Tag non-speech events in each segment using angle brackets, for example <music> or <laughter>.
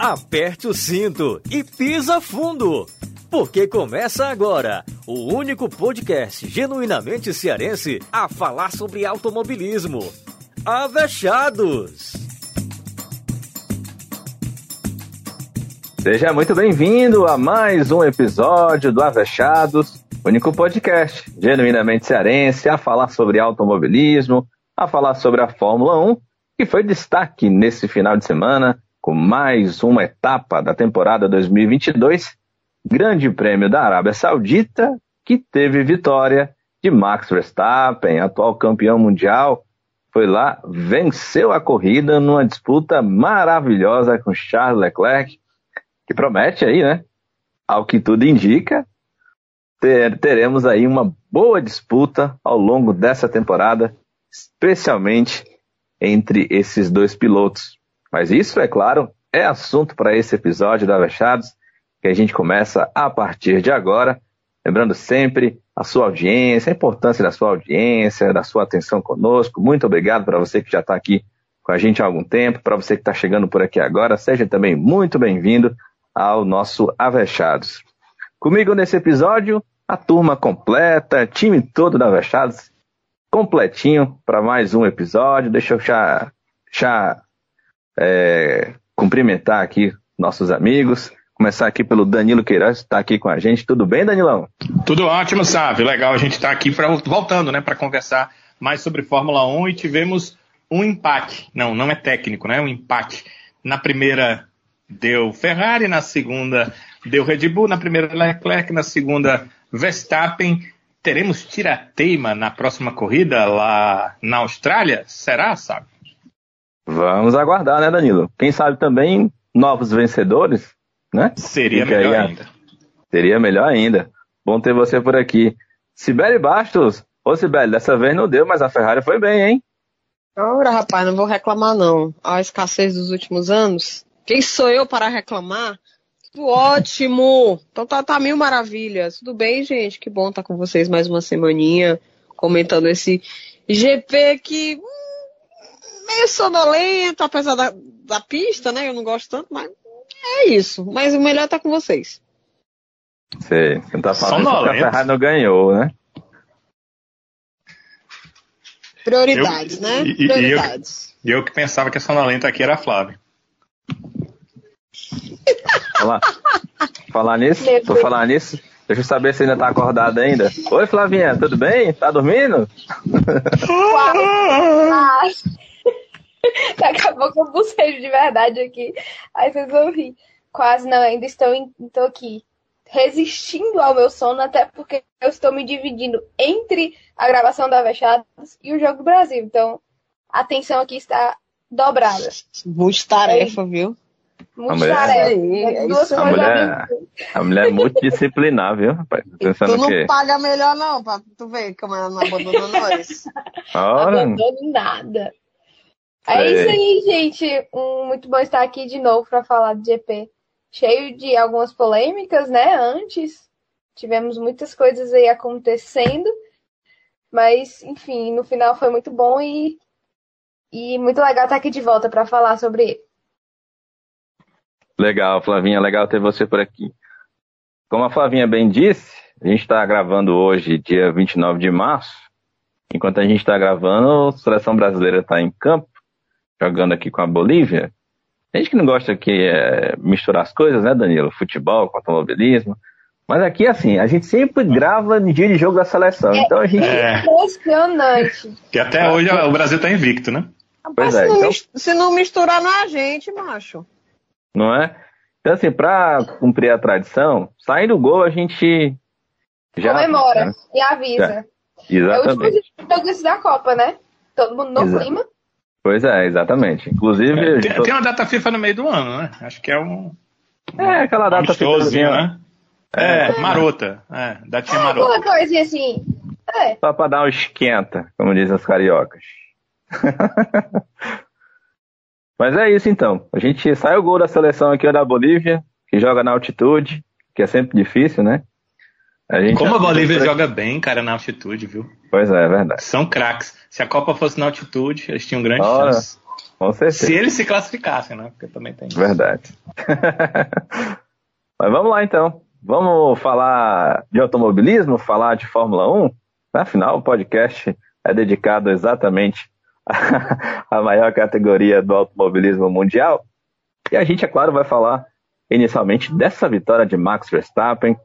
aperte o cinto e pisa fundo. Porque começa agora o único podcast genuinamente cearense a falar sobre automobilismo. Avechados! Seja muito bem-vindo a mais um episódio do Avechados, único podcast genuinamente cearense a falar sobre automobilismo, a falar sobre a Fórmula 1, que foi destaque nesse final de semana com mais uma etapa da temporada 2022, Grande Prêmio da Arábia Saudita, que teve vitória de Max Verstappen, atual campeão mundial, foi lá, venceu a corrida numa disputa maravilhosa com Charles Leclerc, que promete aí, né? Ao que tudo indica, ter, teremos aí uma boa disputa ao longo dessa temporada, especialmente entre esses dois pilotos. Mas isso, é claro, é assunto para esse episódio da Avechados, que a gente começa a partir de agora. Lembrando sempre a sua audiência, a importância da sua audiência, da sua atenção conosco. Muito obrigado para você que já está aqui com a gente há algum tempo, para você que está chegando por aqui agora, seja também muito bem-vindo ao nosso Avechados. Comigo nesse episódio, a turma completa, time todo da Avechados, completinho para mais um episódio. Deixa eu já, já é, cumprimentar aqui nossos amigos. Começar aqui pelo Danilo Queiroz, que está aqui com a gente. Tudo bem, Danilão? Tudo ótimo, sabe? Legal a gente estar tá aqui pra, voltando, né, para conversar mais sobre Fórmula 1 e tivemos um empate. Não, não é técnico, né? Um empate. Na primeira deu Ferrari, na segunda deu Red Bull, na primeira Leclerc, na segunda Verstappen. Teremos tirateima na próxima corrida lá na Austrália? Será, sabe? Vamos aguardar, né, Danilo? Quem sabe também novos vencedores, né? Seria Fica melhor ainda. Seria melhor ainda. Bom ter você por aqui. Sibeli Bastos. Ô, Sibeli, dessa vez não deu, mas a Ferrari foi bem, hein? Ora, rapaz, não vou reclamar, não. A escassez dos últimos anos. Quem sou eu para reclamar? Tudo ótimo! Então tá, tá mil maravilhas. Tudo bem, gente? Que bom estar tá com vocês mais uma semaninha, comentando esse GP que hum, meio sonolento, apesar da, da pista, né? Eu não gosto tanto, mas é isso. Mas o melhor é tá com vocês. Sei, você tá falando que a Ferrari não ganhou, né? Prioridades, eu, né? E, Prioridades. E eu, eu, que pensava que a sonolenta aqui era a Flávia. falar, falar nisso? Vou falar nisso? Deixa eu saber se ainda tá acordado ainda. Oi, Flavinha, tudo bem? Tá dormindo? <laughs> <laughs> Daqui a pouco eu bucejo de verdade aqui. Aí vocês vão rir. Quase não, ainda estou, em, estou aqui resistindo ao meu sono, até porque eu estou me dividindo entre a gravação da Vechadas e o Jogo do Brasil. Então, a atenção aqui está dobrada. Muita tarefa, é. viu? Muita mulher, tarefa. É a, mulher, a mulher é multidisciplinar, viu, rapaz? Pensando tu não que... paga melhor, não, pra tu ver como ela não abandona nós. Ora. Abandono nada. É isso aí, gente. Um, muito bom estar aqui de novo para falar do GP. Cheio de algumas polêmicas, né? Antes tivemos muitas coisas aí acontecendo, mas enfim, no final foi muito bom e, e muito legal estar aqui de volta para falar sobre ele. Legal, Flavinha, legal ter você por aqui. Como a Flavinha bem disse, a gente está gravando hoje, dia 29 de março. Enquanto a gente está gravando, a seleção brasileira está em campo jogando aqui com a Bolívia. A gente que não gosta que é, misturar as coisas, né, Danilo? Futebol com automobilismo. Mas aqui, assim, a gente sempre grava no dia de jogo da seleção. Então a gente. É impressionante. Que até hoje o Brasil tá invicto, né? Pois é, se, não então... se não misturar não é a gente, macho. Não é? Então, assim, pra cumprir a tradição, saindo do gol a gente. Já, Comemora né? e avisa. Já. Exatamente. É o último jogo da Copa, né? Todo mundo no Exato. clima. Pois é, exatamente. Inclusive. É, tem, tô... tem, uma data FIFA no meio do ano, né? Acho que é um. É, aquela data FIFA. né? É, é, marota. É, datinha é, marota. Uma coisinha assim. É. Só pra dar um esquenta, como dizem os cariocas. <laughs> Mas é isso então. A gente sai o gol da seleção aqui da Bolívia, que joga na altitude, que é sempre difícil, né? A Como a Bolívia joga bem, cara, na altitude, viu? Pois é, é verdade. São craques. Se a Copa fosse na altitude, eles tinham grande Ora, chance. Com certeza. Se eles se classificassem, né? Porque também tem. Verdade. <laughs> Mas vamos lá então. Vamos falar de automobilismo, falar de Fórmula 1. Afinal, o podcast é dedicado exatamente <laughs> à maior categoria do automobilismo mundial. E a gente, é claro, vai falar inicialmente dessa vitória de Max Verstappen.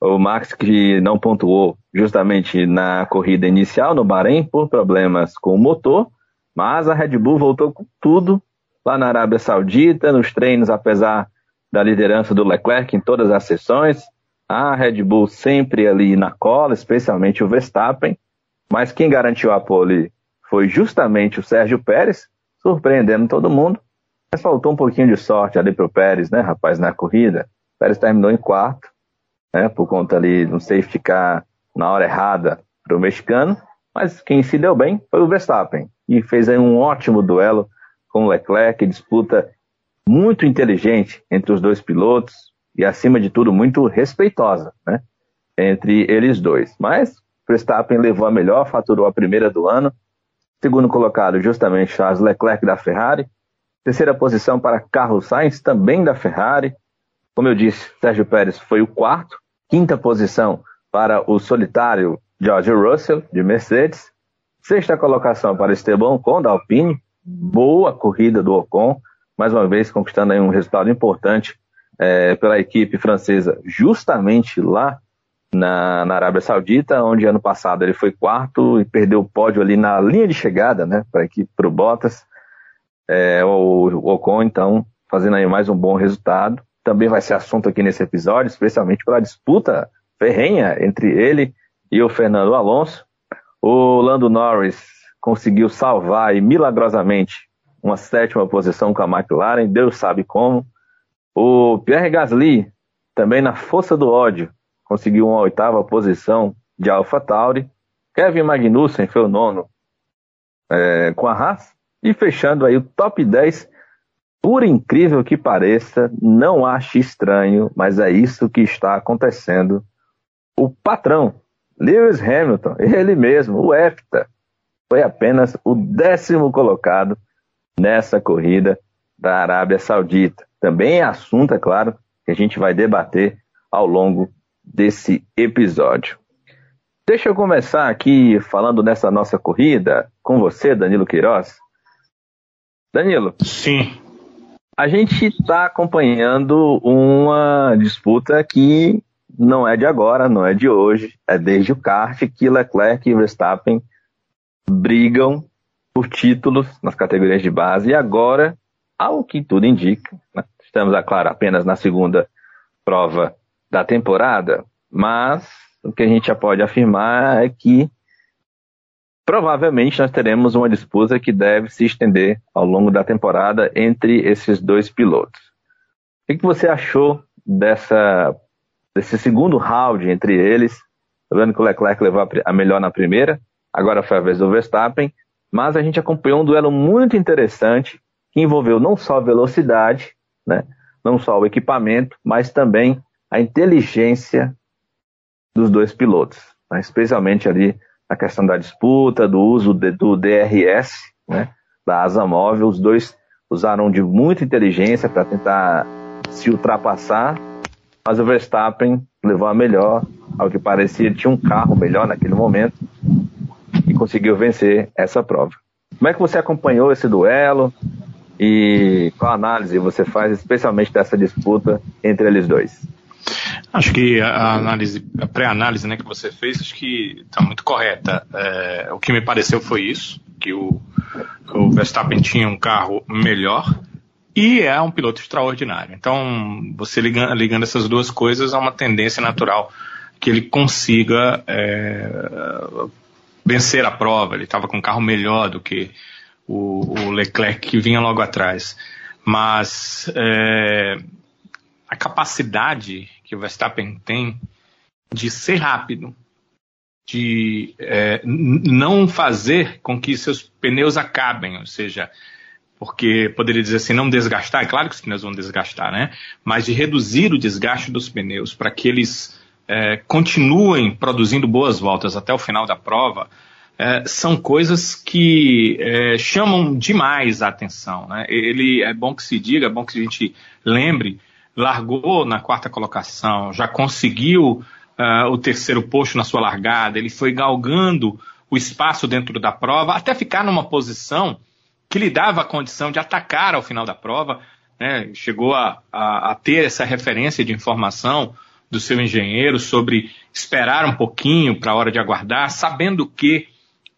O Max que não pontuou justamente na corrida inicial no Bahrein por problemas com o motor, mas a Red Bull voltou com tudo lá na Arábia Saudita, nos treinos, apesar da liderança do Leclerc em todas as sessões. A Red Bull sempre ali na cola, especialmente o Verstappen. Mas quem garantiu a pole foi justamente o Sérgio Pérez, surpreendendo todo mundo. Mas faltou um pouquinho de sorte ali para o Pérez, né, rapaz, na corrida. O Pérez terminou em quarto, né, por conta ali de um safety car na hora errada para o mexicano. Mas quem se deu bem foi o Verstappen. E fez aí um ótimo duelo com o Leclerc, disputa muito inteligente entre os dois pilotos e, acima de tudo, muito respeitosa né, entre eles dois. Mas Verstappen levou a melhor, faturou a primeira do ano. Segundo colocado, justamente Charles Leclerc da Ferrari. Terceira posição para Carlos Sainz, também da Ferrari. Como eu disse, Sérgio Pérez foi o quarto. Quinta posição para o solitário George Russell, de Mercedes. Sexta colocação para Esteban Ocon, da Alpine. Boa corrida do Ocon mais uma vez conquistando um resultado importante é, pela equipe francesa, justamente lá na, na, Arábia Saudita, onde ano passado ele foi quarto e perdeu o pódio ali na linha de chegada, né, para equipe, para o Bottas. É, o, o Ocon, então, fazendo aí mais um bom resultado. Também vai ser assunto aqui nesse episódio, especialmente pela disputa ferrenha entre ele e o Fernando Alonso. O Lando Norris conseguiu salvar e milagrosamente uma sétima posição com a McLaren, Deus sabe como. O Pierre Gasly, também na força do ódio, conseguiu uma oitava posição de AlphaTauri. Kevin Magnussen foi o nono é, com a Haas. E fechando aí o top 10, por incrível que pareça, não ache estranho, mas é isso que está acontecendo. O patrão, Lewis Hamilton, ele mesmo, o EFTA, foi apenas o décimo colocado nessa corrida da Arábia Saudita. Também é assunto, é claro, que a gente vai debater ao longo desse episódio. Deixa eu começar aqui falando dessa nossa corrida com você, Danilo Queiroz. Danilo. Sim. A gente está acompanhando uma disputa que não é de agora, não é de hoje, é desde o kart que Leclerc e Verstappen brigam por títulos nas categorias de base. E agora, ao que tudo indica, né, estamos, é claro, apenas na segunda prova da temporada, mas o que a gente já pode afirmar é que provavelmente nós teremos uma disputa que deve se estender ao longo da temporada entre esses dois pilotos. O que você achou dessa, desse segundo round entre eles? Lembrando que o Leclerc levou a melhor na primeira, agora foi a vez do Verstappen, mas a gente acompanhou um duelo muito interessante que envolveu não só a velocidade, né, não só o equipamento, mas também a inteligência dos dois pilotos, né, especialmente ali a questão da disputa, do uso de, do DRS, né, da asa móvel. Os dois usaram de muita inteligência para tentar se ultrapassar, mas o Verstappen levou a melhor, ao que parecia tinha um carro melhor naquele momento, e conseguiu vencer essa prova. Como é que você acompanhou esse duelo e qual análise você faz especialmente dessa disputa entre eles dois? Acho que a análise, a pré-análise né, que você fez, acho que está muito correta. É, o que me pareceu foi isso, que o, o Verstappen tinha um carro melhor e é um piloto extraordinário. Então, você ligando, ligando essas duas coisas, há uma tendência natural que ele consiga é, vencer a prova. Ele estava com um carro melhor do que o, o, Leclerc que vinha logo atrás. Mas é, a capacidade que o Verstappen tem de ser rápido, de é, não fazer com que seus pneus acabem, ou seja, porque poderia dizer assim, não desgastar, é claro que os pneus vão desgastar, né? Mas de reduzir o desgaste dos pneus para que eles é, continuem produzindo boas voltas até o final da prova, é, são coisas que é, chamam demais a atenção. Né? Ele é bom que se diga, é bom que a gente lembre, largou na quarta colocação, já conseguiu uh, o terceiro posto na sua largada, ele foi galgando o espaço dentro da prova até ficar numa posição que lhe dava a condição de atacar ao final da prova. Né? Chegou a, a, a ter essa referência de informação do seu engenheiro sobre esperar um pouquinho para a hora de aguardar, sabendo que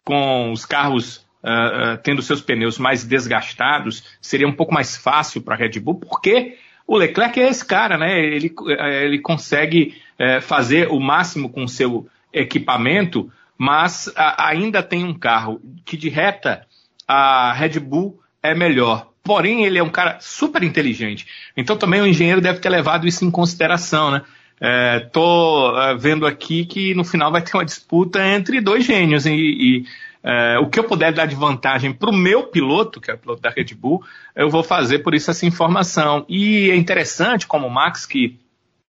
com os carros uh, uh, tendo seus pneus mais desgastados, seria um pouco mais fácil para a Red Bull, porque o Leclerc é esse cara, né? Ele, ele consegue uh, fazer o máximo com o seu equipamento, mas ainda tem um carro que de reta a Red Bull é melhor. Porém, ele é um cara super inteligente. Então também o engenheiro deve ter levado isso em consideração, né? É, é, vendo aqui que no final vai ter uma disputa entre dois gênios e, e é, o que eu puder dar de vantagem para o meu piloto, que é o piloto da Red Bull, eu vou fazer por isso essa informação. E é interessante como o Max, que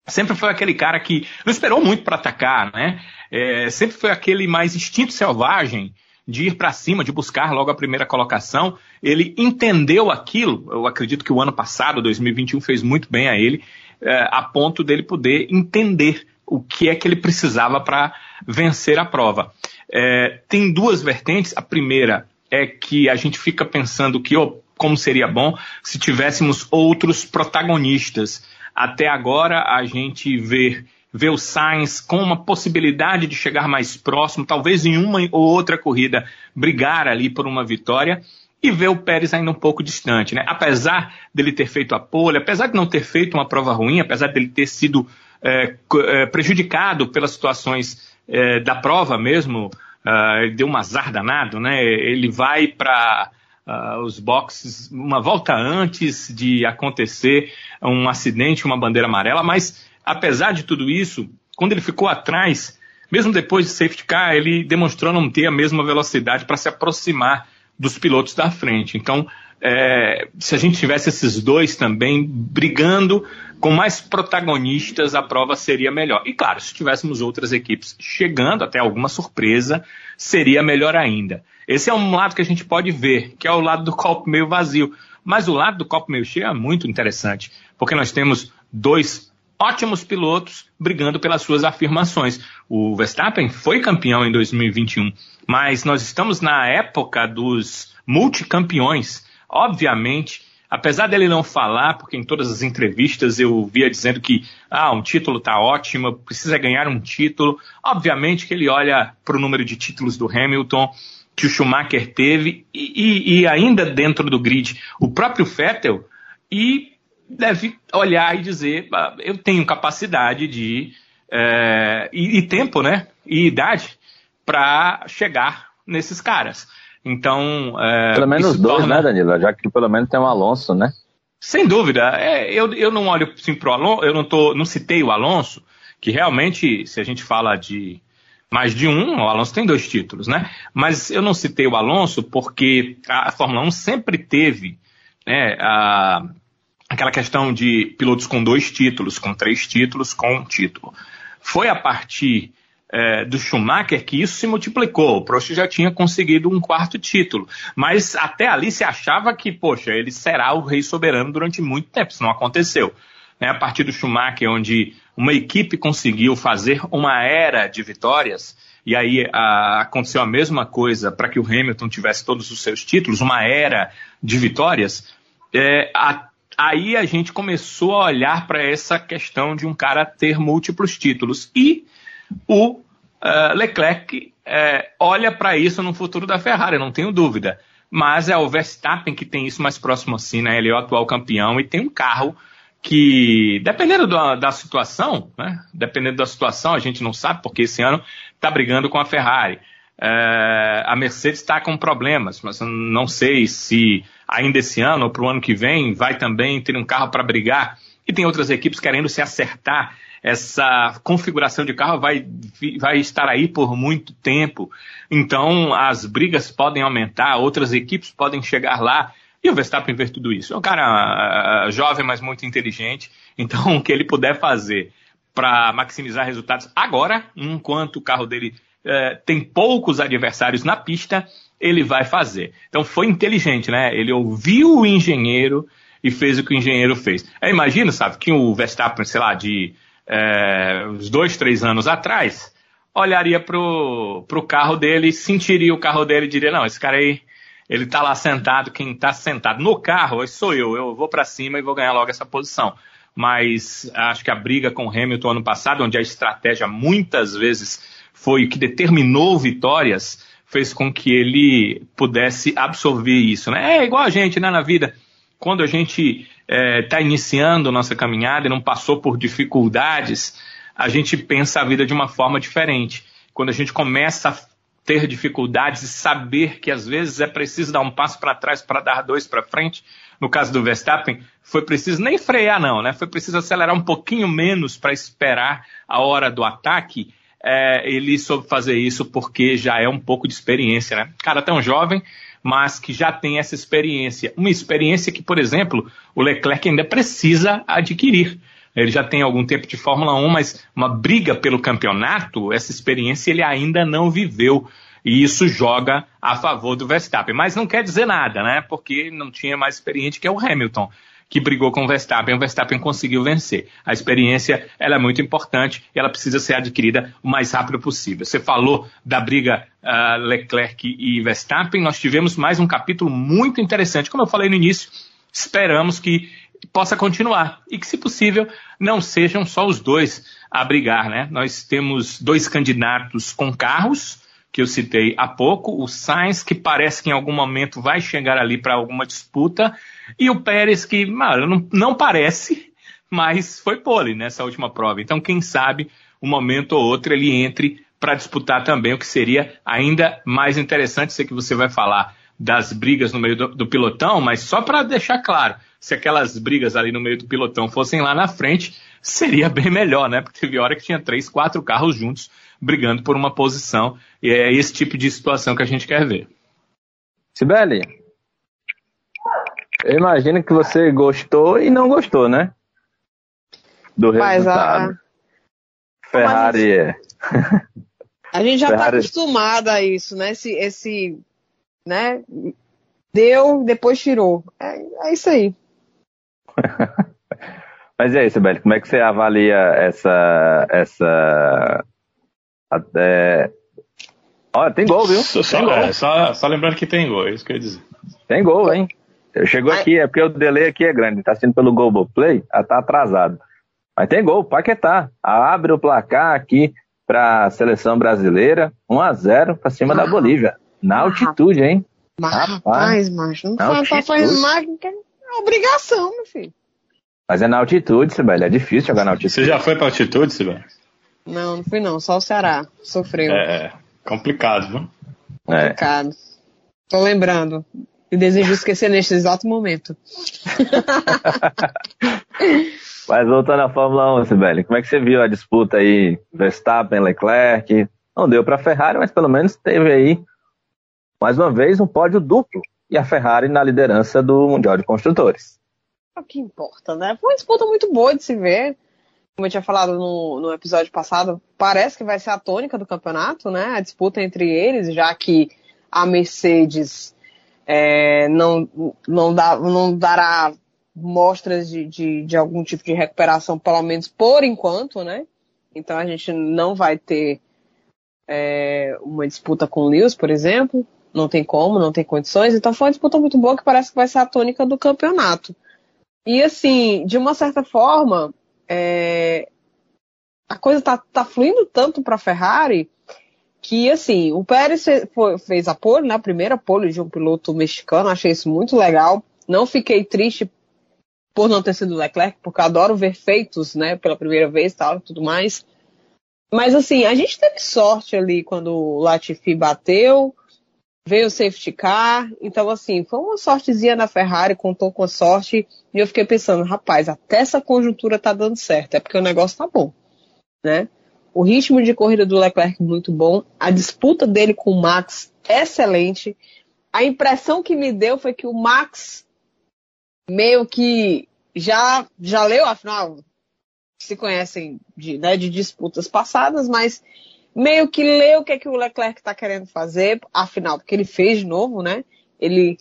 sempre foi aquele cara que não esperou muito para atacar, né? É, sempre foi aquele mais instinto selvagem de ir para cima, de buscar logo a primeira colocação. Ele entendeu aquilo. Eu acredito que o ano passado, 2021, fez muito bem a ele é, a ponto dele poder entender o que é que ele precisava para vencer a prova. É, tem duas vertentes. A primeira é que a gente fica pensando que oh, como seria bom se tivéssemos outros protagonistas. Até agora a gente vê, vê o Sainz com uma possibilidade de chegar mais próximo, talvez em uma ou outra corrida brigar ali por uma vitória e ver o Pérez ainda um pouco distante, né? Apesar dele ter feito a pole, apesar de não ter feito uma prova ruim, apesar dele ter sido é, é, prejudicado pelas situações é, da prova mesmo, uh, ele deu um azar danado, né? Ele vai para uh, ah, os boxes uma volta antes de acontecer um acidente, uma bandeira amarela, mas apesar de tudo isso, quando ele ficou atrás, mesmo depois de safety car, ele demonstrou não ter a mesma velocidade para se aproximar dos pilotos da frente. Então, é, se a gente tivesse esses dois também brigando com mais protagonistas, a prova seria melhor. E claro, se tivéssemos outras equipes chegando, até alguma surpresa, seria melhor ainda. Esse é um lado que a gente pode ver, que é o lado do copo meio vazio. Mas o lado do copo meio cheio é muito interessante, porque nós temos dois ótimos pilotos brigando pelas suas afirmações. O Verstappen foi campeão em 2021, mas nós estamos na época dos multicampeões. Obviamente, apesar dele não falar, porque em todas as entrevistas eu via dizendo que ah, um título está ótimo, precisa ganhar um título. Obviamente que ele olha para o número de títulos do Hamilton, que o Schumacher teve, e, e, e ainda dentro do grid, o próprio Vettel, e deve olhar e dizer: eu tenho capacidade de. É, e, e, tempo, né? E idade para chegar nesses caras. Então. É, pelo menos dois, torna... né, Danilo? Já que pelo menos tem um Alonso, né? Sem dúvida. É, eu, eu não olho assim pro Alonso, eu não, tô, não citei o Alonso, que realmente, se a gente fala de mais de um, o Alonso tem dois títulos, né? Mas eu não citei o Alonso porque a, a Fórmula 1 sempre teve né, a, aquela questão de pilotos com dois títulos, com três títulos, com um título. Foi a partir é, do Schumacher que isso se multiplicou. O Prost já tinha conseguido um quarto título. Mas até ali se achava que, poxa, ele será o rei soberano durante muito tempo. Isso não aconteceu. É, a partir do Schumacher, onde uma equipe conseguiu fazer uma era de vitórias, e aí a, aconteceu a mesma coisa para que o Hamilton tivesse todos os seus títulos, uma era de vitórias, é, a, aí a gente começou a olhar para essa questão de um cara ter múltiplos títulos. E o uh, Leclerc uh, olha para isso no futuro da Ferrari, não tenho dúvida. Mas é o Verstappen que tem isso mais próximo assim, né? Ele é o atual campeão e tem um carro que, dependendo da, da situação, né? Dependendo da situação, a gente não sabe, porque esse ano está brigando com a Ferrari. Uh, a Mercedes está com problemas, mas não sei se ainda esse ano ou para o ano que vem vai também ter um carro para brigar. E tem outras equipes querendo se acertar. Essa configuração de carro vai, vai estar aí por muito tempo. Então as brigas podem aumentar, outras equipes podem chegar lá. E o Verstappen vê tudo isso. É um cara uh, jovem, mas muito inteligente. Então, <laughs> o que ele puder fazer para maximizar resultados agora, enquanto o carro dele é, tem poucos adversários na pista, ele vai fazer. Então foi inteligente, né? Ele ouviu o engenheiro e fez o que o engenheiro fez. Eu imagino, sabe, que o Verstappen, sei lá, de é, uns dois, três anos atrás, olharia pro, pro carro dele, sentiria o carro dele e diria, não, esse cara aí, ele tá lá sentado, quem tá sentado no carro, sou eu, eu vou para cima e vou ganhar logo essa posição. Mas acho que a briga com o Hamilton ano passado, onde a estratégia muitas vezes foi o que determinou vitórias, fez com que ele pudesse absorver isso. Né? É igual a gente né, na vida. Quando a gente está é, iniciando nossa caminhada e não passou por dificuldades, a gente pensa a vida de uma forma diferente. Quando a gente começa a ter dificuldades e saber que às vezes é preciso dar um passo para trás para dar dois para frente, no caso do Verstappen, foi preciso nem frear não, né? Foi preciso acelerar um pouquinho menos para esperar a hora do ataque é, ele soube fazer isso porque já é um pouco de experiência, né? Cara tão jovem, mas que já tem essa experiência. Uma experiência que, por exemplo, o Leclerc ainda precisa adquirir. Ele já tem algum tempo de Fórmula 1, mas uma briga pelo campeonato, essa experiência ele ainda não viveu. E isso joga a favor do Verstappen. Mas não quer dizer nada, né? Porque não tinha mais experiente que é o Hamilton que brigou com o Verstappen, o Verstappen conseguiu vencer. A experiência ela é muito importante e ela precisa ser adquirida o mais rápido possível. Você falou da briga uh, Leclerc e Verstappen, nós tivemos mais um capítulo muito interessante. Como eu falei no início, esperamos que possa continuar e que, se possível, não sejam só os dois a brigar, né? Nós temos dois candidatos com carros, que eu citei há pouco, o Sainz, que parece que em algum momento vai chegar ali para alguma disputa, e o Pérez, que mano, não, não parece, mas foi pole nessa última prova. Então, quem sabe, um momento ou outro ele entre para disputar também, o que seria ainda mais interessante. Sei que você vai falar das brigas no meio do, do pilotão, mas só para deixar claro, se aquelas brigas ali no meio do pilotão fossem lá na frente, seria bem melhor, né? Porque teve hora que tinha três, quatro carros juntos brigando por uma posição, e é esse tipo de situação que a gente quer ver. Sibeli, eu imagino que você gostou e não gostou, né? Do Mas resultado. A... Ferrari é. A gente já está acostumada a isso, né? Esse, esse, né? Deu, depois tirou. É, é isso aí. <laughs> Mas é isso, Beli. Como é que você avalia essa, essa, é... Olha, tem gol, viu? Só, tem gol. É, só, só, lembrando que tem gol, é isso que eu ia dizer. Tem gol, hein? Chegou aqui, é porque o delay aqui é grande, tá sendo pelo Globoplay, tá atrasado. Mas tem gol, Paquetá. Abre o placar aqui para a seleção brasileira, 1 a 0 para cima da Bolívia. Na altitude, hein? Mas, rapaz, macho, não tá fazendo mais que é obrigação, meu filho. Mas é na altitude, Sibeli, é difícil jogar na altitude. Você já foi pra altitude, Sibeli? Não, não fui não, só o Ceará sofreu. É, complicado, viu? Complicado. É. Tô lembrando. E desejo esquecer neste exato momento. <laughs> Mas voltando à Fórmula 1, Sibeli, como é que você viu a disputa aí? Verstappen, Leclerc? Não deu para a Ferrari, mas pelo menos teve aí, mais uma vez, um pódio duplo. E a Ferrari na liderança do Mundial de Construtores. É o que importa, né? Foi uma disputa muito boa de se ver. Como eu tinha falado no, no episódio passado, parece que vai ser a tônica do campeonato, né? A disputa entre eles, já que a Mercedes é, não, não, dá, não dará mostras de, de, de, algum tipo de recuperação, pelo menos por enquanto, né? Então a gente não vai ter é, uma disputa com o Lewis, por exemplo. Não tem como, não tem condições. Então foi uma disputa muito boa que parece que vai ser a tônica do campeonato. E assim, de uma certa forma, é, a coisa tá, tá fluindo tanto para a Ferrari que assim, o Pérez fez a pole, né, a primeira pole de um piloto mexicano, achei isso muito legal. Não fiquei triste por não ter sido Leclerc, porque adoro ver feitos, né, pela primeira vez e tal, tudo mais. Mas assim, a gente teve sorte ali quando o Latifi bateu, veio o safety car, então assim, foi uma sortezinha na Ferrari, contou com a sorte, e eu fiquei pensando, rapaz, até essa conjuntura tá dando certo, é porque o negócio tá bom, né? O ritmo de corrida do Leclerc muito bom, a disputa dele com o Max excelente. A impressão que me deu foi que o Max meio que já já leu, afinal se conhecem de, né, de disputas passadas, mas meio que lê o que, é que o Leclerc está querendo fazer, afinal, porque ele fez de novo, né? Ele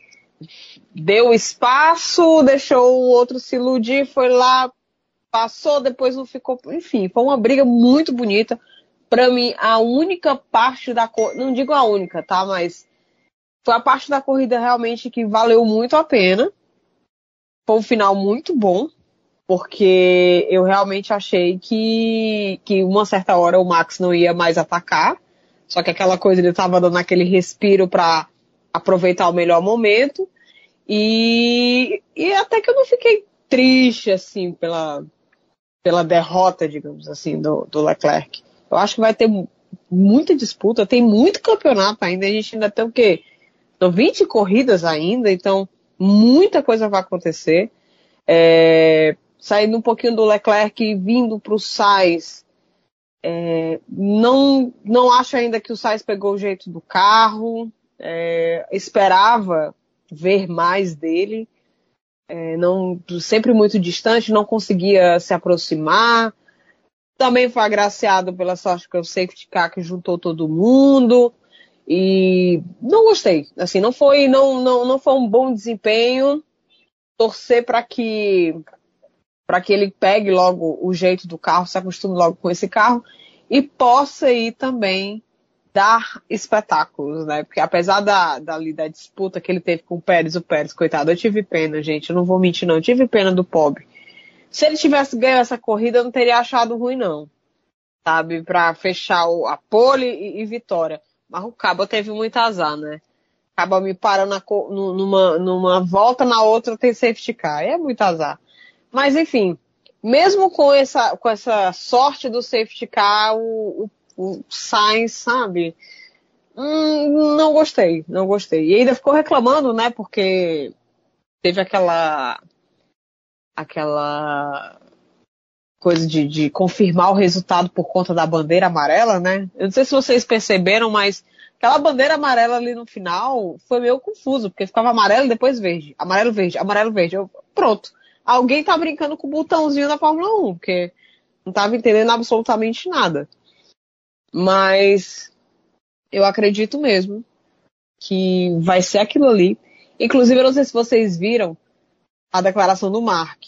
deu espaço, deixou o outro se iludir, foi lá, passou, depois não ficou. Enfim, foi uma briga muito bonita. Para mim, a única parte da corrida, não digo a única, tá? Mas foi a parte da corrida realmente que valeu muito a pena. Foi um final muito bom, porque eu realmente achei que, que uma certa hora o Max não ia mais atacar. Só que aquela coisa ele estava dando aquele respiro para aproveitar o melhor momento. E, e até que eu não fiquei triste, assim, pela, pela derrota, digamos assim, do, do Leclerc. Eu acho que vai ter muita disputa, tem muito campeonato ainda, a gente ainda tem o quê? São 20 corridas ainda, então muita coisa vai acontecer. É, saindo um pouquinho do Leclerc e vindo para o Sainz, é, não, não acho ainda que o Sainz pegou o jeito do carro, é, esperava ver mais dele, é, não, sempre muito distante, não conseguia se aproximar. Também foi agraciado pela sorte que o safety car que juntou todo mundo. E não gostei. Assim, não foi, não, não, não foi um bom desempenho. Torcer para que para que ele pegue logo o jeito do carro, se acostume logo com esse carro e possa ir também dar espetáculos, né? Porque apesar da, da, da disputa que ele teve com o Pérez, o Pérez, coitado, eu tive pena, gente, eu não vou mentir não, eu tive pena do pobre. Se ele tivesse ganho essa corrida, eu não teria achado ruim não, sabe? Para fechar o, a pole e, e, vitória. Mas o Cabo teve muito azar, né? Acaba me parando na, numa, numa volta, na outra tem safety car, é muito azar. Mas enfim, mesmo com essa, com essa sorte do safety car, o, o o Sainz, sabe? Hum, não gostei, não gostei. E ainda ficou reclamando, né? Porque teve aquela aquela coisa de, de, confirmar o resultado por conta da bandeira amarela, né? Eu não sei se vocês perceberam, mas aquela bandeira amarela ali no final foi meio confuso, porque ficava amarelo e depois verde. Amarelo, verde, amarelo, verde. Eu, pronto. Alguém tá brincando com o botãozinho da Fórmula 1, porque não tava entendendo absolutamente nada. Mas eu acredito mesmo que vai ser aquilo ali. Inclusive, eu não sei se vocês viram a declaração do Mark,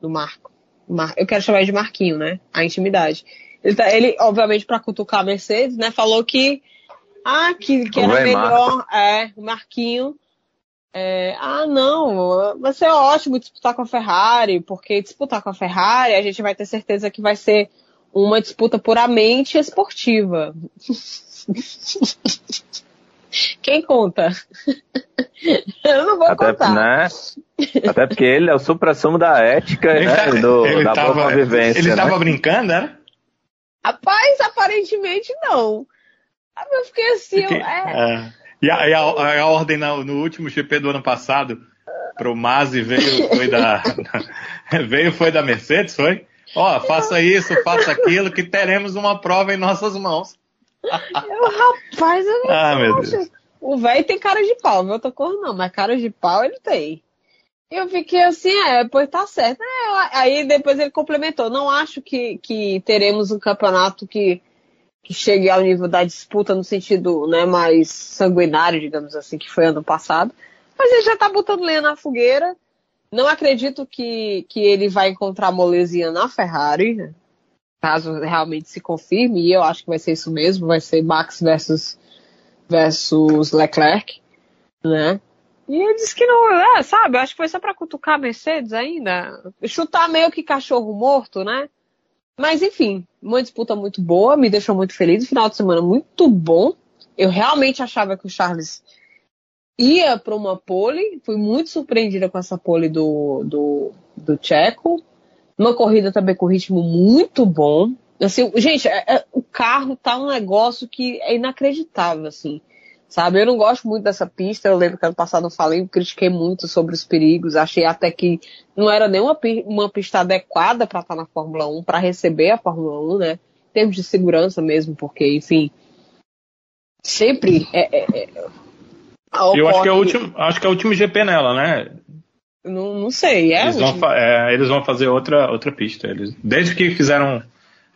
do Marco. Mar, eu quero chamar de Marquinho, né? A intimidade. Ele, tá, ele obviamente, para cutucar a Mercedes, né? Falou que, ah, que, que era melhor, é, o Marquinho. É, ah, não, vai ser ótimo disputar com a Ferrari, porque disputar com a Ferrari a gente vai ter certeza que vai ser uma disputa puramente esportiva. <laughs> Quem conta? <laughs> Eu não vou Até, contar. Né? Até porque ele é o supra-sumo da ética ele né? Tá, do, ele da tava, boa convivência. Ele estava né? brincando, né? Rapaz, aparentemente não. Eu fiquei assim. Fiquei, é... E, a, e a, a, ordem no, no último GP do ano passado pro Masi veio foi da <laughs> veio foi da Mercedes, foi? Ó, faça isso, faça aquilo, que teremos uma prova em nossas mãos. Eu, rapaz, eu não ah, meu Deus. O velho tem cara de pau, não outra cor não, mas cara de pau ele tem. Eu fiquei assim, é, pois tá certo. É, aí depois ele complementou. Não acho que, que teremos um campeonato que, que chegue ao nível da disputa no sentido né, mais sanguinário, digamos assim, que foi ano passado. Mas ele já tá botando lenha na fogueira. Não acredito que, que ele vai encontrar molezinha na Ferrari, caso realmente se confirme, e eu acho que vai ser isso mesmo, vai ser Max versus, versus Leclerc, né? E ele disse que não, é, sabe, acho que foi só pra cutucar a Mercedes ainda, chutar meio que cachorro morto, né? Mas enfim, uma disputa muito boa, me deixou muito feliz, o final de semana muito bom. Eu realmente achava que o Charles ia para uma pole, fui muito surpreendida com essa pole do, do, do Checo. Uma corrida também com ritmo muito bom. Assim, gente, é, é, o carro tá um negócio que é inacreditável, assim. Sabe, eu não gosto muito dessa pista. Eu lembro que ano passado eu falei, eu critiquei muito sobre os perigos. Achei até que não era nem uma, uma pista adequada para estar tá na Fórmula 1, para receber a Fórmula 1, né? Em termos de segurança mesmo, porque, enfim, sempre é, é, é eu acho que, é o último, acho que é o último GP nela, né? Não, não sei, é eles, vão, é, eles vão fazer outra, outra pista. Eles, desde que fizeram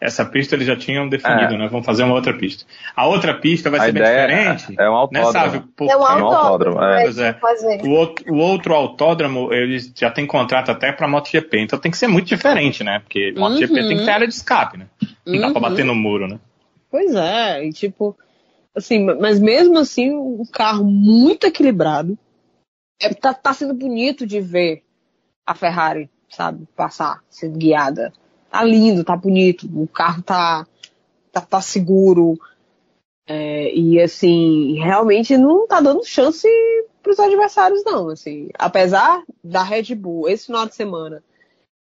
essa pista eles já tinham definido, é. né? Vamos fazer uma outra pista. A outra pista vai a ser bem diferente. É, é um autódromo. Né, sabe? é um autódromo. É. é. O, outro, o outro autódromo, eles já tem contrato até para MotoGP, então tem que ser muito diferente, né? Porque uhum. MotoGP tem que ter área de escape, né? Não uhum. dá para bater no muro, né? Pois é, e tipo, assim, mas mesmo assim, um carro muito equilibrado. É, tá, tá sendo bonito de ver a Ferrari, sabe, passar, sendo guiada tá lindo, tá bonito, o carro tá, tá, tá seguro. É, e assim, realmente não tá dando chance para os adversários, não. Assim, apesar da Red Bull esse final de semana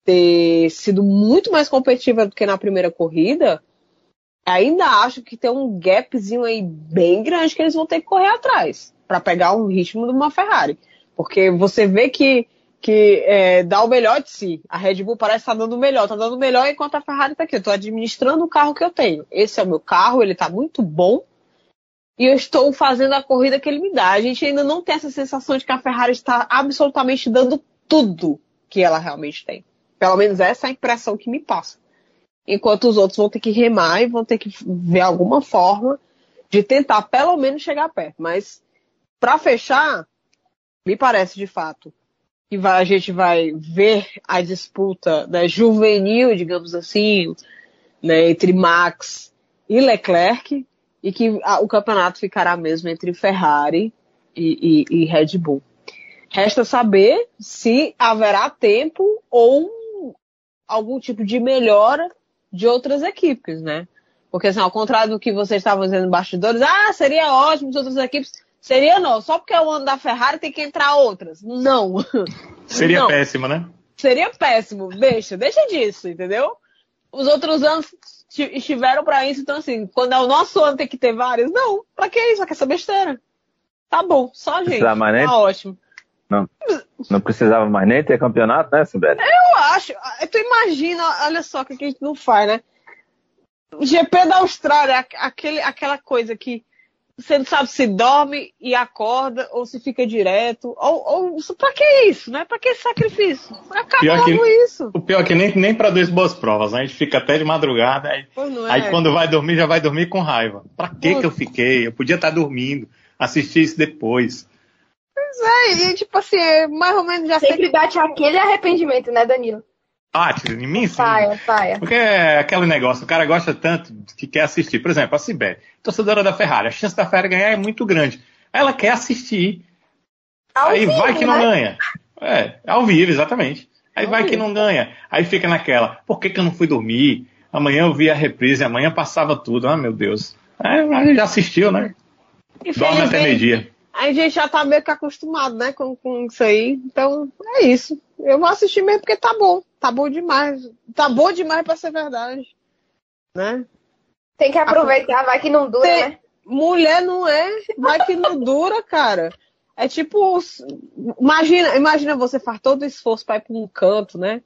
ter sido muito mais competitiva do que na primeira corrida, ainda acho que tem um gapzinho aí bem grande que eles vão ter que correr atrás para pegar o ritmo de uma Ferrari. Porque você vê que que é, dá o melhor de si. A Red Bull parece estar tá dando o melhor, está dando melhor enquanto a Ferrari está aqui. Eu estou administrando o carro que eu tenho. Esse é o meu carro, ele está muito bom e eu estou fazendo a corrida que ele me dá. A gente ainda não tem essa sensação de que a Ferrari está absolutamente dando tudo que ela realmente tem. Pelo menos essa é a impressão que me passa. Enquanto os outros vão ter que remar e vão ter que ver alguma forma de tentar pelo menos chegar perto. Mas para fechar, me parece de fato que vai, a gente vai ver a disputa né, juvenil, digamos assim, né, entre Max e Leclerc, e que a, o campeonato ficará mesmo entre Ferrari e, e, e Red Bull. Resta saber se haverá tempo ou algum tipo de melhora de outras equipes, né? Porque, assim, ao contrário do que vocês estavam dizendo bastidores, ah, seria ótimo se outras equipes Seria não, só porque é o ano da Ferrari tem que entrar outras. Não. Seria não. péssimo, né? Seria péssimo. Deixa, deixa disso, entendeu? Os outros anos estiveram para isso, então assim, quando é o nosso ano tem que ter vários, não. Pra que isso? Pra que essa besteira? Tá bom, só gente. mais nem... Tá ótimo. Não, não precisava mais nem ter campeonato, né, Sibeli? Eu acho. Tu imagina, olha só o que a gente não faz, né? O GP da Austrália, aquele, aquela coisa que você não sabe se dorme e acorda ou se fica direto. Ou, ou pra que isso, né? Pra que esse sacrifício? Acaba que, isso. O pior é que nem, nem pra duas boas provas, né? A gente fica até de madrugada, aí, é. aí quando vai dormir, já vai dormir com raiva. Pra que que eu fiquei? Eu podia estar dormindo, assistir isso depois. Pois é, e tipo assim, é mais ou menos já Sempre sei... bate aquele arrependimento, né, Danilo? Bate em mim sim. Paia, paia. Porque é aquele negócio, o cara gosta tanto que quer assistir. Por exemplo, a Sibeli, torcedora da Ferrari, a chance da Ferrari ganhar é muito grande. Ela quer assistir. Ao aí vivo, vai que não né? ganha. É, ao vivo, exatamente. Aí ao vai vivo. que não ganha. Aí fica naquela, por que, que eu não fui dormir? Amanhã eu vi a reprise, amanhã passava tudo. Ah, meu Deus. Aí já assistiu, né? Dorme até meio-dia. A gente já tá meio que acostumado, né, com, com isso aí. Então, é isso. Eu vou assistir mesmo porque tá bom. Tá bom demais. Tá bom demais pra ser verdade. Né? Tem que aproveitar, vai que não dura, Tem... né? Mulher não é, vai que não dura, cara. É tipo, imagina, imagina você faz todo o esforço para ir para um canto, né?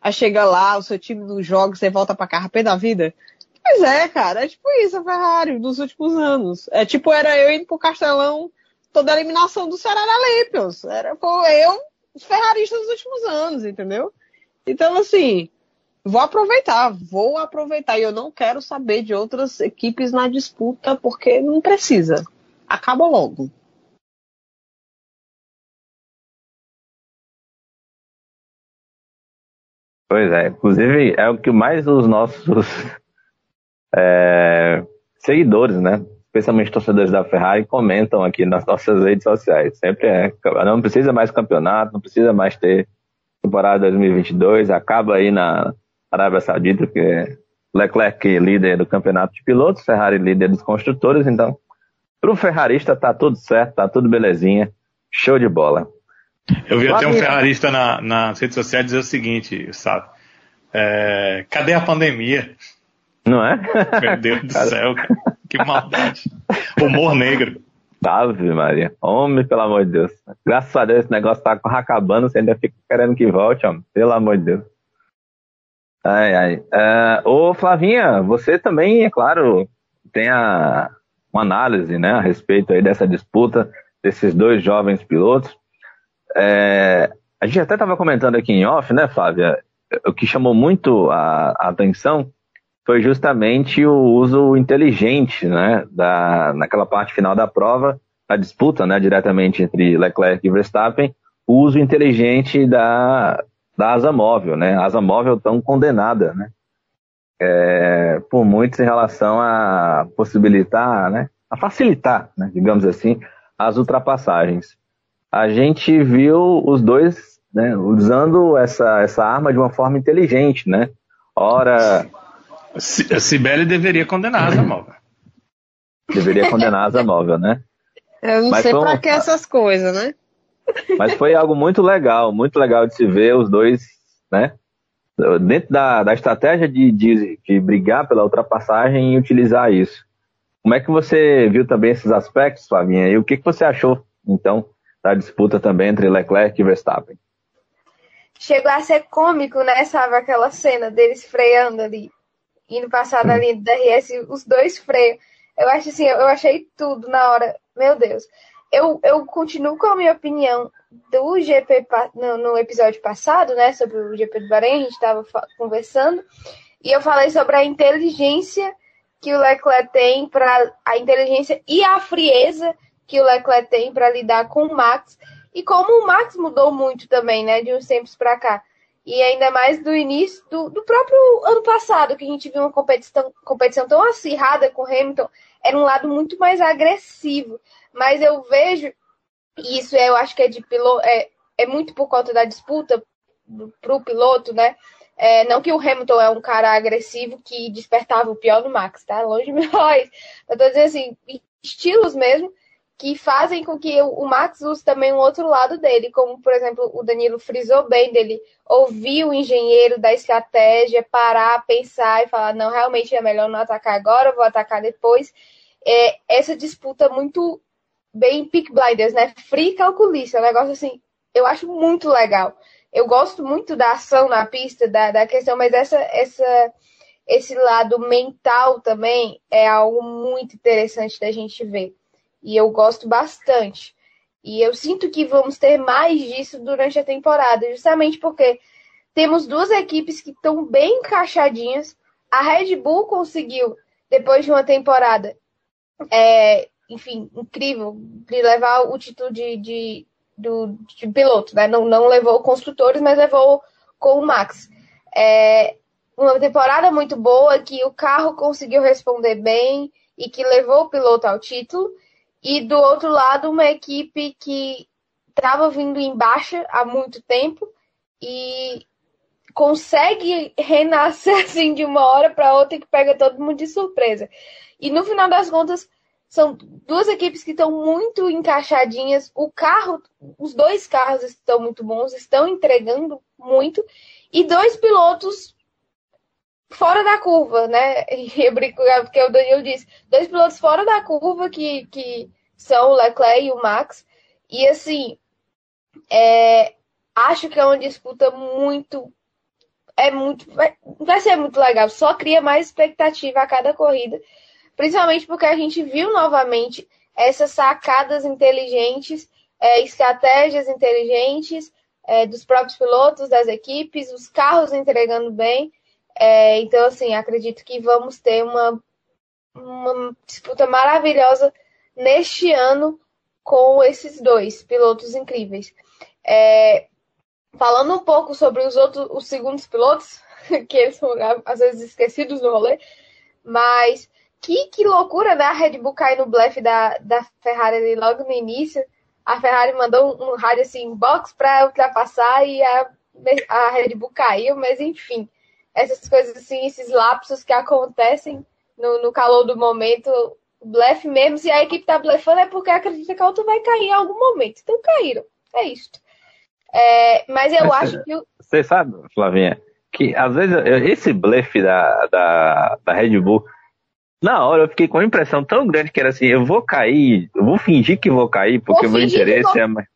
Aí chega lá, o seu time não joga, você volta para cá, pé da vida. Pois é, cara, é tipo isso a Ferrari dos últimos anos. É tipo, era eu indo pro Castelão, toda a eliminação do Ceará Lampions. Era eu, os ferraristas dos últimos anos, entendeu? Então, assim, vou aproveitar, vou aproveitar. E eu não quero saber de outras equipes na disputa, porque não precisa. Acaba logo. Pois é, inclusive é o que mais os nossos <laughs> é, seguidores, né? Especialmente torcedores da Ferrari, comentam aqui nas nossas redes sociais. Sempre é, não precisa mais campeonato, não precisa mais ter temporada 2022, acaba aí na Arábia Saudita, que é Leclerc líder do campeonato de pilotos, Ferrari líder dos construtores, então para o ferrarista tá tudo certo, tá tudo belezinha, show de bola. Eu vi até um ferrarista na, nas redes sociais dizer o seguinte, sabe? É, cadê a pandemia? Não é? Meu Deus do céu, que maldade. Humor negro. Ave Maria. Homem, pelo amor de Deus. Graças a Deus esse negócio tá acabando, você ainda fica querendo que volte, homem. Pelo amor de Deus. Ai, ai. Uh, ô, Flavinha, você também, é claro, tem a, uma análise, né, a respeito aí dessa disputa desses dois jovens pilotos. É, a gente até estava comentando aqui em off, né, Flávia? O que chamou muito a, a atenção foi justamente o uso inteligente, né, da, naquela parte final da prova, a disputa, né, diretamente entre Leclerc e Verstappen, o uso inteligente da, da asa móvel, né, a asa móvel tão condenada, né, é, por muitos em relação a possibilitar, né, a facilitar, né, digamos assim, as ultrapassagens. A gente viu os dois né, usando essa, essa arma de uma forma inteligente, né? Ora. A Cibele deveria condenar a asa móvel. Deveria condenar a asa móvel, né? Eu não Mas sei pra que essas coisas, né? Mas foi algo muito legal, muito legal de se ver os dois, né? Dentro da, da estratégia de, de, de brigar pela ultrapassagem e utilizar isso. Como é que você viu também esses aspectos, Flavinha? E o que, que você achou, então, da disputa também entre Leclerc e Verstappen? Chegou a ser cômico, né, sabe? Aquela cena deles freando ali, indo passar da linha do DRS, os dois freiam. Eu acho assim, eu achei tudo na hora. Meu Deus. Eu, eu continuo com a minha opinião do GP no, no episódio passado, né, sobre o GP do Bahrein, a gente estava conversando, e eu falei sobre a inteligência que o Leclerc tem para a inteligência e a frieza que o Leclerc tem para lidar com o Max e como o Max mudou muito também, né, de uns tempos para cá. E ainda mais do início do, do, próprio ano passado, que a gente viu uma competição, competição tão acirrada com o Hamilton, era um lado muito mais agressivo. Mas eu vejo, e isso eu acho que é de piloto, é, é muito por conta da disputa para o piloto, né? É, não que o Hamilton é um cara agressivo que despertava o pior do Max, tá? Longe de <laughs> nós. Eu tô dizendo assim, estilos mesmo que fazem com que o Max use também um outro lado dele, como, por exemplo, o Danilo frisou bem dele ouvir o engenheiro da estratégia, parar, pensar e falar, não, realmente é melhor não atacar agora, vou atacar depois. É, essa disputa muito bem pick blinders, né? Free calculista, é um negócio assim, eu acho muito legal eu gosto muito da ação na pista, da, da questão, mas essa, essa, esse lado mental também é algo muito interessante da gente ver. E eu gosto bastante. E eu sinto que vamos ter mais disso durante a temporada, justamente porque temos duas equipes que estão bem encaixadinhas. A Red Bull conseguiu, depois de uma temporada, é, enfim, incrível, de levar o título de, de, do, de piloto, né? Não, não levou construtores, mas levou com o Max. É uma temporada muito boa que o carro conseguiu responder bem e que levou o piloto ao título. E do outro lado, uma equipe que estava vindo em baixa há muito tempo e consegue renascer <laughs> assim de uma hora para outra que pega todo mundo de surpresa. E no final das contas, são duas equipes que estão muito encaixadinhas. O carro, os dois carros estão muito bons, estão entregando muito. E dois pilotos fora da curva, né? <laughs> Eu brinco porque o Danilo disse, dois pilotos fora da curva que, que são o Leclerc e o Max. E assim, é, acho que é uma disputa muito. É muito. Vai, vai ser muito legal. Só cria mais expectativa a cada corrida principalmente porque a gente viu novamente essas sacadas inteligentes, é, estratégias inteligentes é, dos próprios pilotos, das equipes, os carros entregando bem. É, então, assim, acredito que vamos ter uma, uma disputa maravilhosa neste ano com esses dois pilotos incríveis. É, falando um pouco sobre os outros, os segundos pilotos, <laughs> que eles são às vezes esquecidos no rolê, mas que, que loucura, né? A Red Bull cair no blefe da, da Ferrari ali logo no início. A Ferrari mandou um, um rádio assim, box para ultrapassar e a, a Red Bull caiu, mas enfim. Essas coisas assim, esses lapsos que acontecem no, no calor do momento, blefe mesmo. Se a equipe tá blefando é porque acredita que a outra vai cair em algum momento. Então caíram. É isso. É, mas eu mas, acho que. Você sabe, Flavinha, que às vezes esse blefe da, da, da Red Bull na hora eu fiquei com uma impressão tão grande que era assim, eu vou cair, eu vou fingir que vou cair, porque o meu interesse é mais.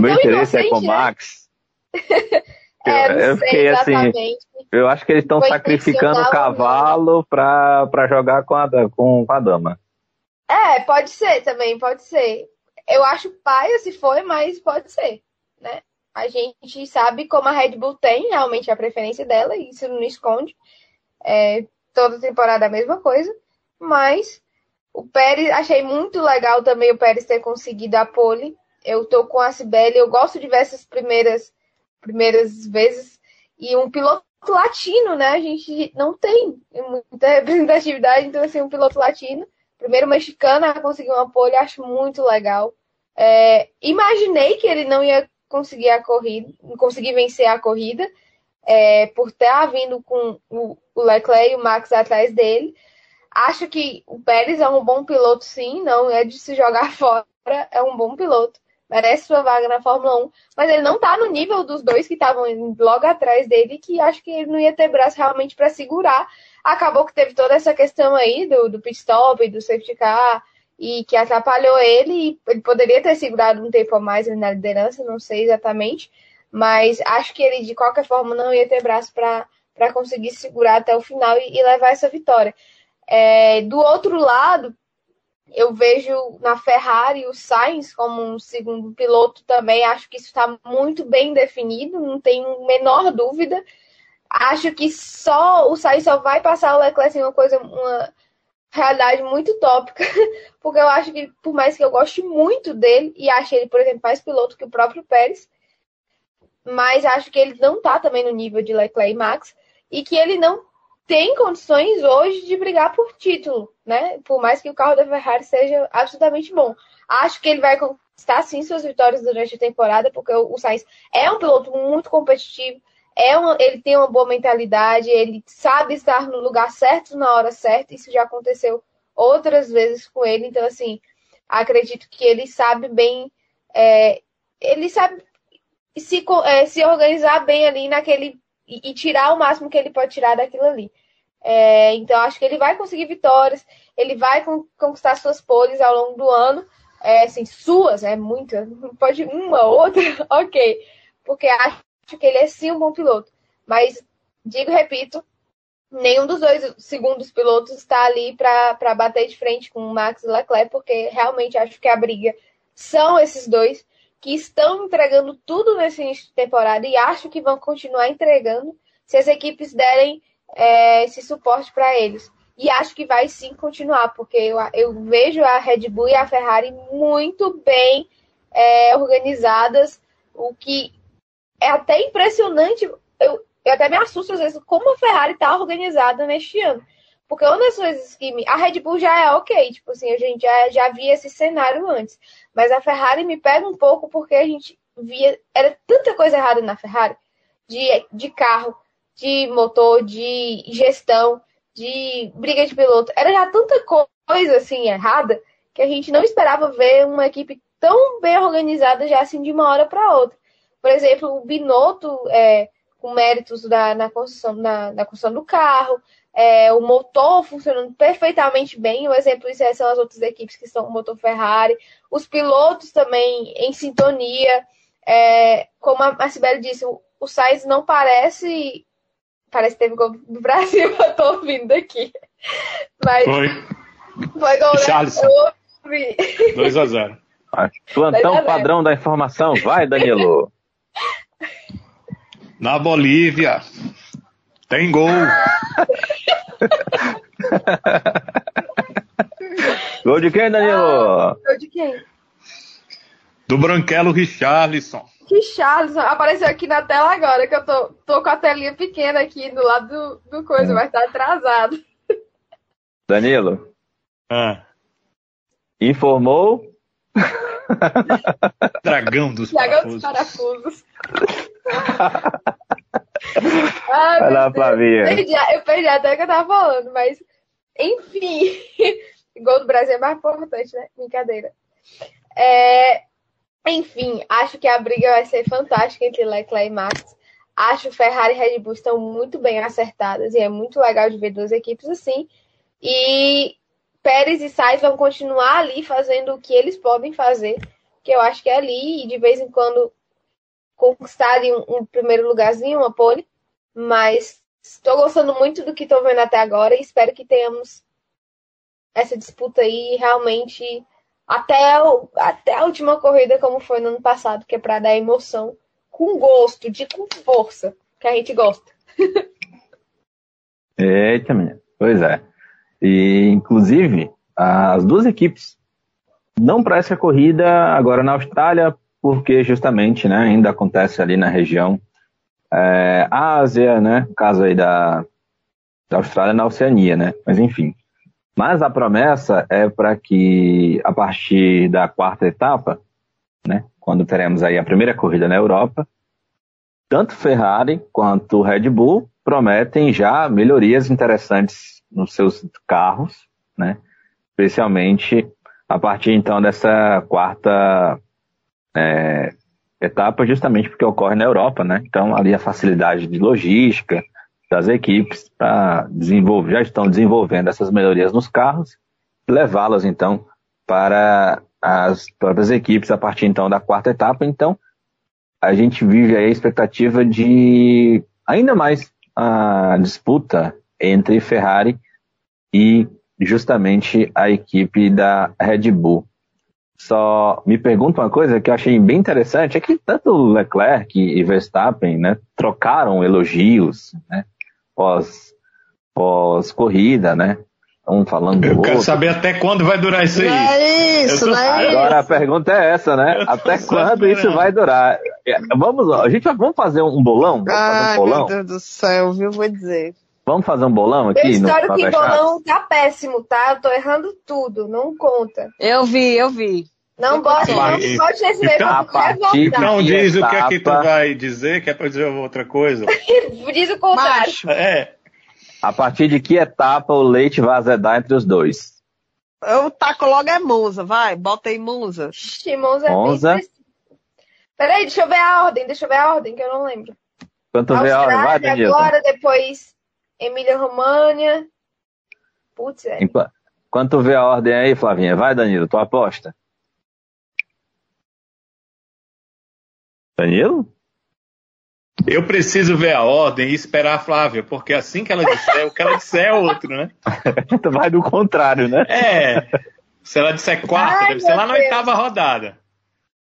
meu interesse é com o né? <laughs> É, eu, fiquei assim, eu acho que eles estão sacrificando o cavalo pra, pra jogar com a, com, com a dama. É, pode ser também, pode ser. Eu acho paia se foi, mas pode ser, né? A gente sabe como a Red Bull tem realmente a preferência dela, e isso não esconde. É, toda temporada a mesma coisa, mas o Pérez, achei muito legal também o Pérez ter conseguido a pole. Eu tô com a Sibeli, eu gosto de ver essas primeiras, primeiras vezes. E um piloto latino, né? A gente não tem muita <laughs> representatividade, então assim, um piloto latino. Primeiro mexicano a conseguir uma pole, acho muito legal. É, imaginei que ele não ia conseguir a corrida, conseguir vencer a corrida, é, por estar vindo com o Leclerc e o Max atrás dele. Acho que o Pérez é um bom piloto, sim, não é de se jogar <laughs> fora, é um bom piloto. Merece sua vaga na Fórmula 1, mas ele não tá no nível dos dois que estavam logo atrás dele, que acho que ele não ia ter braço realmente para segurar. Acabou que teve toda essa questão aí do, do pit stop, do safety car, e que atrapalhou ele. ele poderia ter segurado um tempo a mais na liderança, não sei exatamente, mas acho que ele de qualquer forma não ia ter braço para conseguir segurar até o final e, e levar essa vitória. É, do outro lado, eu vejo na Ferrari o Sainz como um segundo piloto também. Acho que isso está muito bem definido, não tenho menor dúvida. Acho que só o Sainz só vai passar o Leclerc em uma coisa, uma realidade muito tópica, <laughs> porque eu acho que, por mais que eu goste muito dele, e acho ele, por exemplo, mais piloto que o próprio Pérez, mas acho que ele não está também no nível de Leclerc e Max, e que ele não tem condições hoje de brigar por título, né? Por mais que o carro da Ferrari seja absolutamente bom. Acho que ele vai conquistar sim suas vitórias durante a temporada, porque o Sainz é um piloto muito competitivo, é uma, ele tem uma boa mentalidade, ele sabe estar no lugar certo na hora certa, isso já aconteceu outras vezes com ele, então assim, acredito que ele sabe bem, é, ele sabe se, é, se organizar bem ali naquele e, e, tirar o máximo que ele pode tirar daquilo ali. É, então, acho que ele vai conseguir vitórias, ele vai conquistar suas poles ao longo do ano. É, assim, suas, é muitas, pode uma, outra, <laughs> ok. Porque acho que ele é sim um bom piloto. Mas, digo repito, nenhum dos dois segundos pilotos está ali para bater de frente com o Max Leclerc, porque realmente acho que a briga são esses dois que estão entregando tudo nesse início de temporada e acho que vão continuar entregando se as equipes derem é, esse suporte para eles. E acho que vai sim continuar, porque eu, eu, vejo a Red Bull e a Ferrari muito bem é, organizadas, o que é até impressionante. Eu, eu até me assusto às vezes como a Ferrari está organizada neste ano. Porque uma das coisas que me... A Red Bull já é ok, tipo assim, a gente já, já via esse cenário antes. Mas a Ferrari me pega um pouco porque a gente via. Era tanta coisa errada na Ferrari. De, de carro, de motor, de gestão, de briga de piloto. Era já tanta coisa assim errada que a gente não esperava ver uma equipe tão bem organizada já assim de uma hora para outra. Por exemplo, o Binotto, é, com méritos da, na, construção, na, na construção do carro, é, o motor funcionando perfeitamente bem. O exemplo disso são as outras equipes que estão com o motor Ferrari, os pilotos também em sintonia. É, como a Sibeli disse, o, o Sainz não parece. Parece que teve gol do Brasil, <laughs> eu tô ouvindo aqui. Mas foi. Foi gol Charleston. 2 a 0 Plantão padrão da informação, vai, Danilo. Na Bolívia, tem gol. <laughs> Gol de quem, Danilo? Ah, gol de quem? Do Branquelo Richarlison. Richarlison apareceu aqui na tela agora, que eu tô, tô com a telinha pequena aqui do lado do, do coisa, hum. mas tá atrasado. Danilo. Ah. Informou. Dragão dos Dragão parafusos. dos parafusos. <laughs> Ai, Vai lá, Flavinha. Perdi, eu perdi até o que eu tava falando, mas enfim. <laughs> Gol do Brasil é mais importante, né? Brincadeira. É, enfim, acho que a briga vai ser fantástica entre Leclerc e Max. Acho que Ferrari e Red Bull estão muito bem acertadas e é muito legal de ver duas equipes assim. E Pérez e Sainz vão continuar ali fazendo o que eles podem fazer, que eu acho que é ali, e de vez em quando conquistarem um, um primeiro lugarzinho, uma pole. Mas estou gostando muito do que estou vendo até agora e espero que tenhamos essa disputa aí realmente até, o, até a última corrida, como foi no ano passado, que é para dar emoção com gosto, de com força, que a gente gosta. <laughs> Eita, menina. Pois é. E, inclusive, as duas equipes não para essa corrida agora na Austrália, porque justamente né, ainda acontece ali na região é, Ásia, né? Caso aí da, da Austrália na Oceania, né? Mas enfim. Mas a promessa é para que a partir da quarta etapa, né? Quando teremos aí a primeira corrida na Europa, tanto Ferrari quanto Red Bull prometem já melhorias interessantes nos seus carros, né? Especialmente a partir então dessa quarta é, etapa, justamente porque ocorre na Europa, né? Então ali a facilidade de logística das equipes para desenvolver, já estão desenvolvendo essas melhorias nos carros, levá-las então para as próprias equipes a partir então da quarta etapa. Então a gente vive aí a expectativa de ainda mais a disputa entre Ferrari e justamente a equipe da Red Bull. Só me pergunto uma coisa que eu achei bem interessante, é que tanto Leclerc e Verstappen né, trocaram elogios né, pós, pós corrida, né? Um falando Eu do quero outro. saber até quando vai durar isso aí. Não é isso, Eu tô- não é Agora a isso. pergunta é essa, né? Eu Até quando isso esperando. vai durar? Vamos, a gente vai, vamos fazer um bolão? Vamos fazer Ai, um meu bolão? Deus do céu, viu? Vou dizer. Vamos fazer um bolão Meu aqui? em Fala Chato? bolão tá péssimo, tá? Eu tô errando tudo, não conta. Eu vi, eu vi. Não não meio então, a eu ficar partir revoltada. Não diz o que é que tu vai dizer, que é pra dizer outra coisa. <laughs> Diz o contrário. Macho, É, A partir de que etapa o leite vai azedar entre os dois? eu taco logo é Monza, vai, bota aí Monza. Monza é bem Monza. específico. Peraí, deixa eu ver a ordem, deixa eu ver a ordem, que eu não lembro. Quanto vê a hora? Vai, Danilo. agora, depois Emília România. Putz, é. Enqu- Quanto vê a ordem aí, Flavinha? Vai, Danilo, tu aposta? Danilo? eu preciso ver a ordem e esperar a Flávia, porque assim que ela disser, o que ela disser é outro, né? <laughs> vai do contrário, né? É. Se ela disser quarta, Ai, deve ser lá na Deus. oitava rodada.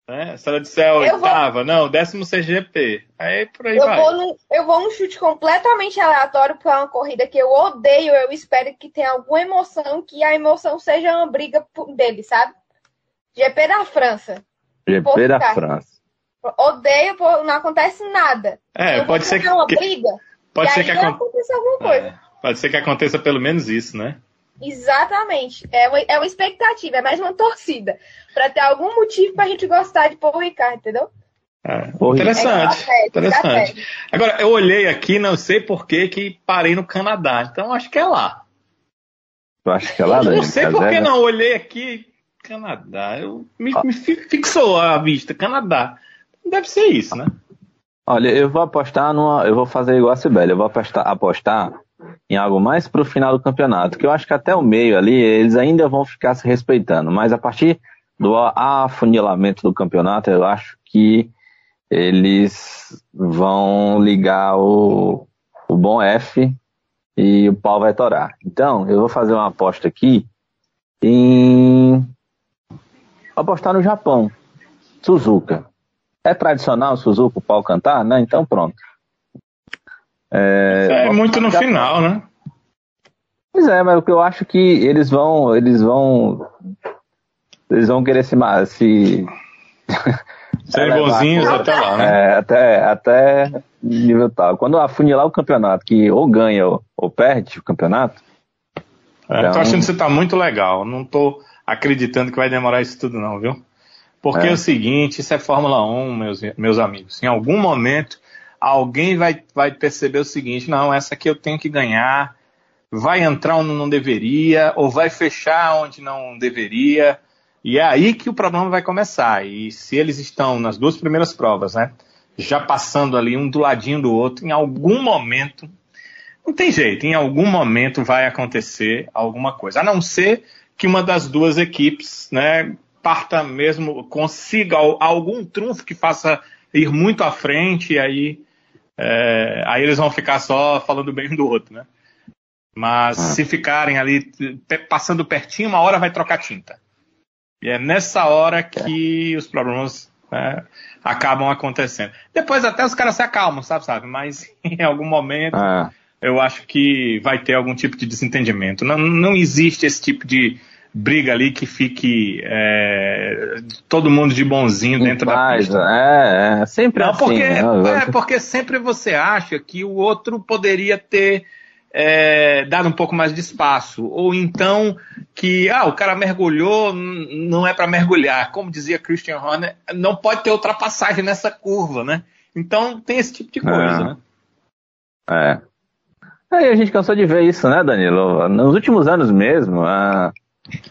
Né? Se ela disser Eu vou- oitava, não, décimo CGP. Aí por aí Eu vai. vou, num, eu vou num chute completamente aleatório para uma corrida que eu odeio. Eu espero que tenha alguma emoção, que a emoção seja uma briga por- dele, sabe? GP da França. GP da. França. Odeio, pô, não acontece nada. É, eu pode ser que, briga. pode e ser aí que aconteça. alguma coisa. É, pode ser que aconteça pelo menos isso, né? Exatamente. É uma, é uma expectativa, é mais uma torcida. Pra ter algum motivo pra gente gostar de Paul Ricard, entendeu? É, Porra. interessante. É interessante. estratégia. Agora, eu olhei aqui, não sei por que que parei no Canadá. Então acho que é lá. Tu acha que é lá, Não Danilo? sei Que por que não. Olhei aqui, Canadá. Eu, me, me fi- fixou a vista, Canadá. Deve ser isso, né? Olha, eu vou apostar numa. Eu vou fazer igual a Sibeli, eu vou apostar, apostar em algo mais pro final do campeonato, que eu acho que até o meio ali eles ainda vão ficar se respeitando, mas a partir do afunilamento do campeonato, eu acho que eles vão ligar o, o bom F e o pau vai torar. Então, eu vou fazer uma aposta aqui em apostar no Japão, Suzuka. É tradicional Suzuka o pau cantar, né? Então pronto. É, muito no final, né? Pois é, mas o que eu acho que eles vão, eles vão, eles vão querer se, se <laughs> Serem bonzinhos até lá, né? É, até, até nível tal. Quando afunilar o campeonato, que ou ganha ou, ou perde o campeonato, É, Então- tô achando que você tá muito legal. Não tô acreditando que vai demorar isso tudo, não, viu? Porque é, É. o seguinte, isso é Fórmula 1, meus, meus amigos. Em algum momento, alguém vai, vai perceber o seguinte, não, essa aqui eu tenho que ganhar, vai entrar onde não deveria, ou vai fechar onde não deveria, e é aí que o problema vai começar. E se eles estão nas duas primeiras provas, né, já passando ali um do ladinho do outro, em algum momento não tem jeito, em algum momento vai acontecer alguma coisa. A não ser que uma das duas equipes, né, parta mesmo, consiga al- algum trunfo que faça ir muito à frente, e aí, é, aí eles vão ficar só falando bem um do outro, né? Mas Ah. se ficarem ali passando pertinho, uma hora vai trocar tinta. E é nessa hora que os problemas né, acabam acontecendo. Depois até os caras se acalmam, sabe, sabe? Mas <laughs> em algum momento ah, eu acho que vai ter algum tipo de desentendimento. Não, não existe esse tipo de briga ali que fique é, todo mundo de bonzinho dentro da pista. É, é sempre não, assim. Porque, né? é, porque sempre você acha que o outro poderia ter é, dado um pouco mais de espaço. Ou então que ah, o cara mergulhou, não é para mergulhar. Como dizia Christian Horner, não pode ter ultrapassagem nessa curva, né? Então tem esse tipo de coisa, é. né? É. Aí a gente cansou de ver isso, né, Danilo? Nos últimos anos mesmo, a...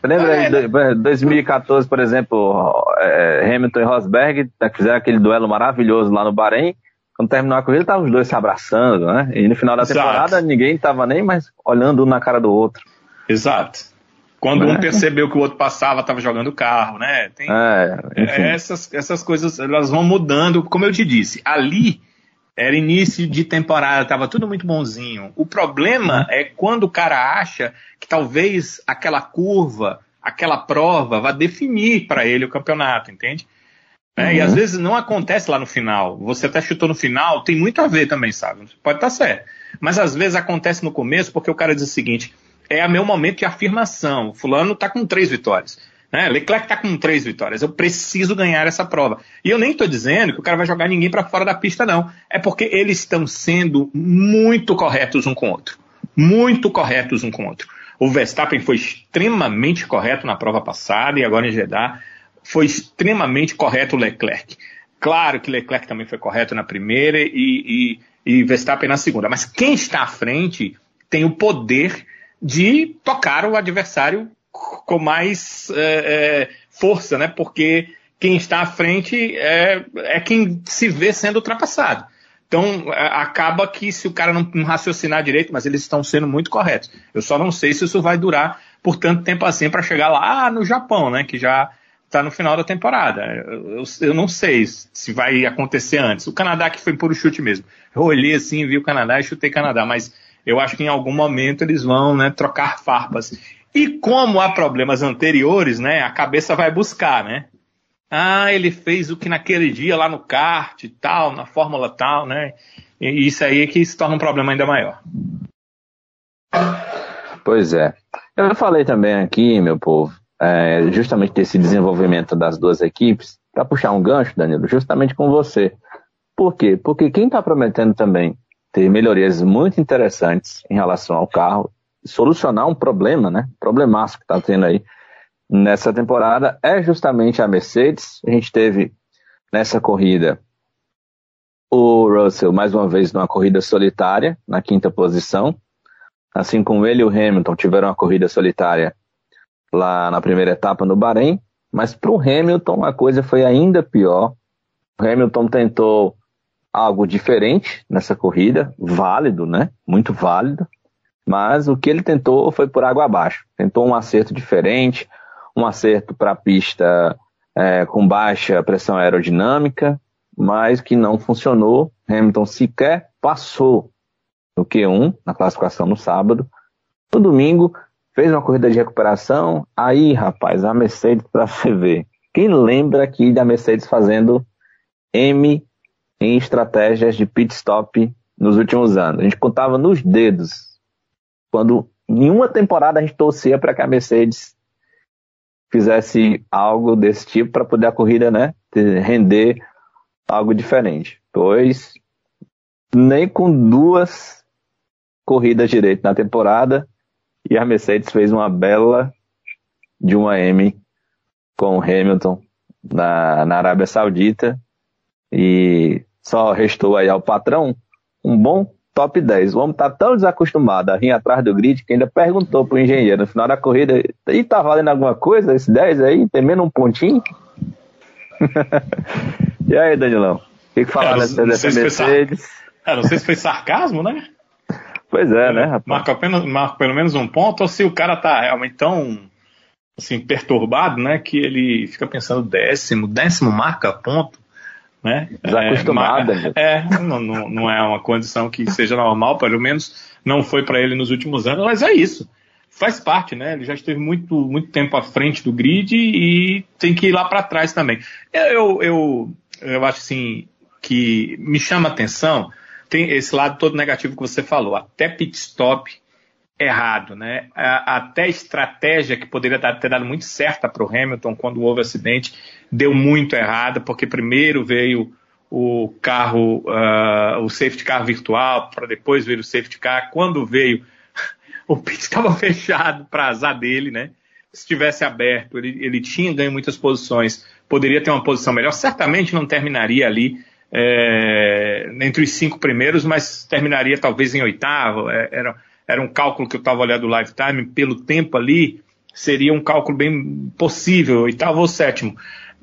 lembra é, de né? 2014, por exemplo, é, Hamilton e Rosberg né, fizeram aquele duelo maravilhoso lá no Bahrein. Quando terminou a corrida, estavam os dois se abraçando, né? E no final da Exato. temporada, ninguém estava nem mais olhando um na cara do outro. Exato. Quando um é. percebeu que o outro passava, estava jogando carro, né? Tem, é, é, essas, essas coisas, elas vão mudando, como eu te disse. Ali, era início de temporada, estava tudo muito bonzinho. O problema é quando o cara acha que talvez aquela curva, aquela prova, vá definir para ele o campeonato, entende? É, uhum. E às vezes não acontece lá no final. Você até chutou no final, tem muito a ver também, sabe? Pode estar tá certo. Mas às vezes acontece no começo porque o cara diz o seguinte: é meu momento de afirmação. Fulano está com três vitórias. Né? Leclerc está com três vitórias. Eu preciso ganhar essa prova. E eu nem estou dizendo que o cara vai jogar ninguém para fora da pista, não. É porque eles estão sendo muito corretos um com o outro. Muito corretos um com o outro. O Verstappen foi extremamente correto na prova passada e agora em Jeddah foi extremamente correto o Leclerc. Claro que Leclerc também foi correto na primeira e, e, e Verstappen na segunda. Mas quem está à frente tem o poder de tocar o adversário com mais é, é, força, né? Porque quem está à frente é, é quem se vê sendo ultrapassado. Então, é, acaba que se o cara não, raciocinar direito, mas eles estão sendo muito corretos. Eu só não sei se isso vai durar por tanto tempo assim para chegar lá no Japão, né? Que já está no final da temporada. Eu, eu, não sei se vai acontecer antes. O Canadá que foi por chute mesmo. Eu olhei assim, vi o Canadá e chutei Canadá, mas eu acho que em algum momento eles vão né, trocar farpas. E como há problemas anteriores, né, a cabeça vai buscar, né? Ah, ele fez o que naquele dia lá no kart e tal, na fórmula tal, né? E isso aí é que se torna um problema ainda maior. Pois é. Eu falei também aqui, meu povo, é, justamente desse desenvolvimento das duas equipes, para puxar um gancho, Danilo, justamente com você. Por quê? Porque quem está prometendo também ter melhorias muito interessantes em relação ao carro solucionar um problema, né? Problemaço que está tendo aí nessa temporada é justamente a Mercedes. A gente teve nessa corrida o Russell mais uma vez numa corrida solitária, na quinta posição. Assim como ele e o Hamilton tiveram uma corrida solitária lá na primeira etapa no Bahrein. Mas para o Hamilton a coisa foi ainda pior. O Hamilton tentou algo diferente nessa corrida, válido, né? Muito válido. Mas o que ele tentou foi por água abaixo. Tentou um acerto diferente, um acerto para a pista é, com baixa pressão aerodinâmica, mas que não funcionou. Hamilton sequer passou no Q1, na classificação no sábado. No domingo, fez uma corrida de recuperação. Aí, rapaz, a Mercedes para <laughs> você ver. Quem lembra aqui da Mercedes fazendo M em estratégias de pit stop nos últimos anos? A gente contava nos dedos quando nenhuma temporada a gente torcia para que a Mercedes fizesse algo desse tipo para poder a corrida, né, render algo diferente. Pois nem com duas corridas direito na temporada e a Mercedes fez uma bela de uma M com o Hamilton na, na Arábia Saudita e só restou aí ao patrão um bom top 10. O homem tá tão desacostumado a vir atrás do grid que ainda perguntou pro engenheiro no final da corrida, e tá valendo alguma coisa esse 10 aí? Tem menos um pontinho? <laughs> e aí, Danilão? O que, que falar é, dessa, dessa Mercedes? É, não sei se foi sarcasmo, né? Pois é, né, rapaz? Marca, apenas, marca pelo menos um ponto, ou se o cara tá realmente tão assim, perturbado, né, que ele fica pensando décimo, décimo marca ponto, né? Desacostumada. É, é não, não, não é uma condição que seja normal, pelo menos não foi para ele nos últimos anos, mas é isso. Faz parte, né? Ele já esteve muito, muito tempo à frente do grid e tem que ir lá para trás também. Eu, eu, eu acho assim que me chama atenção tem esse lado todo negativo que você falou. Até pit stop errado, né? Até estratégia que poderia ter dado muito certa para o Hamilton quando houve acidente deu muito errada, porque primeiro veio o carro, uh, o safety car virtual, para depois ver o safety car. Quando veio, <laughs> o pit estava <laughs> fechado para azar dele, né? Se tivesse aberto, ele, ele tinha ganho muitas posições, poderia ter uma posição melhor. Certamente não terminaria ali é, entre os cinco primeiros, mas terminaria talvez em oitavo. É, era, era um cálculo que eu estava olhando o lifetime, pelo tempo ali, seria um cálculo bem possível, oitavo ou sétimo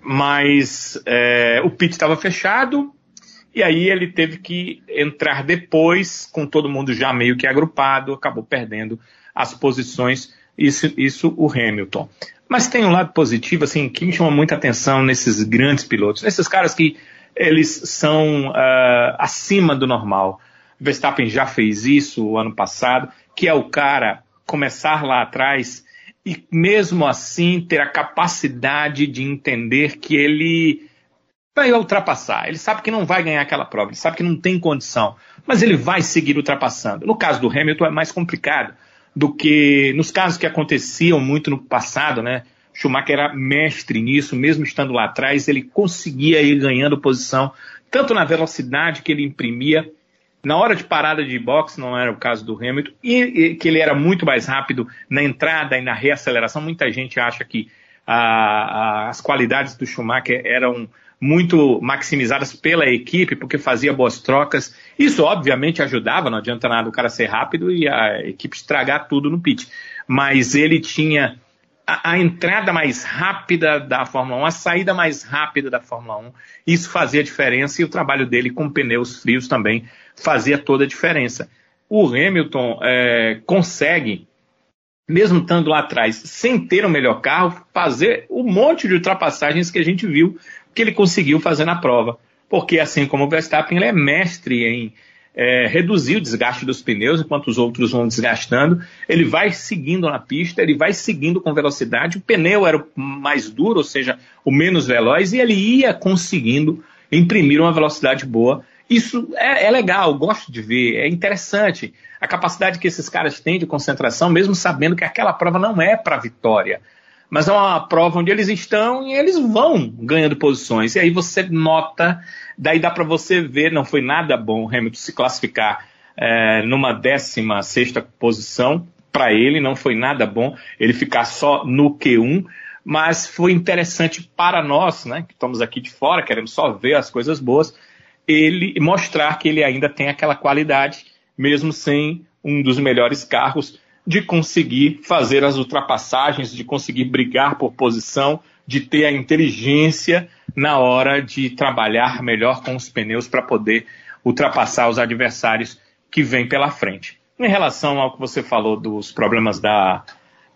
mas é, o pit estava fechado e aí ele teve que entrar depois, com todo mundo já meio que agrupado, acabou perdendo as posições, isso, isso o Hamilton. Mas tem um lado positivo, assim, que me chama muita atenção nesses grandes pilotos, nesses caras que eles são uh, acima do normal. Verstappen já fez isso o ano passado, que é o cara começar lá atrás e mesmo assim ter a capacidade de entender que ele vai ultrapassar. Ele sabe que não vai ganhar aquela prova, ele sabe que não tem condição, mas ele vai seguir ultrapassando. No caso do Hamilton é mais complicado do que nos casos que aconteciam muito no passado, né? Schumacher era mestre nisso, mesmo estando lá atrás, ele conseguia ir ganhando posição, tanto na velocidade que ele imprimia, na hora de parada de boxe, não era o caso do Hamilton, e, e, que ele era muito mais rápido na entrada e na reaceleração. Muita gente acha que a, a, as qualidades do Schumacher eram muito maximizadas pela equipe, porque fazia boas trocas. Isso, obviamente, ajudava, não adianta nada o cara ser rápido e a equipe estragar tudo no pit. Mas ele tinha a, a, entrada mais rápida da Fórmula 1, a saída mais rápida da Fórmula 1. Isso fazia diferença e o trabalho dele com pneus frios também fazia toda a diferença. O Hamilton é, consegue, mesmo estando lá atrás, sem ter o melhor carro, fazer o um monte de ultrapassagens que a gente viu que ele conseguiu fazer na prova. Porque, assim como o Verstappen, ele é mestre em é, reduzir o desgaste dos pneus, enquanto os outros vão desgastando. Ele vai seguindo na pista, ele vai seguindo com velocidade. O pneu era o mais duro, ou seja, o menos veloz, e ele ia conseguindo imprimir uma velocidade boa isso é, é legal, gosto de ver, é interessante. A capacidade que esses caras têm de concentração, mesmo sabendo que aquela prova não é para vitória, mas é uma prova onde eles estão e eles vão ganhando posições. E aí você nota, daí dá para você ver, não foi nada bom o Hamilton se classificar é, numa 16 sexta posição, para ele não foi nada bom ele ficar só no Q1, mas foi interessante para nós, né, que estamos aqui de fora, queremos só ver as coisas boas, ele mostrar que ele ainda tem aquela qualidade, mesmo sem um dos melhores carros, de conseguir fazer as ultrapassagens, de conseguir brigar por posição, de ter a inteligência na hora de trabalhar melhor com os pneus para poder ultrapassar os adversários que vêm pela frente. Em relação ao que você falou dos problemas da,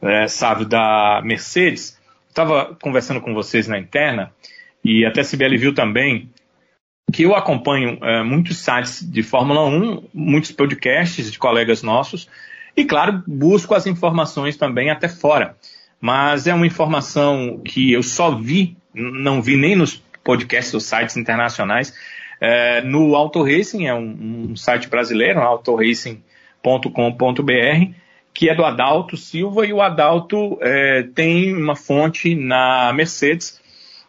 é, Sávio, da Mercedes, estava conversando com vocês na interna, e até a Sibeli viu também que eu acompanho é, muitos sites de Fórmula 1, muitos podcasts de colegas nossos, e claro, busco as informações também até fora. Mas é uma informação que eu só vi, não vi nem nos podcasts ou sites internacionais, é, no Auto Racing, é um, um site brasileiro, autoracing.com.br, que é do Adalto Silva, e o Adalto é, tem uma fonte na Mercedes,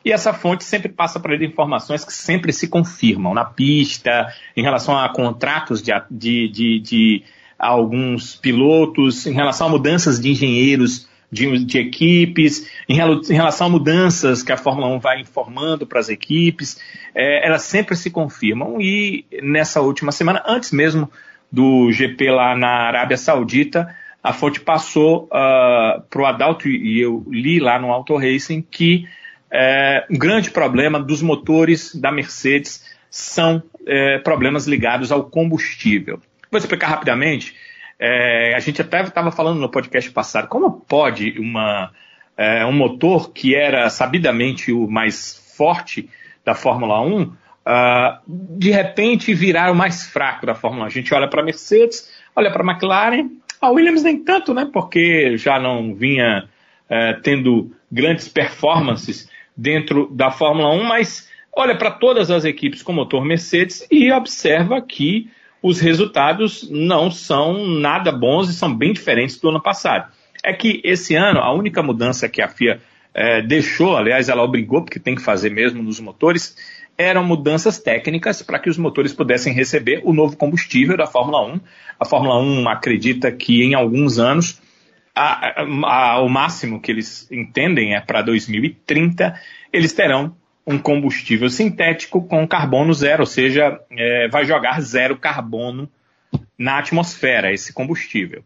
e essa fonte sempre passa para ele informações que sempre se confirmam na pista, em relação a contratos de, de, de, de alguns pilotos, em relação a mudanças de engenheiros de, de equipes, em, em, relação a mudanças que a Fórmula 1 vai informando para as equipes, é, elas sempre se confirmam. E nessa última semana, antes mesmo do GP lá na Arábia Saudita, a fonte passou uh, ah, para o Adalto, e eu li lá no Auto Racing, que é, um grande problema dos motores da Mercedes são é, problemas ligados ao combustível. Vou explicar rapidamente. É, a gente até estava falando no podcast passado, como pode uma, é, um motor que era sabidamente o mais forte da Fórmula 1, uh, ah, de repente virar o mais fraco da Fórmula 1. A gente olha para a Mercedes, olha para a McLaren, a Williams nem tanto, né? Porque já não vinha uh, tendo grandes performances dentro da Fórmula 1, mas olha para todas as equipes com motor Mercedes e observa que os resultados não são nada bons e são bem diferentes do ano passado. É que esse ano, a única mudança que a FIA é, deixou, aliás, ela obrigou, porque tem que fazer mesmo nos motores, eram mudanças técnicas para que os motores pudessem receber o novo combustível da Fórmula 1. A Fórmula 1 acredita que em alguns anos a, a, o máximo que eles entendem é para 2030, eles terão um combustível sintético com carbono zero, ou seja, é, vai jogar zero carbono na atmosfera, esse combustível.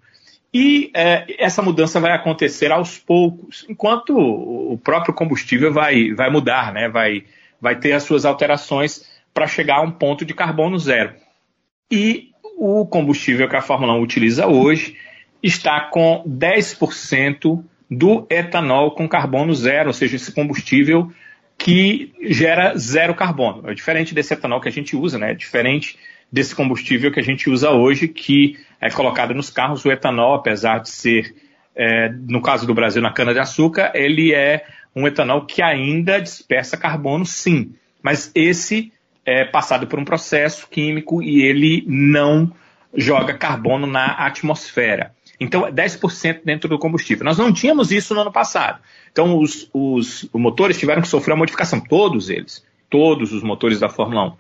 E é, essa mudança vai acontecer aos poucos, enquanto o próprio combustível vai, vai mudar, né? vai, vai ter as suas alterações para chegar a um ponto de carbono zero. E o combustível que a Fórmula 1 utiliza hoje está com 10% do etanol com carbono zero, ou seja, esse combustível que gera zero carbono. É diferente desse etanol que a gente usa, né? É diferente desse combustível que a gente usa hoje, que é colocado nos carros. O etanol, apesar de ser, é, no caso do Brasil, na cana-de-açúcar, ele é um etanol que ainda dispersa carbono, sim. Mas esse é passado por um processo químico e ele não joga carbono na atmosfera. Então, 10% dentro do combustível. Nós não tínhamos isso no ano passado. Então, os, os, os motores tiveram que sofrer uma modificação, todos eles, todos os motores da Fórmula 1.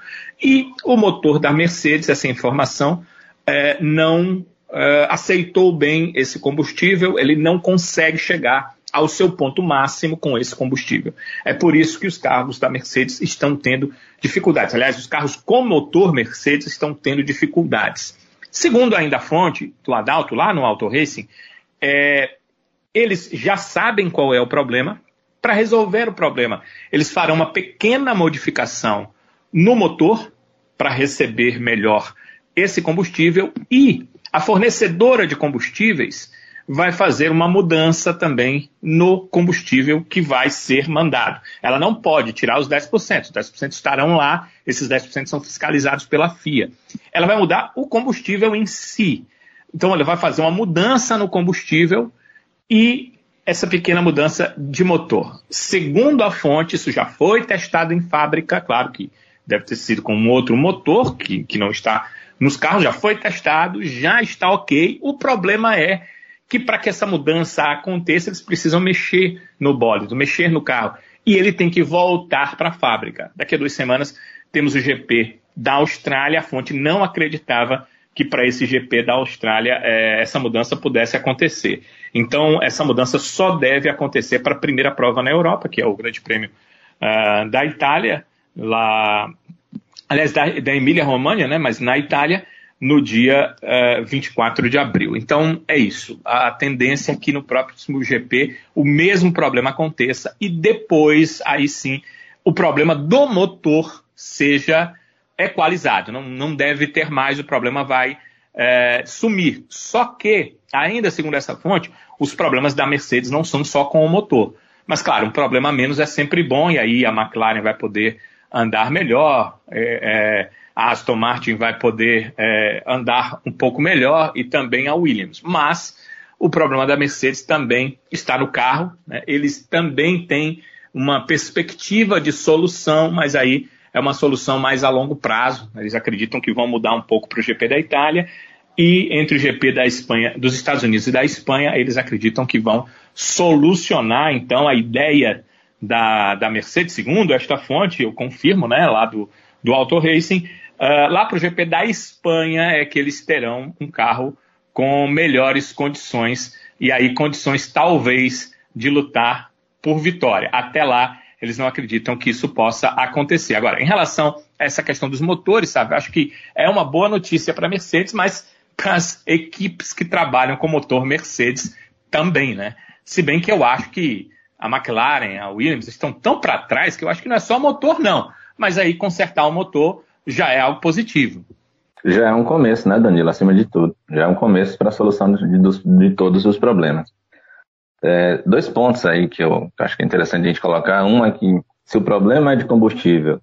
E o motor da Mercedes, essa informação, é, não é, aceitou bem esse combustível, ele não consegue chegar ao seu ponto máximo com esse combustível. É por isso que os carros da Mercedes estão tendo dificuldades. Aliás, os carros com motor Mercedes estão tendo dificuldades. Segundo ainda a fonte do Adalto, lá no Auto Racing, é, eles já sabem qual é o problema. Para resolver o problema, eles farão uma pequena modificação no motor para receber melhor esse combustível e a fornecedora de combustíveis vai fazer uma mudança também no combustível que vai ser mandado. Ela não pode tirar os 10%, os 10% estarão lá, esses 10% são fiscalizados pela FIA. Ela vai mudar o combustível em si. Então, ela vai fazer uma mudança no combustível e essa pequena mudança de motor. Segundo a fonte, isso já foi testado em fábrica, claro que deve ter sido com um outro motor que, que não está nos carros, já foi testado, já está ok. O problema é que para que essa mudança aconteça, eles precisam mexer no bólido, mexer no carro. E ele tem que voltar para a fábrica. Daqui a duas semanas temos o GP da Austrália. A fonte não acreditava que para esse GP da Austrália é, essa mudança pudesse acontecer. Então, essa mudança só deve acontecer para a primeira prova na Europa, que é o Grande Prêmio uh, da Itália, lá, aliás, da, da Emília-Romagna, né, mas na Itália, no dia uh, eh, 24 de abril. Então é isso. A tendência é que no próximo GP o mesmo problema aconteça e depois, aí sim, o problema do motor seja equalizado. Não, não deve ter mais, o problema vai é, sumir. Só que, ainda segundo essa fonte, os problemas da Mercedes não são só com o motor. Mas, claro, um problema menos é sempre bom, e aí a McLaren vai poder andar melhor. É, é, a Aston Martin vai poder é, andar um pouco melhor e também a Williams. Mas o problema da Mercedes também está no carro, né? eles também têm uma perspectiva de solução, mas aí é uma solução mais a longo prazo. Eles acreditam que vão mudar um pouco para o GP da Itália e entre o GP da Espanha, dos Estados Unidos e da Espanha, eles acreditam que vão solucionar então a ideia da, da Mercedes, segundo esta fonte, eu confirmo, né, lá do, do Auto Racing, Uh, lá para o GP da Espanha é que eles terão um carro com melhores condições e aí condições talvez de lutar por vitória. Até lá eles não acreditam que isso possa acontecer. Agora, em relação a essa questão dos motores, sabe, acho que é uma boa notícia para a Mercedes, mas para as equipes que trabalham com motor Mercedes também, né? Se bem que eu acho que a McLaren, a Williams estão tão para trás que eu acho que não é só motor, não. Mas aí consertar o motor já é algo positivo. Já é um começo, né, Danilo? Acima de tudo. Já é um começo para a solução de, de, de, todos os problemas. É, dois pontos aí que eu acho que é interessante a gente colocar. Um é que se o problema é de combustível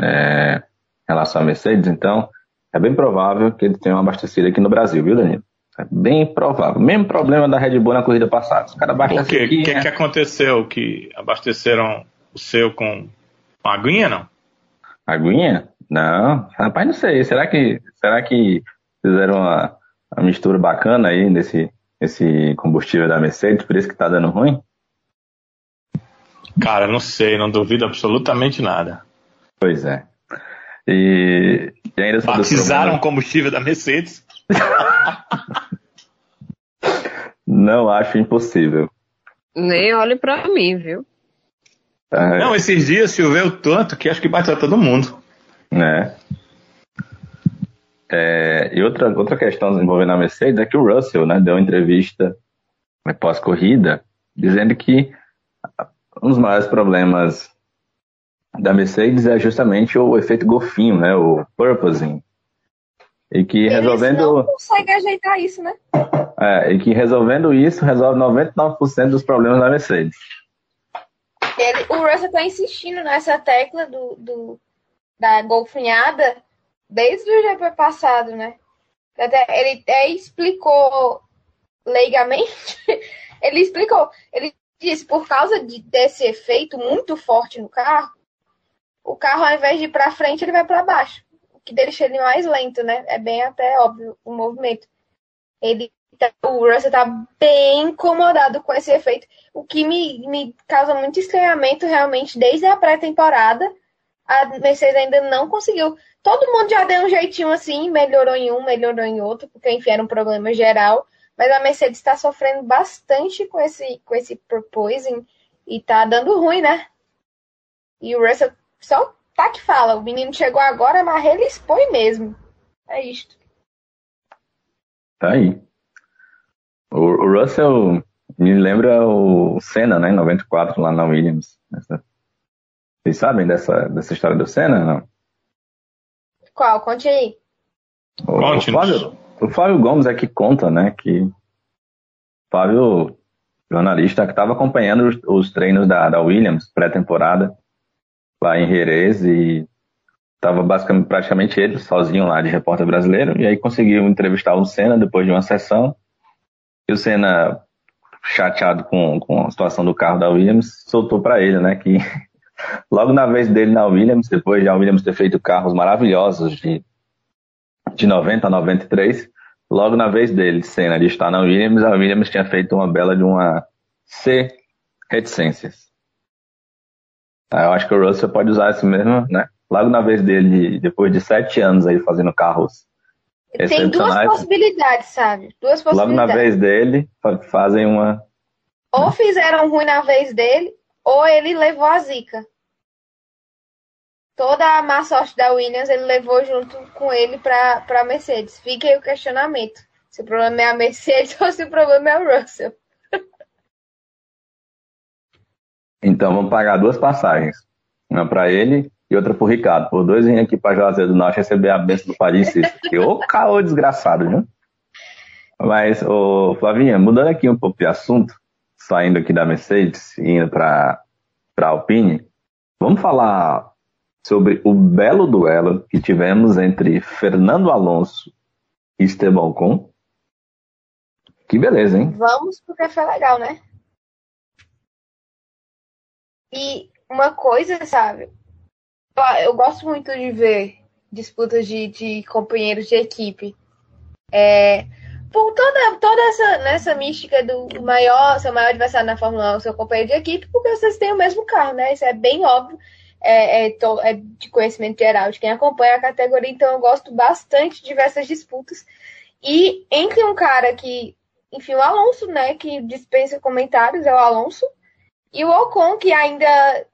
é, em relação à Mercedes, então é bem provável que eles tenham abastecido aqui no Brasil, viu, Danilo? É bem provável. Mesmo problema da Red Bull na corrida passada. Os caras abasteceram. O que, que, né? que aconteceu? Que abasteceram o seu com, com aguinha, não? Aguinha? Não, rapaz, não sei. Será que, será que fizeram uma, uma mistura bacana aí nesse, nesse combustível da Mercedes, por isso que tá dando ruim? Cara, não sei, não duvido absolutamente nada. Pois é. E, e ainda Batizaram o combustível da Mercedes? <laughs> não acho impossível. Nem olhe para mim, viu? É. Não, esses dias choveu tanto que acho que bateu todo mundo. É. é. e outra, outra questão envolvendo a Mercedes é que o Russell né, deu uma entrevista pós-corrida dizendo que um dos maiores problemas da Mercedes é justamente o efeito golfinho, né, o purposing. E que Eles resolvendo. não consegue ajeitar isso, né? É, e que resolvendo isso, resolve 99% dos problemas da Mercedes. Ele, o Russell tá insistindo nessa tecla do, do, da golfinhada desde o GP passado, né? Até, ele até explicou leigamente, <laughs> ele explicou, ele disse, por causa de, desse efeito muito forte no carro, o carro ao invés de ir para frente, ele vai para baixo, o que deixa ele mais lento, né? É bem até óbvio o movimento. Ele tá, o Russell tá bem incomodado com esse efeito, o que me, me causa muito estranhamento realmente desde a pré-temporada a Mercedes ainda não conseguiu. Todo mundo já deu um jeitinho assim, melhorou em um, melhorou em outro, porque enfim era um problema geral. Mas a Mercedes está sofrendo bastante com esse, com esse proposing e tá dando ruim, né? E o Russell só tá que fala, o menino chegou agora, mas ele expõe mesmo. É isto. Tá aí. O, o Russell me lembra o Senna, né? Em 94, lá na Williams. Vocês sabem dessa, dessa história do Senna, não? Qual? Conte aí. O, o, Flávio, o Flávio Gomes é que conta, né, que o Flávio, jornalista, que estava acompanhando os, os, treinos da, da Williams, pré-temporada, lá em Jerez, e estava basicamente praticamente ele sozinho lá de repórter brasileiro, e aí conseguiu entrevistar o Senna depois de uma sessão, e o Senna, chateado com, com a situação do carro da Williams, soltou para ele, né, que Logo na vez dele na Williams, depois de a Williams ter feito carros maravilhosos de, de 90 a 93, logo na vez dele, Senna, de estar na Williams, a Williams tinha feito uma bela de uma C reticências. Ah, eu acho que o Russell pode usar isso mesmo, né? Logo na vez dele, depois de sete anos aí fazendo carros Tem duas possibilidades, sabe? Duas possibilidades. Logo na vez dele, fazem uma... Ou fizeram ruim na vez dele, ou ele levou a zica. Toda a má sorte da Williams ele levou junto com ele para a Mercedes. Fica aí o questionamento. Se o problema é a Mercedes <laughs> ou se o problema é o Russell. Então vamos pagar duas passagens. Uma para ele e outra para o Ricardo. Por dois vir aqui para Juazeiro do Norte receber a bênção do Paris <laughs> Que ô caô desgraçado, viu? Mas, ô, Flavinha, mudando aqui um pouco de assunto, saindo aqui da Mercedes e indo para a Alpine, vamos falar sobre o belo duelo que tivemos entre Fernando Alonso e Esteban Ocon. Que beleza, hein? Vamos, porque foi legal, né? E uma coisa, sabe? Eu, gosto muito de ver disputas de, de companheiros de equipe. É, por toda, toda essa nessa mística do maior, seu maior adversário na Fórmula 1, o seu companheiro de equipe, porque vocês têm o mesmo carro, né? Isso é bem óbvio, é, é, to, é de conhecimento geral de quem acompanha a categoria, então eu gosto bastante de diversas disputas. E entre um cara que, enfim, o Alonso, né, que dispensa comentários, é o Alonso, e o Ocon, que ainda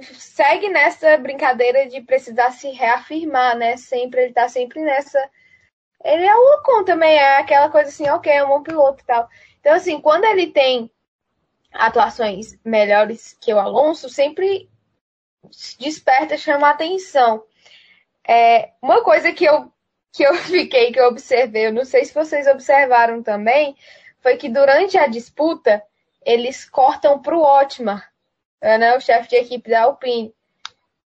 segue nessa brincadeira de precisar se reafirmar, né? Sempre, ele tá sempre nessa ele é o Ocon também, é aquela coisa assim, ok, é um bom piloto e tal. Então, assim, quando ele tem atuações melhores que o Alonso, sempre desperta, chama atenção. É, uma coisa que eu, que eu <laughs> fiquei, que eu observei, eu não sei se vocês observaram também, foi que durante a disputa, eles cortam pro Otmar, né, o chefe de equipe da Alpine.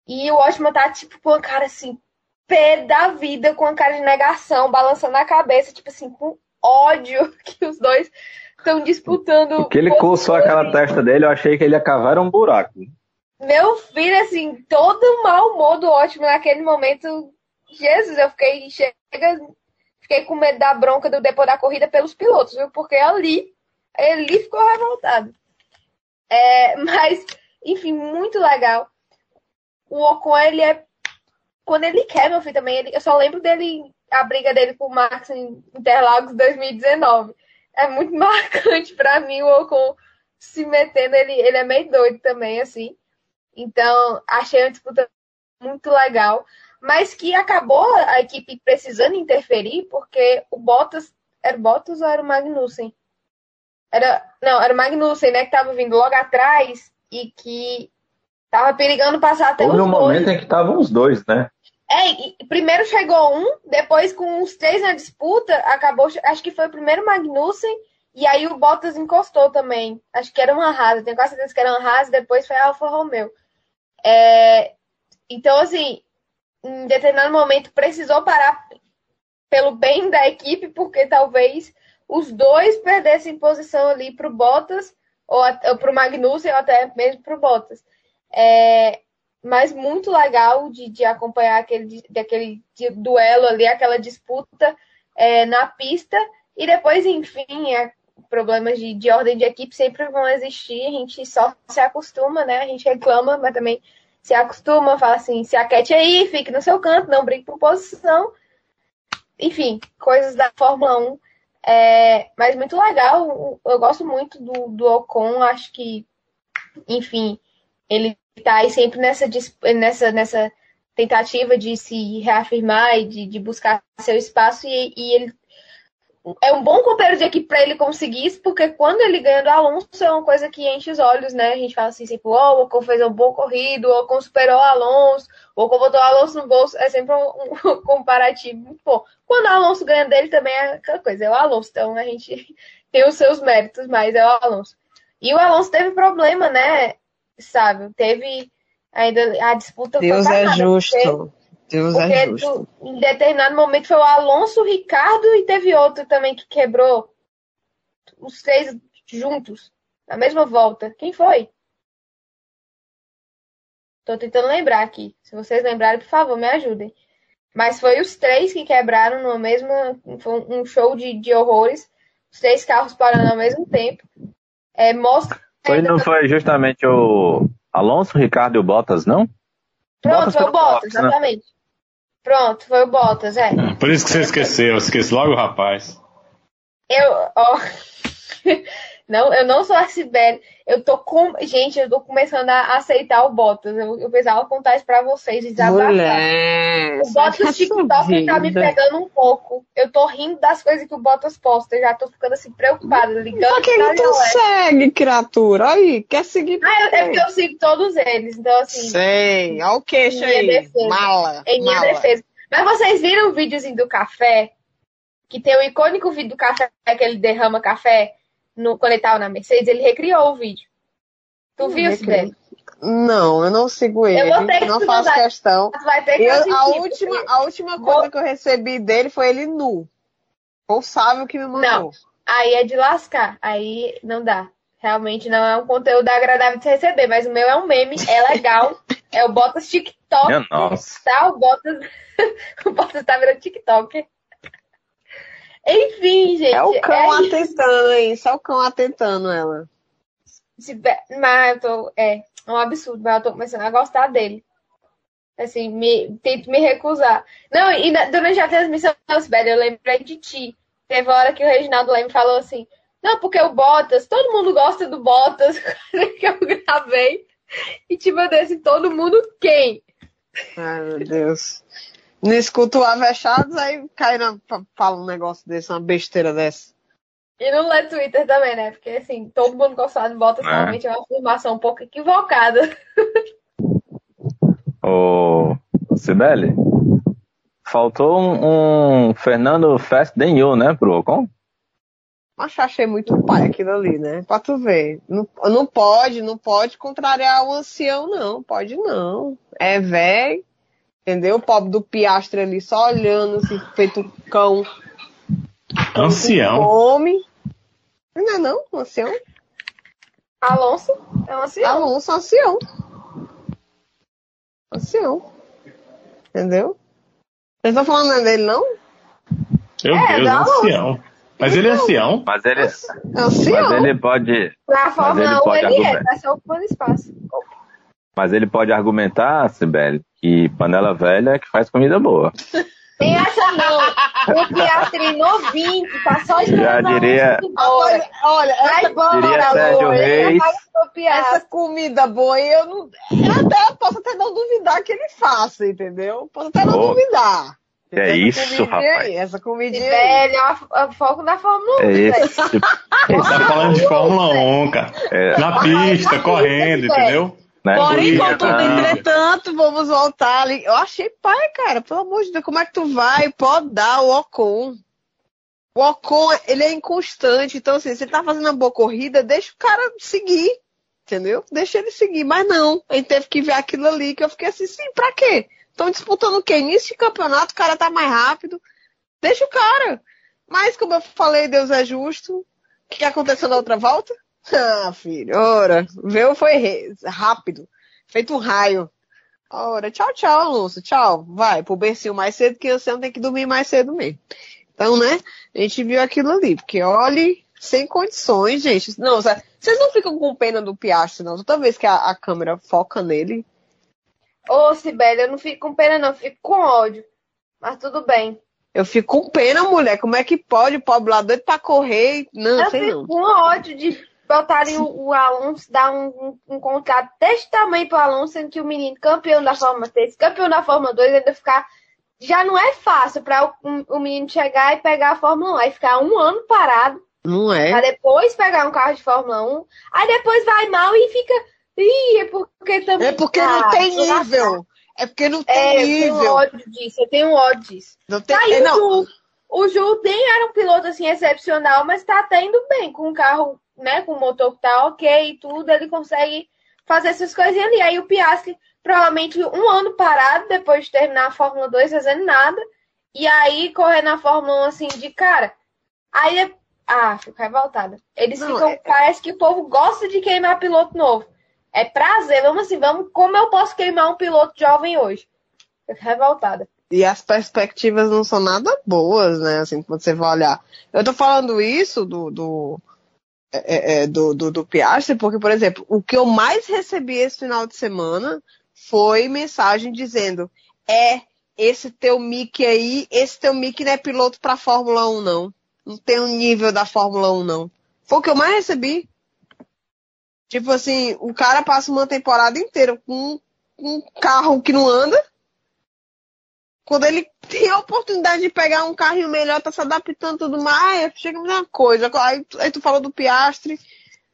E o Otmar tá, tipo, com a cara assim, pé da vida, com a cara de negação, balançando a cabeça, tipo assim, com ódio <laughs> que os dois estão disputando. Que ele coçou aquela testa dele, eu achei que ele ia cavar um buraco. meu filho, assim, todo mau humor do ótimo naquele momento. Jesus, eu fiquei, chega, fiquei com medo da bronca do depois da corrida pelos pilotos, viu? Porque ali, ele ficou revoltado. É, <laughs> mas, enfim, muito legal. O Ocon, ele é. Quando ele quer, meu filho, também, ele, eu só lembro dele, a briga dele com o Max em Interlagos 2019. É muito <laughs> marcante para mim o Ocon se metendo, ele, ele é meio doido também, assim. Então, achei uma disputa muito legal, mas que acabou a equipe precisando interferir, porque o Bottas. Era o Bottas ou era o Magnussen? Era, não, era o Magnussen, né, que tava vindo logo atrás e que tava perigando passar até Houve um dois. momento em que estavam os dois, né? É, primeiro chegou um, depois com os três na disputa, acabou, acho que foi o primeiro Magnussen, e aí o Bottas encostou também. Acho que era uma Haas, tenho quase certeza que era uma Haas, depois foi a Alfa Romeo. É, então, assim, em determinado momento precisou parar pelo bem da equipe, porque talvez os dois perdessem posição ali para o Bottas, ou para o Magnussen, ou até mesmo para o Bottas. É, mas muito legal de, de acompanhar aquele, daquele duelo ali, aquela disputa é, na pista. E depois, enfim, é, problemas de, de ordem de equipe sempre vão existir, a gente só se acostuma, né? A gente reclama, mas também se acostuma, fala assim, se aquete aí, fique no seu canto, não brigue por posição. Enfim, coisas da Fórmula 1. É, mas muito legal, eu gosto muito do, do Ocon, acho que, enfim, ele tá aí sempre nessa, nessa, nessa tentativa de se reafirmar e de, de buscar seu espaço, e, e ele é um bom companheiro de equipe para ele conseguir isso, porque quando ele ganha do Alonso é uma coisa que enche os olhos, né? A gente fala assim, sempre, oh, o Ocon fez um bom corrido, o Ocon superou o Alonso, o Ocon botou o Alonso no bolso, é sempre um, um <laughs> comparativo muito bom. Quando o Alonso ganha dele também é aquela coisa, é o Alonso, então a gente <laughs> tem os seus méritos, mas é o Alonso. E o Alonso teve problema, né? Sabe, teve ainda a disputa Deus é justo. porque- Deus porque é justo. tu- em determinado momento foi o Alonso, o Ricardo e teve outro também que quebrou os três juntos, na mesma volta. Quem foi? Tô tentando lembrar aqui. Se vocês lembrarem, por favor, me ajudem. Mas foi os três que quebraram no mesmo. Foi um show de, de horrores. Os três carros parando ao mesmo tempo. É, mostra. Foi, não foi justamente o Alonso, Ricardo e o Bottas, não? Pronto, Bottas foi o Bottas, né? exatamente. Pronto, foi o Bottas, é. Por isso que você esqueceu, eu esqueci logo o rapaz. Eu, ó, <laughs> não, eu não sou a Sibeli. Eu tô com, gente, eu tô começando a aceitar o Bottas. Eu, eu precisava contar isso pra vocês, desabafar. Mulher, O Bottas essa TikTok tá me pegando um pouco. Eu tô rindo das coisas que o Bottas posta. Eu já tô ficando assim preocupada, ligando. Pra que que tu galera. segue, criatura? Aí, quer seguir Ah, eu- é porque eu sigo todos eles. Então, assim, Sei, olha o queixo Minha aí. defesa. Mala, em minha mala. defesa. Mas vocês viram o videozinho do café? Que tem o icônico vídeo do café que ele derrama café no, quando ele tava na Mercedes? Ele recriou o vídeo. Tu viu, recriou. Sibeli? Não, eu não sigo ele. Eu vou ter que não faço mandar. questão. Tu vai ter que Eu- a, última, a última coisa que eu recebi dele foi ele nu. Ou sabe o que me mandou. Não. Aí é de lascar. Aí não dá. Realmente não é um conteúdo agradável de se receber, mas o meu é um meme, é legal. <laughs> é o Bottas TikTok. Nossa. Tá? O Bottas, <laughs> o Bottas tá virando TikTok. Enfim, gente. É o cão isso. atentando, é isso. É o cão atentando ela. Mas eu tô. É, é um absurdo, mas eu tô começando a gostar dele. Assim, me, tento me recusar. Não, e na- durante a transmissão, velho, eu lembrei de ti. Teve uma hora que o Reginaldo Leme falou assim: Não, porque o Bottas, todo mundo gosta do Bottas <laughs> que eu gravei. E tipo, eu disse, todo mundo quem? Ai, meu Deus. Não escuta o Avechados, aí cai na, fa- fala um negócio desse, uma besteira dessa. E não lê Twitter também, né? Porque assim, todo mundo gosta do Bottas, É. realmente é uma afirmação um pouco equivocada. <laughs> Ô, Sibeli, faltou um, um Fernando Fast than you, né, pro Ocon? Mas achei muito pai aquilo ali, né? Pra tu ver. Não, não pode, não pode contrariar o ancião, não. Pode não. É velho, entendeu? O pobre do Piastre ali só olhando, assim, feito cão. Ancião. Come. Não é não, um ancião? Alonso é um ancião. Alonso, ancião. ancião. Entendeu? Vocês estão falando dele, não? Meu é, Deus, ancião. Mas ele é ancião. Mas ele, é ancião. Mas ele pode. Pra Fórmula 1 ele, ele é, tá só ocupando espaço. Mas ele pode argumentar, Sibeli, que panela velha é que faz comida boa. Tem essa não. O Piastri novinho, que tá só esperando Já diria... Olha, olha essa, diria Sérgio Reis. essa comida boa, eu não. Eu até posso até não duvidar que ele faça, entendeu? Posso até não oh. duvidar. É essa isso, rapaz. Aí, essa comidinha velho, é o foco da Fórmula 1. É esse. tá falando de Fórmula 1, cara. É. Na pista, correndo, entendeu? Né? Porém, contudo, entretanto, vamos voltar ali. Eu achei pai, cara. Pelo amor de Deus, como é que tu vai podar o Ocon? O Ocon, ele é inconstante. Então, assim, se ele tá fazendo uma boa corrida, deixa o cara seguir. Entendeu? Deixa ele seguir. Mas não, a gente teve que ver aquilo ali que eu fiquei assim, sim, pra quê? Estão disputando o quê? Início de campeonato, o cara tá mais rápido. Deixa o cara. Mas, como eu falei, Deus é justo. O que aconteceu na outra volta? <laughs> Ah, filho, ora, veio foi rápido, feito um raio. Ora, tchau, tchau, Alonso, tchau. Vai pro bercinho mais cedo, que você não tem que dormir mais cedo mesmo. Então, né, a gente viu aquilo ali, porque olhe, sem condições, gente. Não, vocês não ficam com pena do Piastri, não. Toda vez que a, a câmera foca nele. Ô, Sibeli, eu não fico com pena, não, fico com ódio. Mas tudo bem. Eu fico com pena, mulher. Como é que pode? O pobre lá doido pra correr. Não, eu sei fico não. com ódio de botarem o, o, Alonso, dar um, um, um, contrato desse tamanho pro Alonso, sendo que o menino campeão da Fórmula 3, campeão da Fórmula 2, ainda ficar. Já não é fácil para o, o, menino chegar e pegar a Fórmula 1, aí ficar um ano parado. Não é. Pra depois pegar um carro de Fórmula 1, aí depois vai mal e fica. Ih, é porque também. É porque não tem nível. É porque não tem é, nível. Eu tenho ódio disso, eu tenho ódio disso. Não tem tá, não. O Ju, o Ju tem, era um piloto assim excepcional, mas tá até indo bem com um carro né, com o motor que tá ok e tudo, ele consegue fazer essas coisinhas ali. Aí o Piastri, provavelmente um ano parado, depois de terminar a Fórmula 2, fazendo nada, e aí correr na Fórmula 1 assim, de cara. Aí, é, ah, fico revoltada. Eles Não, ficam, é... parece que o povo gosta de queimar piloto novo. É prazer, vamos assim, vamos, como eu posso queimar um piloto jovem hoje? Fico revoltada. E as perspectivas não são nada boas, né? Assim, quando você vai olhar. Eu tô falando isso do, do, é, é, é, do, do, do Piastri, porque, por exemplo, o que eu mais recebi esse final de semana foi mensagem dizendo: é, esse teu Mickey aí, esse teu Mickey não é piloto para Fórmula 1, não. Não tem o um nível da Fórmula 1, não. Foi o que eu mais recebi. Tipo assim, o cara passa uma temporada inteira com um carro que não anda quando ele tem a oportunidade de pegar um carrinho melhor, tá se adaptando tudo mais, chega a mesma coisa. Aí, aí tu falou do Piastre,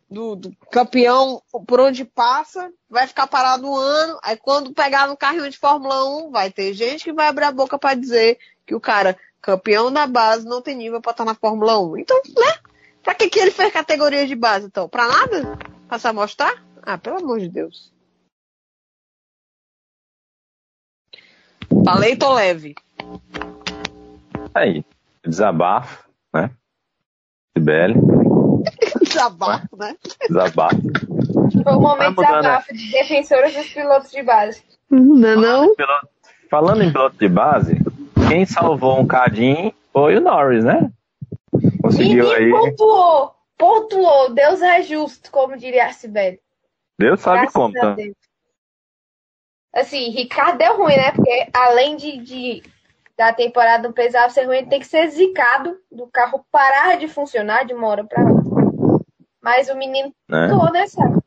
do, do, campeão, por onde passa, vai ficar parado um ano, aí quando pegar no carrinho de Fórmula 1, vai ter gente que vai abrir a boca para dizer que o cara, campeão da base, não tem nível para estar na Fórmula 1. Então, né? Pra que, que ele fez categoria de base, então? Pra nada? Pra se amostrar? Ah, pelo amor de Deus. Falei, tô leve. Aí, desabafo, né? Sibeli. desabafo, né? Desabafo. Foi um momento de desabafo de defensores dos pilotos de base. Não é não? Falando em piloto de base, quem salvou um cadinho foi o Norris, né? Conseguiu aí. pontuou, pontuou. Deus é justo, como diria a Sibeli. Deus sabe Graças como, tá? Assim, Ricardo deu ruim, né? Porque além de, de da temporada não precisava ser ruim, ele tem que ser zicado do carro parar de funcionar de uma hora para outra. Mas o menino é. todo, né, sabe?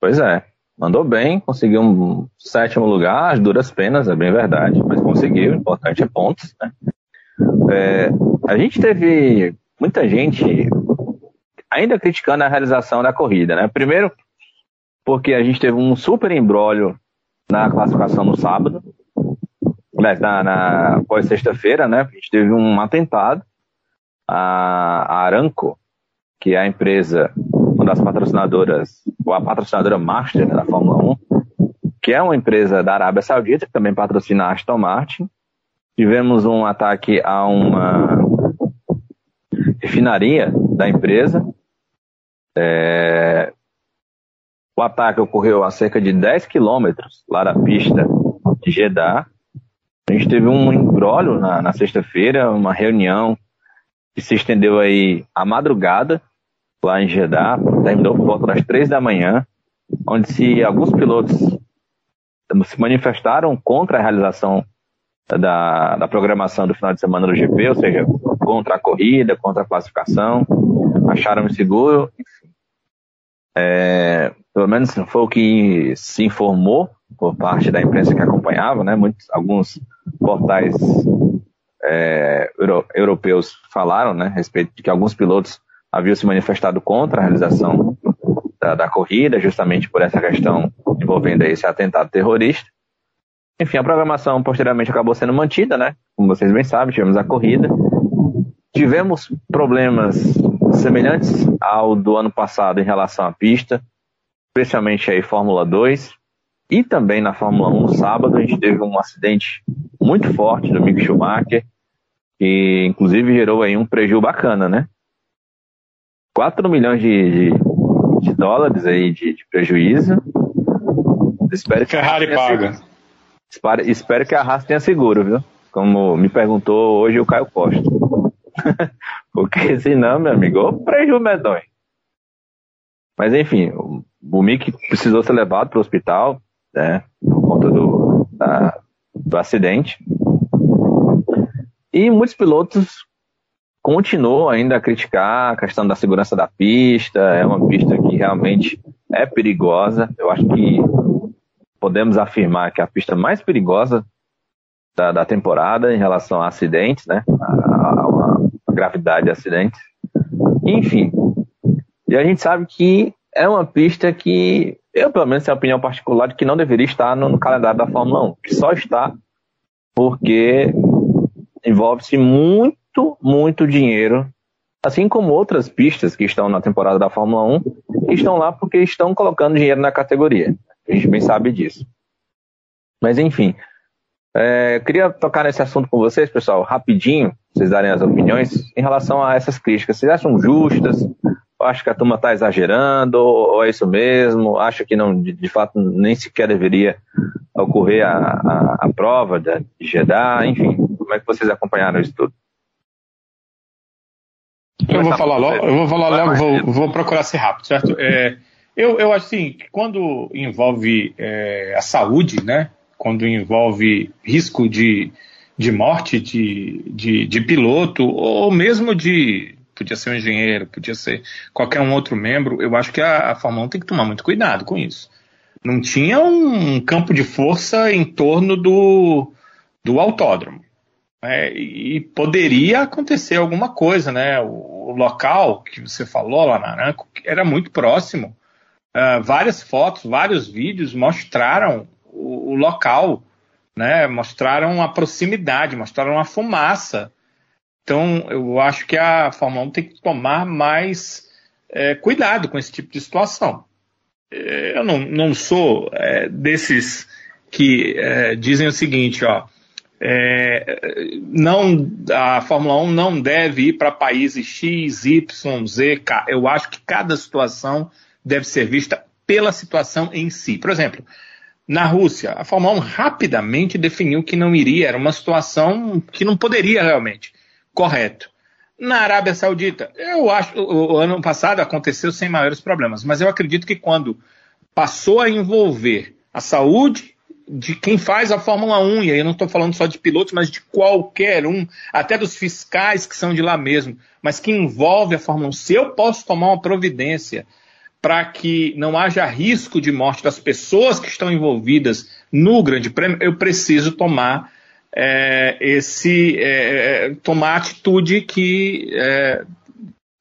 Pois é. Mandou bem, conseguiu um sétimo lugar, as duras penas, é bem verdade, mas conseguiu, o importante é pontos, né? É, a gente teve muita gente ainda criticando a realização da corrida, né? Primeiro, porque a gente teve um super embrólio na classificação no sábado, na, na pós sexta-feira, né? A gente teve um atentado. A, a Aranco, que é a empresa, uma das patrocinadoras, ou a patrocinadora master né, da Fórmula 1, que é uma empresa da Arábia Saudita, que também patrocina a Aston Martin. Tivemos um ataque a uma refinaria da empresa. É, O ataque ocorreu a cerca de 10 quilômetros lá da pista de Jeddah. A gente teve um embrólio na, na sexta-feira, uma reunião que se estendeu aí à madrugada lá em Jeddah, terminou por volta das três da manhã, onde se alguns pilotos se manifestaram contra a realização da, da programação do final de semana do GP, ou seja, contra a corrida, contra a classificação, acharam inseguro, enfim. É, pelo menos foi o que se informou por parte da imprensa que acompanhava, né? Muitos, alguns portais é, euro, europeus falaram, né, a respeito de que alguns pilotos haviam se manifestado contra a realização da, da corrida, justamente por essa questão envolvendo esse atentado terrorista. Enfim, a programação posteriormente acabou sendo mantida, né? Como vocês bem sabem, tivemos a corrida. Tivemos problemas semelhantes ao do ano passado em relação à pista, especialmente aí Fórmula 2 e também na Fórmula 1 no sábado a gente teve um acidente muito forte do Mick Schumacher, que inclusive gerou aí um prejuízo bacana, né? 4 milhões de, de, de dólares aí de, de prejuízo. Espero que Ferrari paga. Espero, espero que a Haas tenha seguro, viu? Como me perguntou hoje o Caio Costa. <laughs> Porque senão, meu amigo, o prejuízo medonho. Mas enfim, o, Mick precisou ser levado para o hospital, né? Por conta do, da, do acidente. E muitos pilotos continuam ainda a criticar a questão da segurança da pista. É uma pista que realmente é perigosa. Eu acho que podemos afirmar que é a pista mais perigosa da, da temporada em relação a acidentes, né? A, a, a gravidade de acidentes. Enfim. E a gente sabe que é uma pista que eu, pelo menos, tenho a opinião particular de que não deveria estar no, no calendário da Fórmula 1. Que só está porque envolve-se muito, muito dinheiro assim como outras pistas que estão na temporada da Fórmula 1, estão lá porque estão colocando dinheiro na categoria. A gente bem sabe disso. Mas enfim, é, queria tocar nesse assunto com vocês, pessoal, rapidinho, vocês darem as opiniões em relação a essas críticas. Vocês acham justas? Acha que a turma está exagerando? Ou é isso mesmo? Acha que não, de, de fato, nem sequer deveria ocorrer a, a, a prova de, de Jeddah? Enfim, como é que vocês acompanharam isso tudo? Eu vou falar logo, eu vou falar logo, vou, vou procurar ser rápido, certo? É, eu, eu acho assim, que quando envolve é, a saúde, né? Quando envolve risco de, de morte de, de, de piloto, ou mesmo de. Podia ser um engenheiro, podia ser qualquer um outro membro, eu acho que a, a Fórmula 1 tem que tomar muito cuidado com isso. Não tinha um campo de força em torno do, do autódromo. É, e poderia acontecer alguma coisa, né? O, o, local que você falou lá na Aranco era muito próximo uh, várias fotos, vários vídeos mostraram o, o, local, né? Mostraram a proximidade, mostraram a fumaça. Então, eu acho que a Fórmula 1 tem que tomar mais é, cuidado com esse tipo de situação. É, eu não, não sou é, desses que é, dizem o seguinte, ó. É, não, a Fórmula 1 não deve ir para países X, Y, Z, K. Eu acho que cada situação deve ser vista pela situação em si. Por exemplo, na Rússia, a Fórmula 1 rapidamente definiu que não iria, era uma situação que não poderia realmente. Correto. Na Arábia Saudita, eu acho o, ano passado aconteceu sem maiores problemas, mas eu acredito que quando passou a envolver a saúde de quem faz a Fórmula 1, e aí eu não estou falando só de pilotos, mas de qualquer um, até dos fiscais que são de lá mesmo, mas que envolve a Fórmula 1. Se eu posso tomar uma providência para que não haja risco de morte das pessoas que estão envolvidas no Grande Prêmio, eu preciso tomar é, esse é, tomar atitude que é,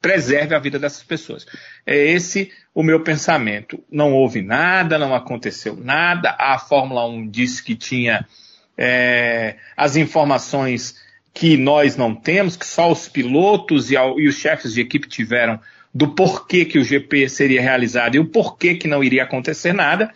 preserve a vida dessas pessoas. É esse o meu pensamento. Não houve nada, não aconteceu nada. A Fórmula 1 disse que tinha é, as informações que nós não temos, que só os pilotos e, e os chefes de equipe tiveram do porquê que o GP seria realizado e o porquê que não iria acontecer nada,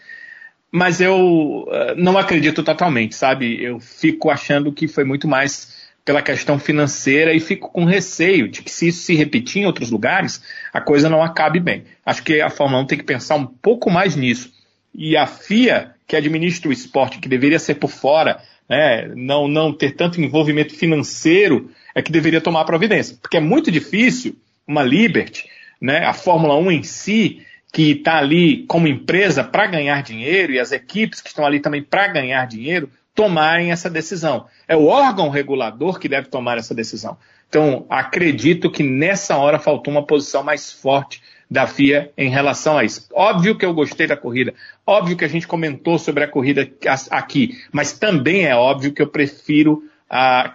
mas eu uh, não acredito totalmente, sabe? Eu fico achando que foi muito mais pela questão financeira e fico com receio de que se isso se repetir em outros lugares, a coisa não acabe bem. Acho que a Fórmula 1 tem que pensar um pouco mais nisso. E a FIA, que administra o esporte, que deveria ser por fora, né, não, não ter tanto envolvimento financeiro, é que deveria tomar providência. Porque é muito difícil uma Liberty, né, a Fórmula 1 em si, que está ali como empresa para ganhar dinheiro e as equipes que estão ali também para ganhar dinheiro, tomarem essa decisão. É o órgão regulador que deve tomar essa decisão. Então, acredito que nessa hora faltou uma posição mais forte da FIA em relação a isso. Óbvio que eu gostei da corrida, óbvio que a gente comentou sobre a corrida aqui, mas também é óbvio que eu prefiro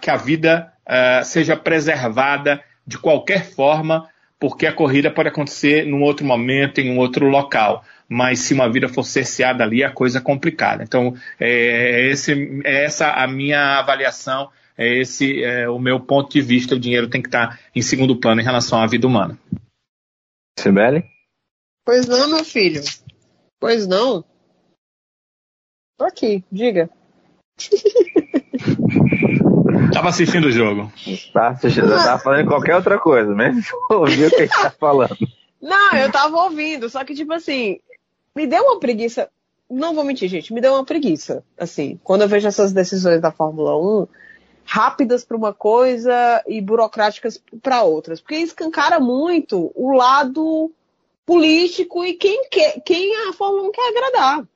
que a vida uh, seja preservada de qualquer forma, porque a corrida pode acontecer num outro momento, em um outro local mas se uma vida for cerceada ali, a coisa é complicada. Então, é, esse, é essa a minha avaliação, é esse é, o meu ponto de vista. O dinheiro tem que estar em segundo plano em relação à vida humana. Sibeli? Pois não, meu filho. Pois não. Tô aqui, diga. <laughs> Tava assistindo o jogo. Tá assistindo, tava fazendo qualquer outra coisa, mesmo ouvir o que ele tá falando. Não, eu tava ouvindo, só que tipo assim, me deu uma preguiça. Não vou mentir, gente, me deu uma preguiça. Assim, quando eu vejo essas decisões da Fórmula 1, rápidas para uma coisa e burocráticas para outras. Porque escancara muito o lado político e quem, quer, quem a Fórmula 1 quer agradar.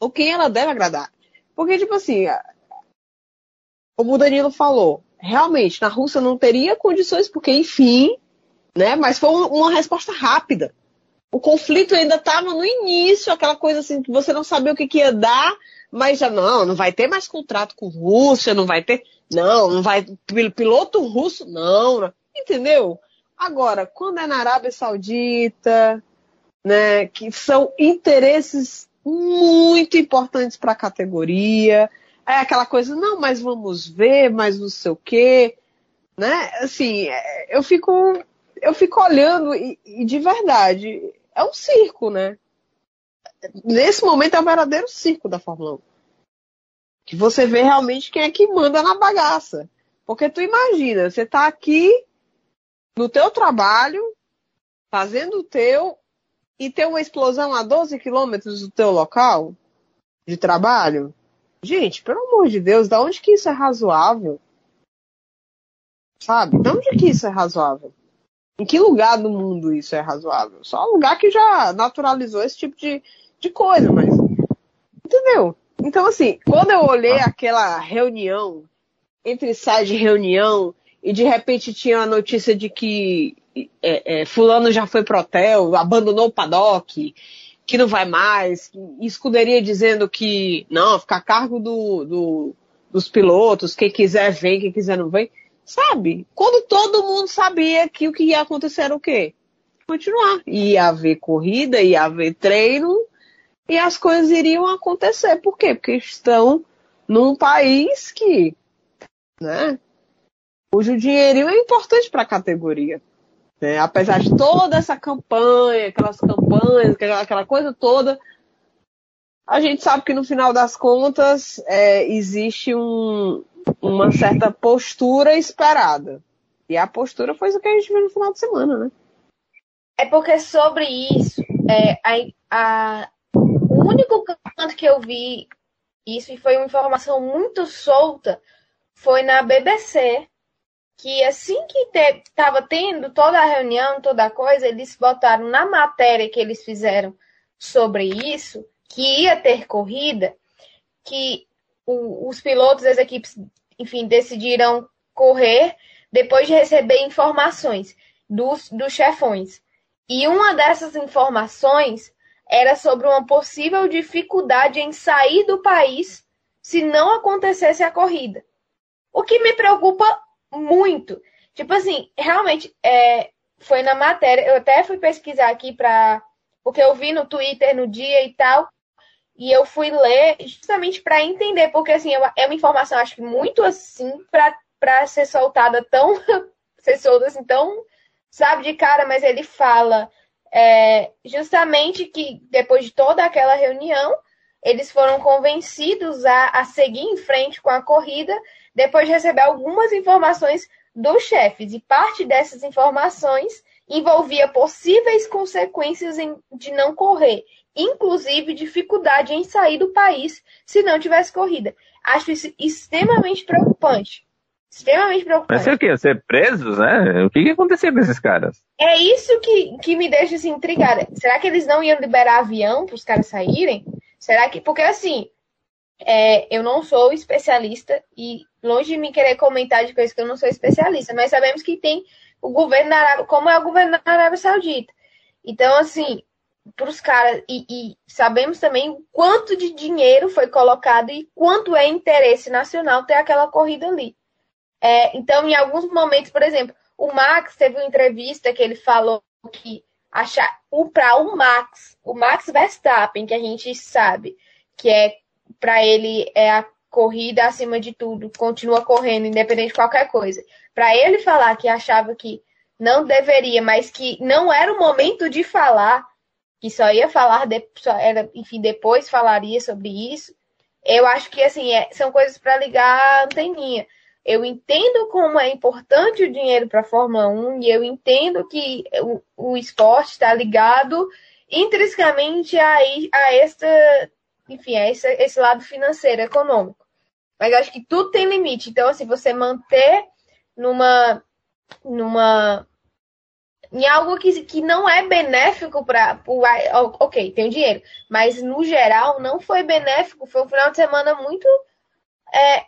Ou quem ela deve agradar. Porque, tipo assim, como o Danilo falou, realmente, na Rússia não teria condições, porque, enfim, né? Mas foi uma resposta rápida o conflito ainda estava no início, aquela coisa assim que você não sabia o que, que, ia dar, mas já não, não vai ter mais contrato com Rússia, não vai ter, não, não vai piloto russo, não, entendeu? Agora, quando é na Arábia Saudita, né, que são interesses muito importantes para a categoria, é aquela coisa, não, mas vamos ver, mas não sei o quê, né? Assim, é, eu fico eu fico olhando e, e de verdade, é um circo, né? Nesse momento é o verdadeiro circo da Fórmula 1. Que você vê realmente quem é que manda na bagaça. Porque tu imagina, você tá aqui no teu trabalho, fazendo o teu, e tem uma explosão a 12 quilômetros do teu local de trabalho. Gente, pelo amor de Deus, da onde que isso é razoável? Sabe? Da onde que isso é razoável? Em que lugar do mundo isso é razoável? Só um lugar que já naturalizou esse tipo de, de coisa, mas. Entendeu? Então, assim, quando eu olhei aquela reunião, entre sai de reunião, e de repente tinha a notícia de que é, é, Fulano já foi pro hotel, abandonou o paddock, que não vai mais, escuderia dizendo que não, fica a cargo do, do, dos pilotos, quem quiser vem, quem quiser não vem. Sabe? Quando todo mundo sabia que o que ia acontecer era o quê? Continuar. Ia haver corrida, ia haver treino e as coisas iriam acontecer. Por quê? Porque estão num país que, né, cujo dinheirinho é importante para a categoria. Né? Apesar de toda essa campanha, aquelas campanhas, aquela coisa toda, a gente sabe que no final das contas é, existe um, uma certa postura esperada. E a postura foi isso que a gente viu no final de semana, né? É porque sobre isso, é, a, a, o único canto que eu vi isso, e foi uma informação muito solta, foi na BBC, que assim que estava te, tendo toda a reunião, toda a coisa, eles botaram na matéria que eles fizeram sobre isso, que ia ter corrida, que o, os pilotos das equipes, enfim, decidiram correr depois de receber informações dos, dos chefões. E uma dessas informações era sobre uma possível dificuldade em sair do país se não acontecesse a corrida. O que me preocupa muito. Tipo assim, realmente, é, foi na matéria, eu até fui pesquisar aqui para. Porque eu vi no Twitter no dia e tal, e eu fui ler justamente para entender, porque assim, é uma informação, acho que muito assim, para ser soltada tão. <laughs> ser solta assim, tão. Sabe de cara, mas ele fala é, justamente que depois de toda aquela reunião, eles foram convencidos a, a seguir em frente com a corrida depois de receber algumas informações dos chefes. E parte dessas informações envolvia possíveis consequências de não correr, inclusive dificuldade em sair do país se não tivesse corrida. Acho isso extremamente preocupante. Extremamente preocupante. Mas sei o quê? Ser presos, né? O que, que aconteceu com esses caras? É isso que, que me deixa assim, intrigada. Será que eles não iam liberar avião para os caras saírem? Será que. Porque assim, é, eu não sou especialista e longe de me querer comentar de coisas que eu não sou especialista, mas sabemos que tem o governo da Arábia, como é o governo da Arábia Saudita. Então, assim, para os caras, e, e, sabemos também o quanto de dinheiro foi colocado e quanto é interesse nacional ter aquela corrida ali. É, então, em alguns momentos, por exemplo, o Max teve uma entrevista que ele falou que achar o para o Max, o Max Verstappen, que a gente sabe que é para ele é a corrida acima de tudo, continua correndo independente de qualquer coisa. Para ele falar que achava que não deveria, mas que não era o momento de falar, que só ia falar, de, só era, enfim, depois falaria sobre isso. Eu acho que assim é, são coisas para ligar a anteninha. Eu entendo como é importante o dinheiro para a Fórmula 1 e eu entendo que o, o esporte está ligado intrinsecamente a, a esta, enfim, a esse, esse lado financeiro, econômico. Mas acho que tudo tem limite. Então, assim, você manter numa. numa em algo que, que não é benéfico para. Ok, tem dinheiro. Mas, no geral, não foi benéfico. Foi um final de semana muito. É,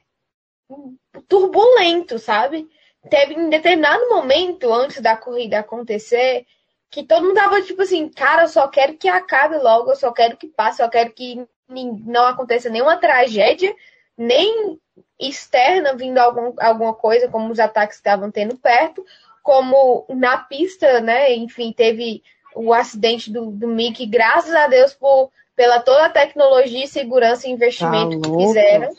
turbulento, sabe? Teve em determinado momento, antes da corrida acontecer, que todo mundo tava tipo assim, cara, eu só quero que acabe logo, eu só quero que passe, eu quero que não aconteça nenhuma tragédia, nem externa vindo algum, alguma coisa, como os ataques que estavam tendo perto, como na pista, né? Enfim, teve o acidente do, do Mickey, graças a Deus por, pela toda a tecnologia, segurança e investimento tá que fizeram.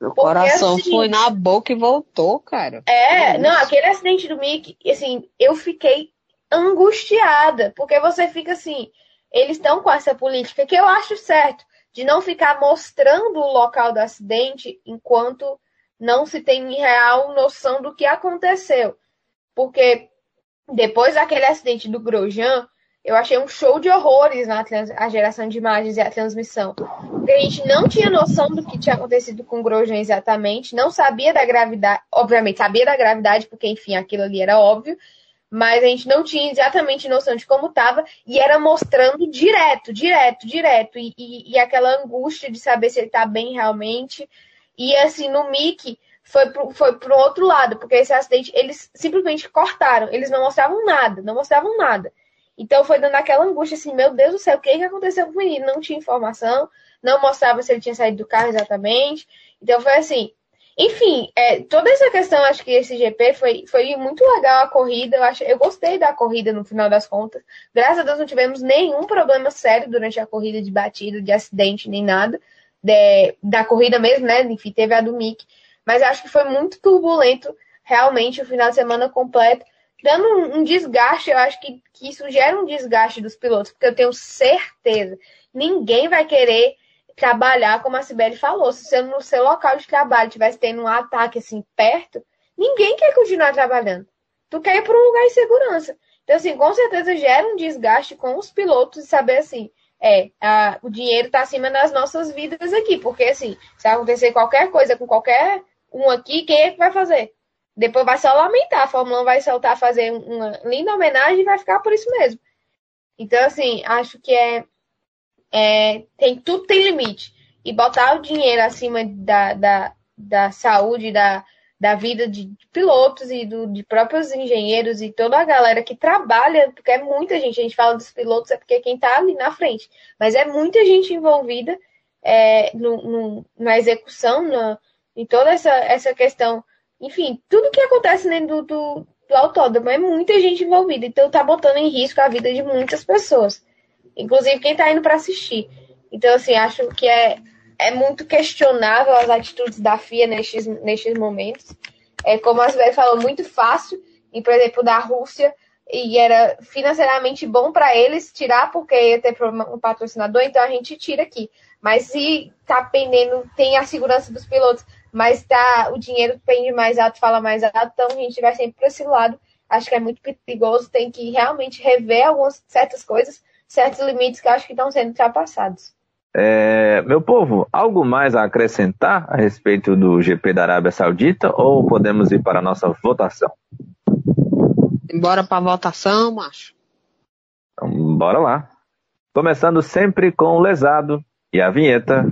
Meu coração assim, foi na boca e voltou, cara. É, não, aquele acidente do Mickey, assim, eu fiquei angustiada, porque você fica assim, eles estão com essa política que eu acho certo, de não ficar mostrando o local do acidente enquanto não se tem real noção do que aconteceu. Porque depois daquele acidente do Grosjean, eu achei um show de horrores na a geração de imagens e a transmissão. Porque a gente não tinha noção do que tinha acontecido com o Grosjean exatamente, não sabia da gravidade, obviamente sabia da gravidade, porque enfim, aquilo ali era óbvio, mas a gente não tinha exatamente noção de como estava e era mostrando direto, direto, direto, e, e, e aquela angústia de saber se ele está bem realmente. E assim, no Mickey foi pro, foi pro outro lado, porque esse acidente eles simplesmente cortaram, eles não mostravam nada, não mostravam nada. Então foi dando aquela angústia assim, meu Deus do céu, o que, que aconteceu com o menino? Não tinha informação, não mostrava se ele tinha saído do carro exatamente. Então foi assim. Enfim, é, toda essa questão, acho que esse GP foi, foi muito legal a corrida. Eu, acho, eu gostei da corrida no final das contas. Graças a Deus não tivemos nenhum problema sério durante a corrida de batida, de acidente, nem nada. De, da corrida mesmo, né? Enfim, teve a do Mick. Mas acho que foi muito turbulento, realmente, o final de semana completo dando um, um desgaste, eu acho que, que isso gera um desgaste dos pilotos, porque eu tenho certeza, ninguém vai querer trabalhar, como a Sibeli falou, se você no seu local de trabalho tivesse tendo um ataque assim perto, ninguém quer continuar trabalhando. Tu quer ir para um lugar de segurança. Então, assim, com certeza gera um desgaste com os pilotos e saber assim, é, a, o dinheiro está acima das nossas vidas aqui, porque assim, se acontecer qualquer coisa com qualquer um aqui, quem é que vai fazer? Depois vai só lamentar. A Fórmula 1 vai soltar fazer uma linda homenagem e vai ficar por isso mesmo. Então, assim, acho que é, é tem tudo tem limite. E botar o dinheiro acima da, da, da saúde, da, da vida de pilotos e do, de próprios engenheiros e toda a galera que trabalha, porque é muita gente, a gente fala dos pilotos, é porque quem está ali na frente, mas é muita gente envolvida é, no, no, na execução, na, em toda essa, essa questão. Enfim, tudo que acontece dentro do, do, do autódromo é muita gente envolvida, então tá botando em risco a vida de muitas pessoas, inclusive quem tá indo para assistir. Então, assim, acho que é, é muito questionável as atitudes da FIA nestes, nestes momentos. É, como a Sibeli falou, muito fácil, e, por exemplo, da Rússia, e era financeiramente bom para eles tirar, porque ia ter um patrocinador, então a gente tira aqui. Mas se tá pendendo, tem a segurança dos pilotos, mas tá, o dinheiro pende mais alto, fala mais alto, então a gente vai sempre para esse lado. Acho que é muito perigoso, tem que realmente rever algumas certas coisas, certos limites que acho que estão sendo ultrapassados. É, meu povo, algo mais a acrescentar a respeito do GP da Arábia Saudita ou podemos ir para a nossa votação? Bora para a votação, macho. Então, bora lá. Começando sempre com o lesado e a vinheta.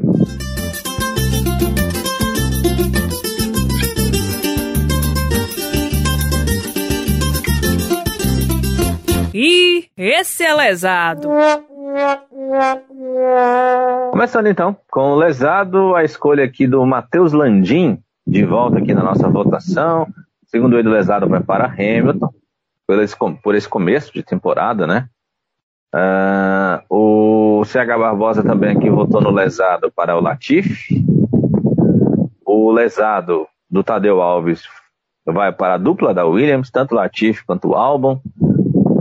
E esse é lesado. Começando então com o lesado, a escolha aqui do Matheus Landim, de volta aqui na nossa votação. Segundo ele, o lesado vai para Hamilton, por esse, por esse começo de temporada, né? Uh, o CH Barbosa também aqui votou no lesado para o Latifi. O lesado do Tadeu Alves vai para a dupla da Williams, tanto Latifi quanto o Albon.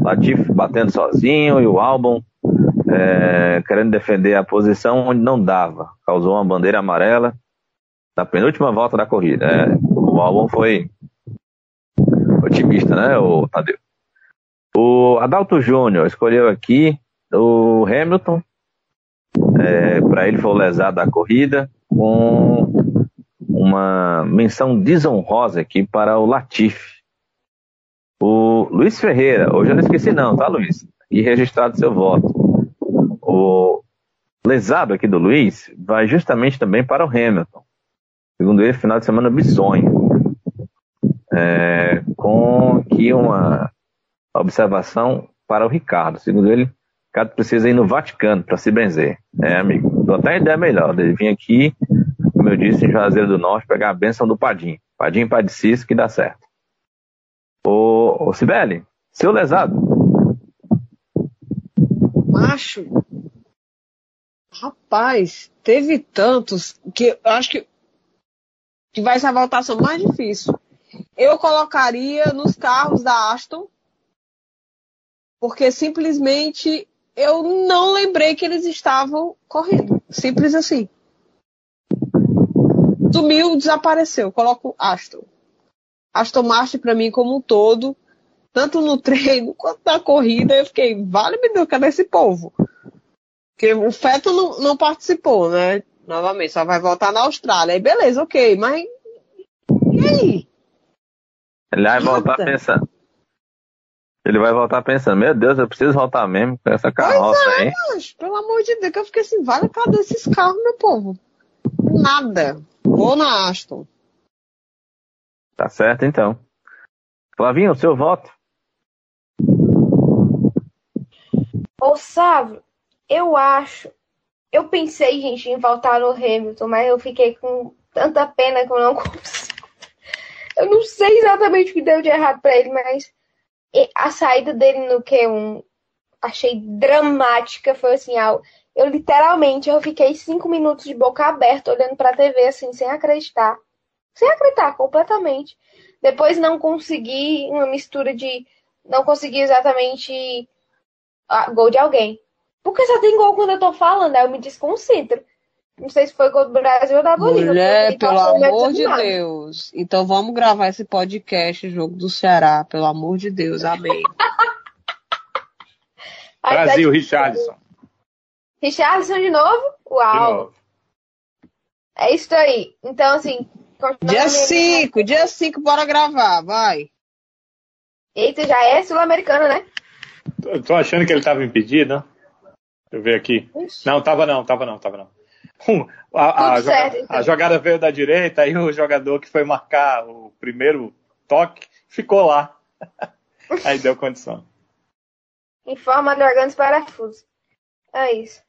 Latifi batendo sozinho e o Albon é, querendo defender a posição onde não dava. Causou uma bandeira amarela na penúltima volta da corrida. É, o Albon foi otimista, né, o Tadeu? O Adalto Júnior escolheu aqui o Hamilton, é, para ele foi o lesado da corrida, com uma menção desonrosa aqui para o Latifi. O Luiz Ferreira, hoje eu não esqueci não, tá Luiz? E registrado seu voto. O lesado aqui do Luiz vai justamente também para o Hamilton. Segundo ele, final de semana bizonho. É, com aqui uma observação para o Ricardo. Segundo ele, Ricardo precisa ir no Vaticano para se benzer. É, amigo, dou até ideia melhor. Ele vir aqui, como eu disse, em Juazeiro do Norte, pegar a bênção do Padim. Padim Cis, que dá certo. Ô, ô Sibeli, seu lesado. Macho. Rapaz, teve tantos que eu acho que, que vai ser a votação mais difícil. Eu colocaria nos carros da Aston, porque simplesmente eu não lembrei que eles estavam correndo. Simples assim. Sumiu, desapareceu. Coloco Aston. Aston Martin para mim como um todo, tanto no treino quanto na corrida, eu fiquei, vale me Deus, cadê esse povo? Porque o Feto não, não, participou, né? Novamente, só vai voltar na Austrália. Aí beleza, ok, mas e aí? Ele vai voltar pensando. Ele vai voltar pensando, meu Deus, eu preciso voltar mesmo com essa carroça pois é, aí. Mas, pelo amor de Deus, que eu fiquei assim, vale cadê esses carros, meu povo? Nada. Vou na Aston. Tá certo, então. Flavinho, o seu voto? Ô, Sávio, eu acho. Eu pensei, gente, em voltar no Hamilton, mas eu fiquei com tanta pena que eu não <laughs> consigo. Eu não sei exatamente o que deu de errado para ele, mas a saída dele no Q1 achei dramática. Foi assim, eu literalmente eu fiquei cinco minutos de boca aberta olhando pra TV, assim, sem acreditar sem acreditar completamente. Depois não consegui uma mistura de. Não consegui exatamente a, gol de alguém. Porque só tem gol quando eu tô falando, aí eu me desconcentro. Não sei se foi gol do Brasil ou da Bolívia. Mulher, pelo amor de Deus. Então vamos gravar esse podcast, jogo do Ceará, pelo amor de Deus. Amém. <laughs> Brasil, Richardson. Richardson de novo? Uau. De novo. É isso aí. Então, assim, Dia 5, dia 5, bora gravar, vai. Eita, já é sul-americano, né? Tô, tô, achando que ele tava impedido, né? Deixa eu ver aqui. Ixi. Não, tava não, tava não, tava não. a, a, certo, jogada, então. a, jogada, veio da direita, aí o jogador que foi marcar o primeiro toque ficou lá. <laughs> aí deu condição. Informa órgãos parafusos. É isso.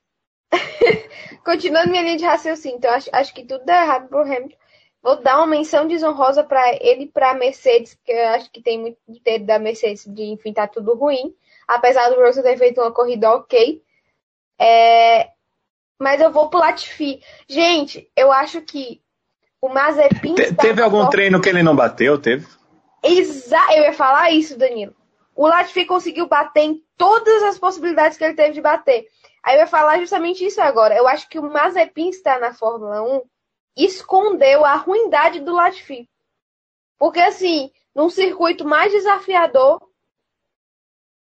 <laughs> Continuando minha linha de raciocínio, então acho, acho que tudo deu errado pro Hamilton. Vou dar uma menção desonrosa para ele e para Mercedes, porque eu acho que tem muito de da Mercedes de, enfim, tá tudo ruim. Apesar do Russell ter feito uma corrida ok. É... Mas eu vou pro Latifi. Gente, eu acho que o Mazepin. Te, teve algum forma... treino que ele não bateu? Teve? Exato, eu ia falar isso, Danilo. O Latifi conseguiu bater em todas as possibilidades que ele teve de bater. Aí eu ia falar justamente isso agora. Eu acho que o Mazepin está na Fórmula 1 escondeu a ruindade do Latifi. Porque, assim, num circuito mais desafiador,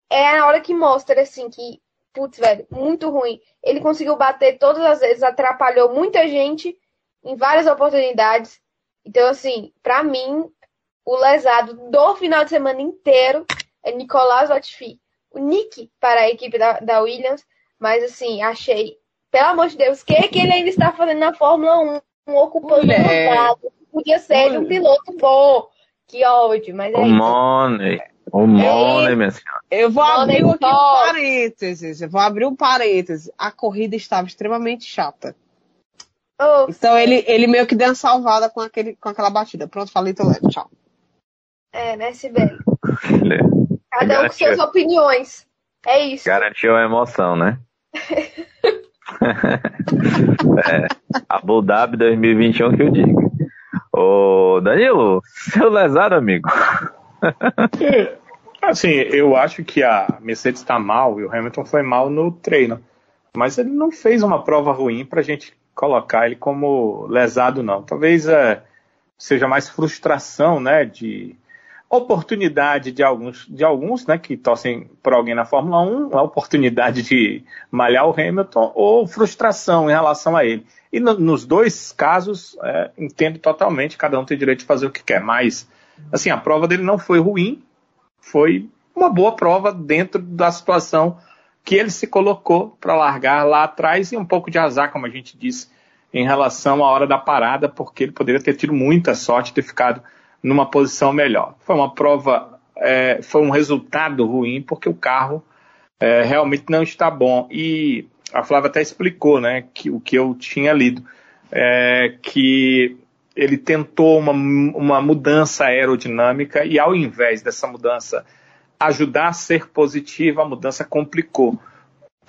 é a hora que mostra, assim, que, putz, velho, muito ruim. Ele conseguiu bater todas as vezes, atrapalhou muita gente em várias oportunidades. Então, assim, para mim, o lesado do final de semana inteiro é Nicolás Latifi. O Nick para a equipe da, da Williams, mas, assim, achei, pelo amor de Deus, o que, que ele ainda está fazendo na Fórmula 1? Um ocupando um lado. Podia ser de um piloto bom. Que ódio, mas é o Money. O Money, é minha senhora. Eu vou abrir aqui um parênteses. Eu vou abrir um parênteses. A corrida estava extremamente chata. Oh, então ele, ele meio que deu uma salvada com, aquele, com aquela batida. Pronto, falei, tô leve. Tchau. É, né, Sibeli? Cada um com suas opiniões. É isso. Garantiu a emoção, né? <laughs> é, Abu Dhabi 2021 que eu digo. Ô, Danilo, seu lesado, amigo. É, assim, eu acho que a Mercedes está mal e o Hamilton foi mal no treino. Mas ele não fez uma prova ruim para a gente colocar ele como lesado, não. Talvez é, seja mais frustração, né, de oportunidade de alguns, de alguns né, que torcem por alguém na Fórmula 1, a oportunidade de malhar o Hamilton ou frustração em relação a ele. E no, nos dois casos, é, entendo totalmente, cada um tem direito de fazer o que quer, mas assim, a prova dele não foi ruim, foi uma boa prova dentro da situação que ele se colocou para largar lá atrás e um pouco de azar, como a gente disse, em relação à hora da parada, porque ele poderia ter tido muita sorte ter ficado numa posição melhor. Foi uma prova, é, foi um resultado ruim, porque o carro é, realmente não está bom. E a Flávia até explicou, né, que o que eu tinha lido, é, que ele tentou uma, uma mudança aerodinâmica e ao invés dessa mudança ajudar a ser positiva, a mudança complicou.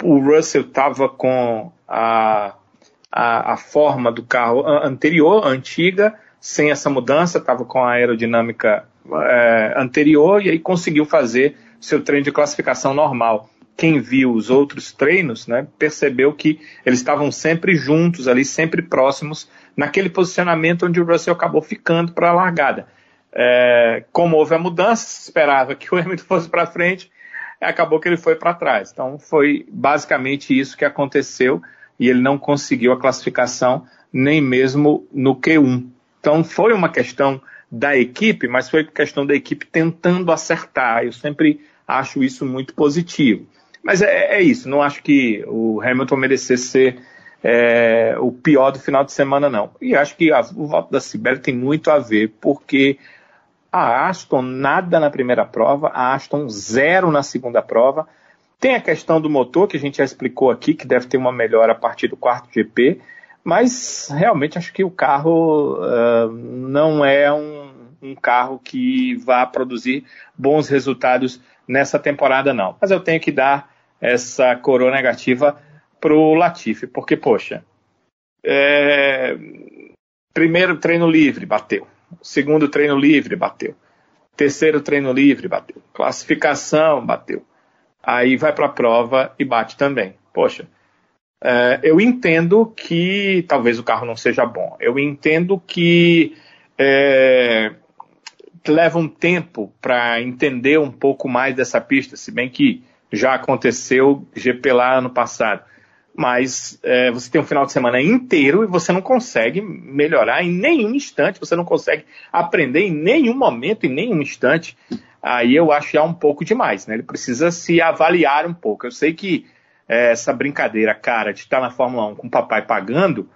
O Russell estava com a, a, a, forma do carro anterior, antiga, sem essa mudança, estava com a aerodinâmica é, anterior e aí conseguiu fazer seu treino de classificação normal. Quem viu os outros treinos, né, percebeu que eles estavam sempre juntos ali, sempre próximos, naquele posicionamento onde o Russell acabou ficando para a largada. É, como houve a mudança, se esperava que o Hamilton fosse para frente, acabou que ele foi para trás. Então foi basicamente isso que aconteceu e ele não conseguiu a classificação nem mesmo no Q1. Então foi uma questão da equipe, mas foi questão da equipe tentando acertar. Eu sempre acho isso muito positivo. Mas é, é isso, não acho que o Hamilton merecesse ser é, o pior do final de semana, não. E acho que a, o voto da Sibeli tem muito a ver, porque a Aston nada na primeira prova, a Aston zero na segunda prova. Tem a questão do motor, que a gente já explicou aqui, que deve ter uma melhora a partir do quarto GP. Mas realmente acho que o carro uh, não é um, um, carro que vá produzir bons resultados nessa temporada, não. Mas eu tenho que dar essa coroa negativa para o Latifi, porque, poxa, é, primeiro treino livre, bateu. Segundo treino livre, bateu. Terceiro treino livre, bateu. Classificação, bateu. Aí vai para a prova e bate também. Poxa, é, eu entendo que talvez o carro não seja bom. Eu entendo que é, leva um tempo para entender um pouco mais dessa pista, se bem que já aconteceu GP lá ano passado. Mas é, você tem um final de semana inteiro e você não consegue melhorar em nenhum instante, você não consegue aprender em nenhum momento, em nenhum instante. Aí eu acho já um pouco demais, né? Ele precisa se avaliar um pouco. Eu sei que é, essa brincadeira, cara, de estar na Fórmula 1 com o papai pagando,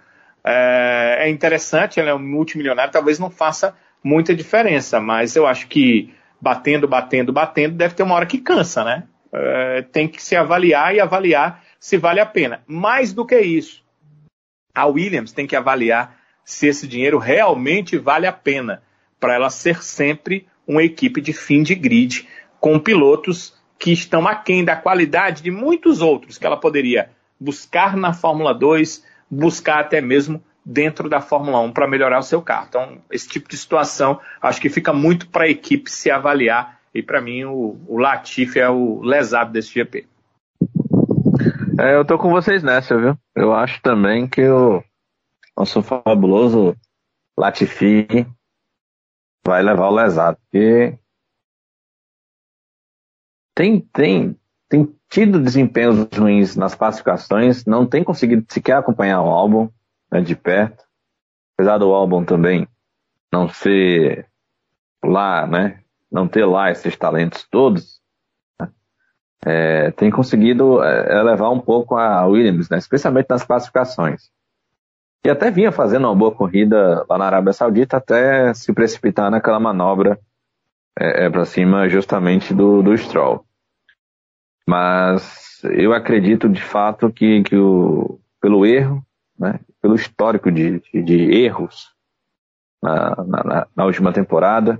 é, é interessante, ele é um multimilionário, talvez não faça muita diferença, mas eu acho que batendo, batendo, batendo, deve ter uma hora que cansa, né? É, tem que se avaliar e avaliar se vale a pena. Mais do que isso, a Williams tem que avaliar se esse dinheiro realmente vale a pena para ela ser sempre uma equipe de fim de grid com pilotos que estão aquém da qualidade de muitos outros que ela poderia buscar na Fórmula 2, buscar até mesmo dentro da Fórmula 1 para melhorar o seu carro. Então, esse tipo de situação acho que fica muito para a equipe se avaliar e para mim o, o Latifi é o lesado desse GP. É, eu tô com vocês nessa, viu? Eu acho também que o nosso fabuloso Latifi vai levar o lesado, porque tem, tem, tem tido desempenhos ruins nas classificações, não tem conseguido sequer acompanhar o álbum né, de perto, apesar do álbum também não ser lá, né, não ter lá esses talentos todos, né, é, tem conseguido é, elevar um pouco a Williams, né, especialmente nas classificações. E até vinha fazendo uma boa corrida lá na Arábia Saudita até se precipitar naquela manobra é, é para cima justamente do, do Stroll. Mas eu acredito de fato que, que o, pelo erro, né, pelo histórico de, de, de erros na, na, na, última temporada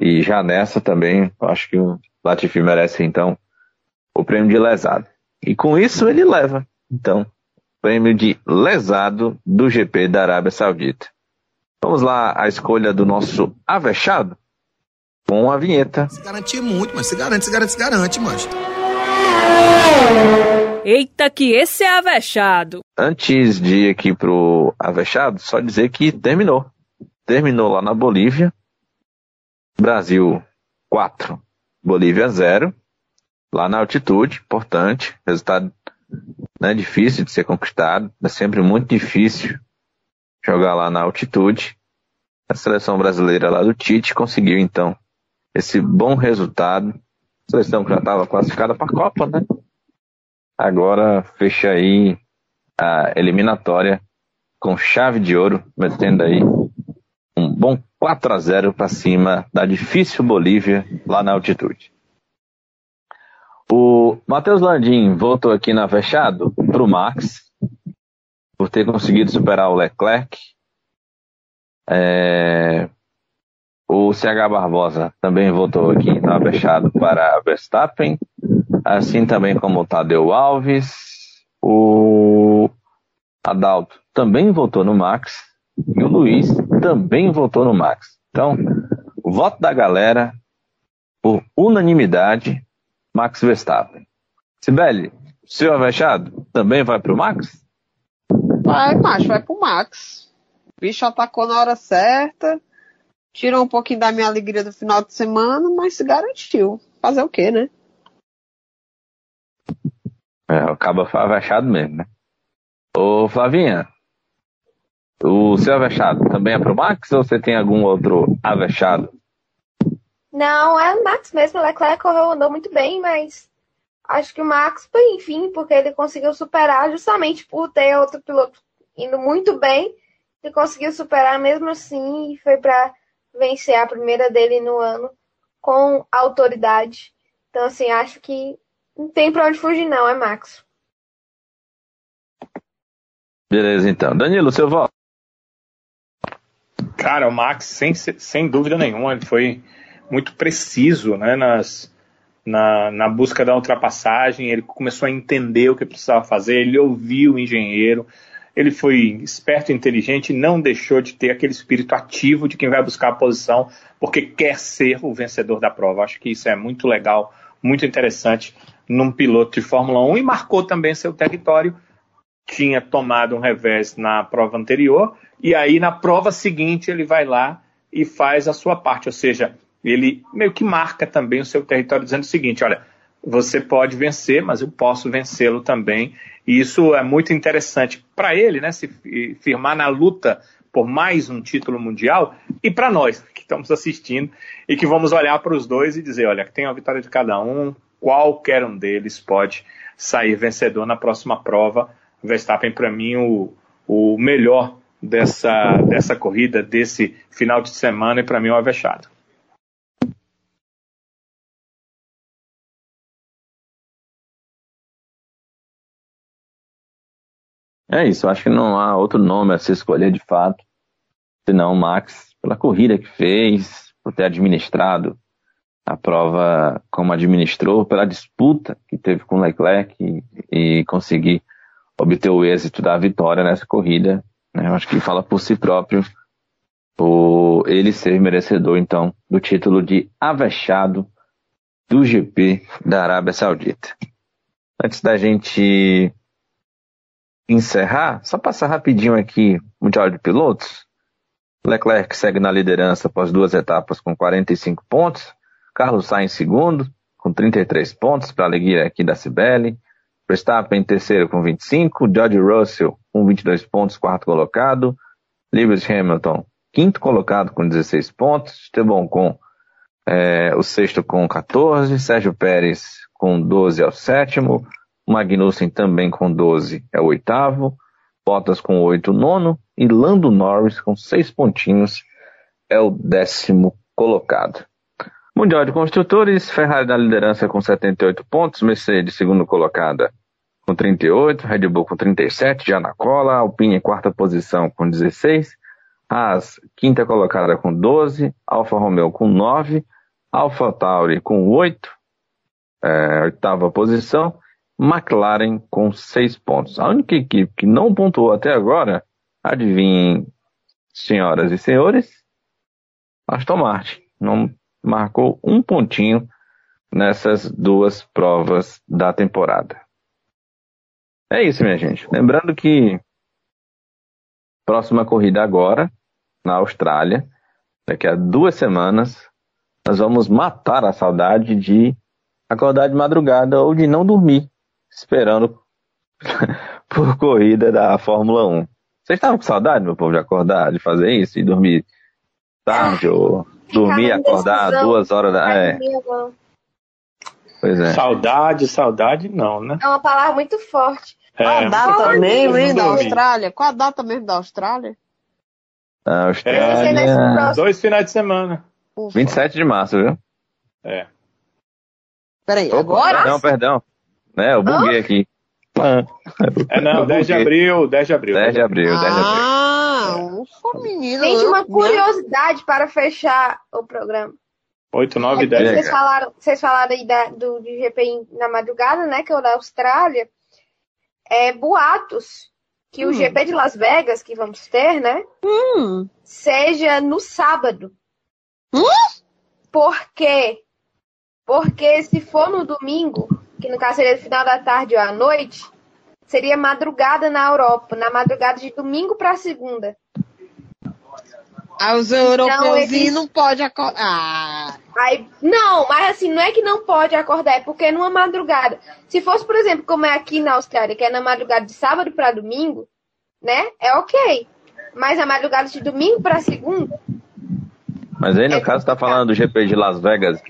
e já nessa também, acho que o Latifi merece então o prêmio de lesado. E com isso ele leva, então, prêmio de lesado do GP da Arábia Saudita. Vamos lá à escolha do nosso avexado com a vinheta. Se garante muito, mas se garante, se garante, se garante, mas. Eita, que esse é avexado. Antes de ir aqui pro avexado, só dizer que terminou. Terminou lá na Bolívia. Brasil 4, Bolívia 0. Lá na altitude, importante. Resultado né, difícil de ser conquistado, é sempre muito difícil jogar lá na altitude. A seleção brasileira lá do Tite conseguiu então esse bom resultado. Seleção que já estava classificada para a Copa, né? Agora fecha aí a eliminatória com chave de ouro, metendo aí um bom 4 a 0 para cima da difícil Bolívia lá na altitude. O Matheus Landim voltou aqui na fechado para o Max, por ter conseguido superar o Leclerc. É... O CH Barbosa também voltou aqui na fechado para Verstappen, assim também como o Tadeu Alves. O Adalto também votou no Max e o Luiz também votou no Max. Então, o voto da galera, por unanimidade, Max Verstappen. Sibeli, seu avexado também vai pro Max? Vai, macho, vai pro Max. O bicho atacou na hora certa, tirou um pouquinho da minha alegria do final de semana, mas se garantiu. Fazer o quê, né? É, acaba avexado mesmo, né? Ô, Flavinha, o seu avexado também é pro Max ou você tem algum outro avexado? Não, é o Max mesmo. O Leclerc correu, andou muito bem, mas acho que o Max foi, enfim, porque ele conseguiu superar justamente por ter outro piloto indo muito bem. Ele conseguiu superar mesmo assim e foi para vencer a primeira dele no ano com autoridade. Então, assim, acho que não tem para onde fugir, não, é Max. Beleza, então. Danilo, seu voto. Cara, o Max, sem, sem dúvida nenhuma, ele foi muito preciso né, nas, na, na busca da ultrapassagem. Ele começou a entender o que precisava fazer, ele ouviu o engenheiro, ele foi esperto inteligente não deixou de ter aquele espírito ativo de quem vai buscar a posição porque quer ser o vencedor da prova. Acho que isso é muito legal, muito interessante num piloto de Fórmula 1 e marcou também seu território. Tinha tomado um revés na prova anterior e aí na prova seguinte ele vai lá e faz a sua parte, ou seja, ele meio que marca também o seu território, dizendo o seguinte: olha, você pode vencer, mas eu posso vencê-lo também. E isso é muito interessante para ele, né? Se firmar na luta por mais um título mundial e para nós que estamos assistindo e que vamos olhar para os dois e dizer, olha, tem a vitória de cada um, qualquer um deles pode sair vencedor na próxima prova. Verstappen para mim o, o melhor dessa dessa corrida, desse final de semana e para mim o avexado. É isso, acho que não há outro nome a se escolher de fato, senão o Max, pela corrida que fez, por ter administrado a prova como administrou, pela disputa que teve com o Leclerc e, e conseguir obter o êxito da vitória nessa corrida. Né? Eu acho que fala por si próprio por ele ser merecedor, então, do título de avexado do GP da Arábia Saudita. Antes da gente encerrar, só passar rapidinho aqui o Mundial de Pilotos. Leclerc segue na liderança após duas etapas com 45 pontos. Carlos Sainz segundo, com 33 pontos, para a alegria aqui da Cibele. Verstappen terceiro com 25. George Russell com 22 pontos, quarto colocado. Lewis Hamilton, quinto colocado com 16 pontos. Esteban com é, o sexto com 14. Sérgio Pérez com 12 é o sétimo. Magnussen também com 12 é o oitavo, Bottas com 8 nono e Lando Norris com 6 pontinhos é o décimo colocado. Mundial de Construtores, Ferrari na liderança com 78 pontos, Mercedes segundo colocada com 38, Red Bull com 37, já na cola, Alpine em quarta posição com 16, Haas quinta colocada com 12, Alfa Romeo com 9, Alfa Tauri com 8, é, oitava posição, McLaren com seis pontos. A única equipe que não pontuou até agora, adivinhem, senhoras e senhores, Aston Martin. Não marcou um pontinho nessas duas provas da temporada. É isso, minha gente. Lembrando que próxima corrida agora, na Austrália, daqui a duas semanas, nós vamos matar a saudade de acordar de madrugada ou de não dormir esperando <laughs> por corrida da Fórmula 1. Vocês estavam com saudade, meu povo, de acordar, de fazer isso e dormir tarde ou dormir e acordar duas horas da. É. Pois é. Saudade, saudade não, né? É uma palavra muito forte. É, Qual a data mesmo da Austrália? Qual a data mesmo da Austrália? A Austrália. É, dois finais de semana. Ufa. 27 de março, viu? É. Peraí, Opa, agora? Não, perdão. Né? Eu buguei aqui. É não, 10 de abril, 10 de abril. 10 de abril, 10 de abril. Ah, ufa, menino. Tem uma curiosidade para fechar o programa. 8, 9, é 10. Vocês falaram, vocês falaram aí da, do, do GP na madrugada, né? Que é o da Austrália. É boatos que hum. o GP de Las Vegas, que vamos ter, né? Hum. Seja no sábado. Hum? Por quê? Porque se for no domingo, que no caso seria no final da tarde ou à noite, seria madrugada na Europa, na madrugada de domingo para segunda. Ah, os europeus então, eles... não pode acordar. Ah. Aí, não, mas assim, não é que não pode acordar, é porque é numa madrugada. Se fosse, por exemplo, como é aqui na Austrália, que é na madrugada de sábado para domingo, né? É ok. Mas a madrugada de domingo para segunda, mas aí, no é caso, tá falando do GP de Las Vegas,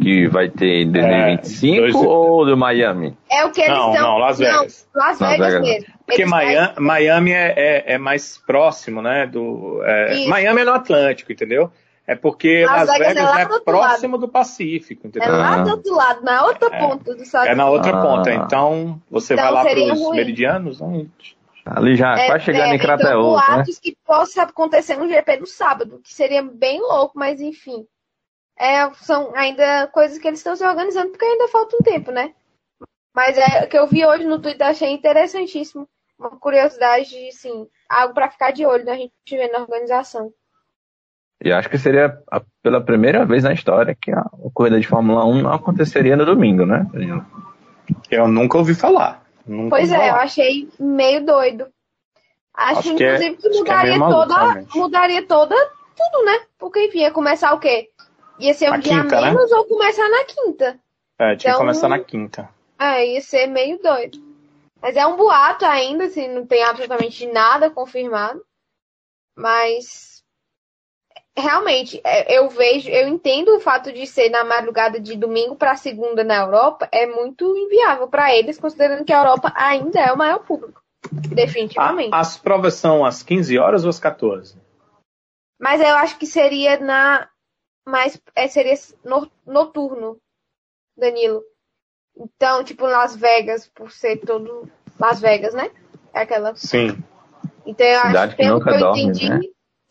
que vai ter em 2025 é, dois... ou do Miami? É o que eles não, estão... Não, Las Vegas. Não, Las, Las Vegas, Vegas, mesmo. Porque Miami, Miami é, é, é, mais próximo, né? Do, é, Miami é no Atlântico, entendeu? É porque Las, Las Vegas, Vegas é, próximo lado. do Pacífico, entendeu? É lá do outro lado, na outra ponta do Estado É na outra ah. ponta, então você então, vai lá para os meridianos, né? Ali já, é, quase chegando é, em Crateus, então, né? que possa acontecer no GP no sábado, que seria bem louco, mas enfim. É, são ainda coisas que eles estão se organizando, porque ainda falta um tempo, né? Mas é o que eu vi hoje no Twitter, achei interessantíssimo. Uma curiosidade, assim, algo para ficar de olho, né? A gente vê na organização. E acho que seria a, pela primeira vez na história que a corrida de Fórmula 1 não aconteceria no domingo, né? Eu nunca ouvi falar. Nunca pois é, eu achei meio doido. Acho, acho inclusive, que, é, que mudaria que é toda. Maluco, mudaria toda tudo, né? Porque, enfim, ia começar o quê? Ia ser um dia quinta, né? menos né? ou começar na quinta. É, tinha então, que começar na quinta. É, ia ser meio doido. Mas é um boato ainda, assim, não tem absolutamente nada confirmado. Mas realmente, é, eu vejo, eu entendo o fato de ser na madrugada de domingo para segunda na Europa, é muito inviável para eles, considerando que a Europa ainda é o maior público. Definitivamente. as provas são às 15 horas ou às 14? Mas eu acho que seria na mais é, seria no, noturno, Danilo. Então, tipo Las Vegas, por ser todo Las Vegas, né? É aquela. Sim. Então eu Cidade acho que pelo que eu dorme, entendi, né?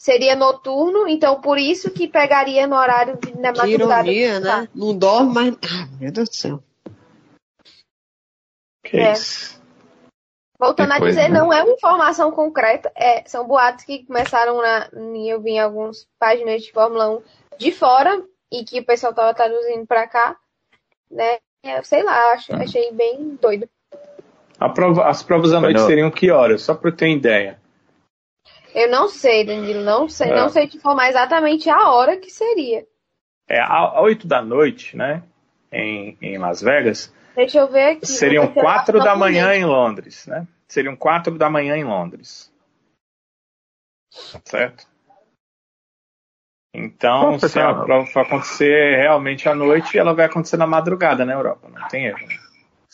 Seria noturno, então por isso que pegaria no horário de, na madrugada. Que ironia, né? Não dorme, mas. Ah, meu Deus do céu. Que é. isso. Voltando a dizer, né? não é uma informação concreta, é, são boatos que começaram na. Eu vi em algumas páginas de Fórmula 1 de fora e que o pessoal estava traduzindo para cá, né? Eu sei lá, acho, achei bem doido. Prova, as provas à noite seriam que horas? Só para eu ter ideia. Eu não sei, Danilo, não sei, é. não sei te informar exatamente a hora que seria. É, às 8 da noite, né? Em, em Las Vegas. Deixa eu ver aqui. Seriam 4 da manhã em Londres, né? Seriam 4 da manhã em Londres. Certo? Então, se a prova for acontecer realmente à noite, ela vai acontecer na madrugada na Europa, não tem erro. Né?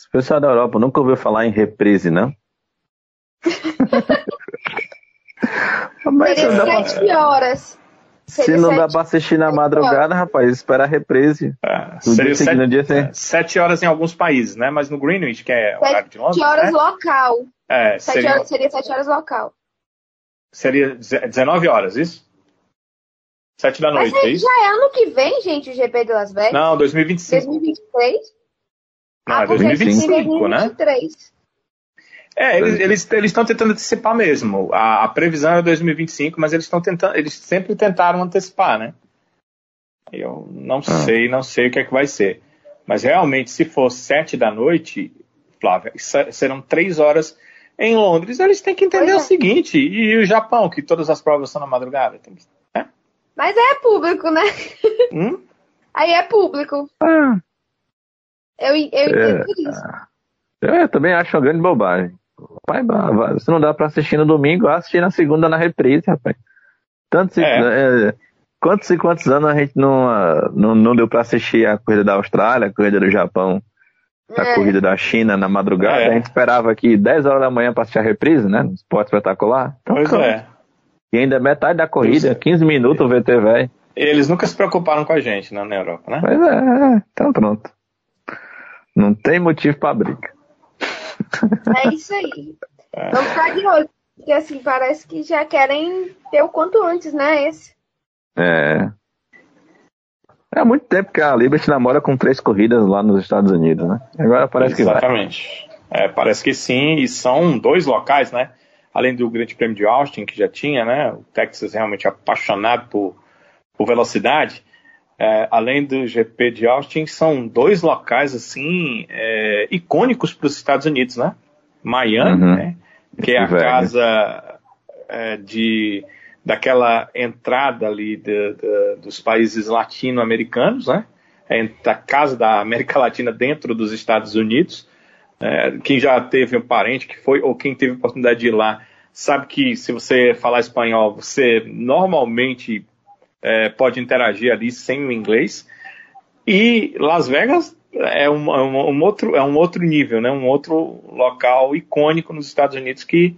O pessoal da Europa nunca ouviu falar em reprise, não? <laughs> Mas Seria sete horas. Se não dá para assistir na madrugada, rapaz, espera a reprise. É, seria sete, dia é, sete, horas em alguns países, né? Mas no Greenwich, que é o horário de Londres. Sete horas né? local. É, sete seria, horas, seria sete horas local. Seria 19 horas, isso? Sete da noite, Mas é isso? já é ano que vem, gente, o GP de Las Vegas? Não, 2025. 2023? Não, ah, é 2025, 2023. né? É, eles estão tentando antecipar mesmo. A, a, previsão é 2025, mas eles estão tentando, eles sempre tentaram antecipar, né? Eu não ah. sei, não sei o que é que vai ser. Mas realmente, se for sete da noite, Flávia, serão três horas em Londres. Eles têm que entender é. o seguinte: e o Japão, que todas as provas são na madrugada? Tem que, né? Mas é público, né? <laughs> Hum? Aí é público. Ah. Eu, eu entendo é. isso. Eu também acho uma grande bobagem. Pai, se não dá pra assistir no domingo, assistir na segunda na reprise, rapaz. Tanto se, é. É, quantos e quantos anos a gente não, não, não deu pra assistir a corrida da Austrália, a corrida do Japão, a é. corrida da China na madrugada? É. A gente esperava aqui 10 horas da manhã pra assistir a reprise, né? No esporte espetacular. Então, pois é. E ainda metade da corrida, 15 minutos o VT velho. Eles nunca se preocuparam com a gente né, na Europa, né? Pois é, então pronto. Não tem motivo pra briga. É isso aí. Vamos ficar de olho. Porque assim, parece que já querem ter o quanto antes, né? Esse. É. É há muito tempo que a Liberty namora com três corridas lá nos Estados Unidos, né? Agora parece Exatamente. que vai. É, parece que sim, e são dois locais, né? Além do Grande Prêmio de Austin, que já tinha, né? O Texas realmente apaixonado por, por velocidade é, além do GP de Austin, são dois locais assim é, icônicos para os Estados Unidos, né? Miami, uhum. né? Que é a casa é, de daquela entrada ali de, de, dos países latino-americanos, né? É a casa da América Latina dentro dos Estados Unidos. É, quem já teve um parente que foi ou quem teve a oportunidade de ir lá sabe que se você falar espanhol, você normalmente é, pode interagir ali sem o inglês. E Las Vegas é um, é um, um, outro, é um outro nível, né? um outro local icônico nos Estados Unidos que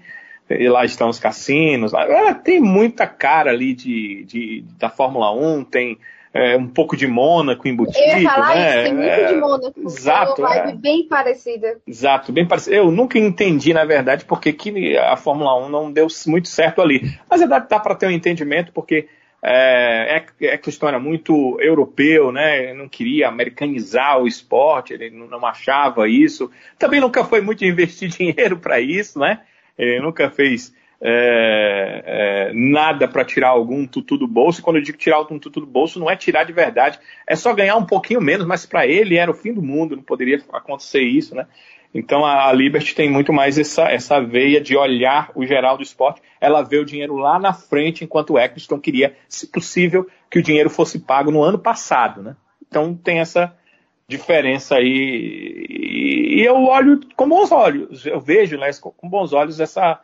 lá estão os cassinos. É, tem muita cara ali de, de da Fórmula 1, tem é, um pouco de Mônaco embutido. Eu ia falar né? isso, tem muito é, de Mônaco. Exato. É uma vibe bem parecida. Exato, bem parecida. Eu nunca entendi, na verdade, porque que a Fórmula 1 não deu muito certo ali. Mas é dá, dá para ter um entendimento, porque é, é, é questão muito europeu, né? Ele não queria americanizar o esporte, ele não achava isso. Também nunca foi muito investir <laughs> dinheiro para isso, né? Ele nunca fez é, é, nada para tirar algum tutu do bolso. E quando eu digo tirar um tutu do bolso, não é tirar de verdade, é só ganhar um pouquinho menos, mas para ele era o fim do mundo, não poderia acontecer isso, né? Então a Liberty tem muito mais essa, essa veia de olhar o geral do esporte. Ela vê o dinheiro lá na frente, enquanto o Eccleston queria, se possível, que o dinheiro fosse pago no ano passado. Né? Então tem essa diferença aí. E eu olho com bons olhos, eu vejo né, com bons olhos essa,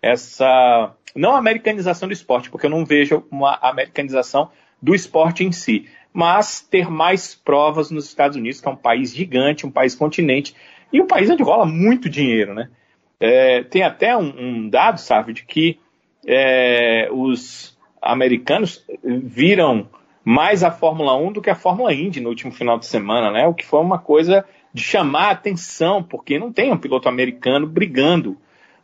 essa. Não americanização do esporte, porque eu não vejo uma americanização do esporte em si, mas ter mais provas nos Estados Unidos, que é um país gigante, um país continente, e um país onde rola muito dinheiro, né? É, tem até um, um, dado, sabe, de que é, os americanos viram mais a Fórmula 1 do que a Fórmula Indy no último final de semana, né? O que foi uma coisa de chamar atenção, porque não tem um piloto americano brigando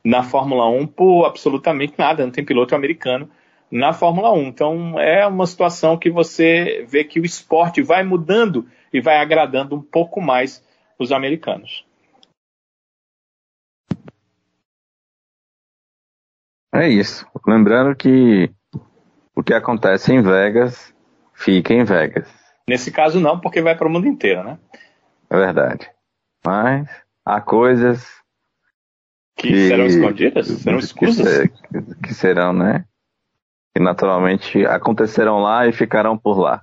na Fórmula 1 por absolutamente nada, não tem piloto americano na Fórmula 1. Então é uma situação que você vê que o esporte vai mudando e vai agradando um pouco mais os americanos. É isso. Lembrando que o que acontece em Vegas fica em Vegas. Nesse caso não, porque vai para o mundo inteiro, né? É verdade. Mas há coisas Que, que serão escondidas? Serão escusas? Que, que, serão, né? Que naturalmente acontecerão lá e ficarão por lá.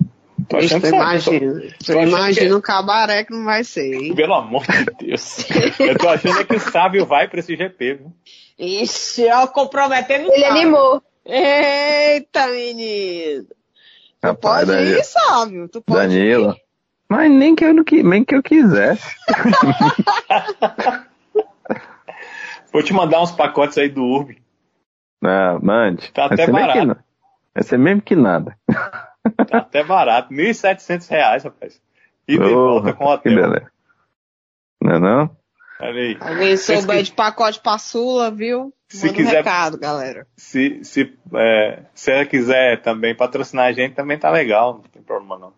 Tô achando Isso, imagina. Tô, imagina que... um cabaré que não vai ser, hein? Pelo amor de Deus. eu tô achando é que o sábio vai pra esse GP, viu? Ixi, ó, comprometendo Ele animou. Eita, menino. Tu Rapaz, pode Danilo. ir, sábio. Tu pode Danilo. Ir. Mas nem que eu, não, nem que eu quisesse. <laughs> Vou te mandar uns pacotes aí do Urb. Não, mande. Tá até barato. Vai ser mesmo que nada. Tá até barato. 1.700 reais, rapaz. E de volta com o hotel. Que beleza. Não é não? Aí. Alguém souber de pacote pra Sula, viu? Se Manda quiser, um recado, galera. Se, se, é, se ela quiser também patrocinar a gente, também tá legal. Não tem problema não.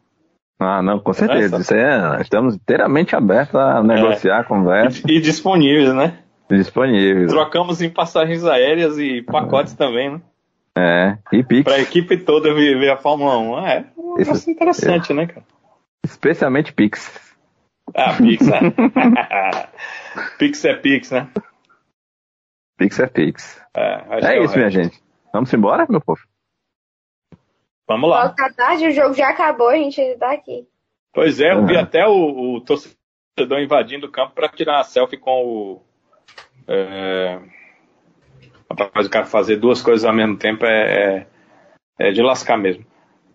Ah, não, com certeza. Isso é, estamos inteiramente abertos a negociar, é. conversa. E, e disponíveis, né? Disponíveis. Trocamos em passagens aéreas e pacotes é. também, né? É, e Pix. Pra equipe toda ver a Fórmula 1. É, um Isso, interessante, é. né, cara? Especialmente Pix. Ah, Pix, né? <laughs> Pix é Pix, né? Pix é Pix. É, é isso, minha gente. Vamos embora, meu povo? Vamos lá. Boa tarde, o jogo já acabou, a gente ainda tá aqui. Pois é, eu vi até o, o torcedor invadindo o campo para tirar uma selfie com o. É... Rapaz, o cara fazer duas coisas ao mesmo tempo é, é, é de lascar mesmo.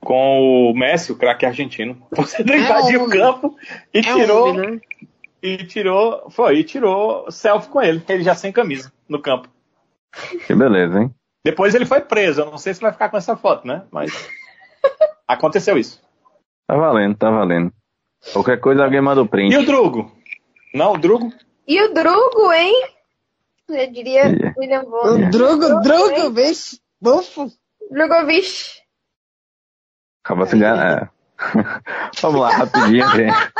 Com o Messi, o craque argentino. <laughs> O torcedor é invadiu o campo e é tirou. Homem, né? E tirou. Foi, e tirou selfie com ele, ele já sem camisa no campo. Que beleza, hein? Depois ele foi preso. Eu não sei se vai ficar com essa foto, né? Mas. <laughs> Aconteceu isso. Tá valendo, tá valendo. Qualquer coisa alguém manda o print. E o Drugo? Não, o Drugo? E o Drugo, hein? Eu diria yeah. William Bonner. O Drugo, Drugo, vixe. Bufo. Drugovic. Acabou se enganar. <laughs> vamos lá, rapidinho, gente.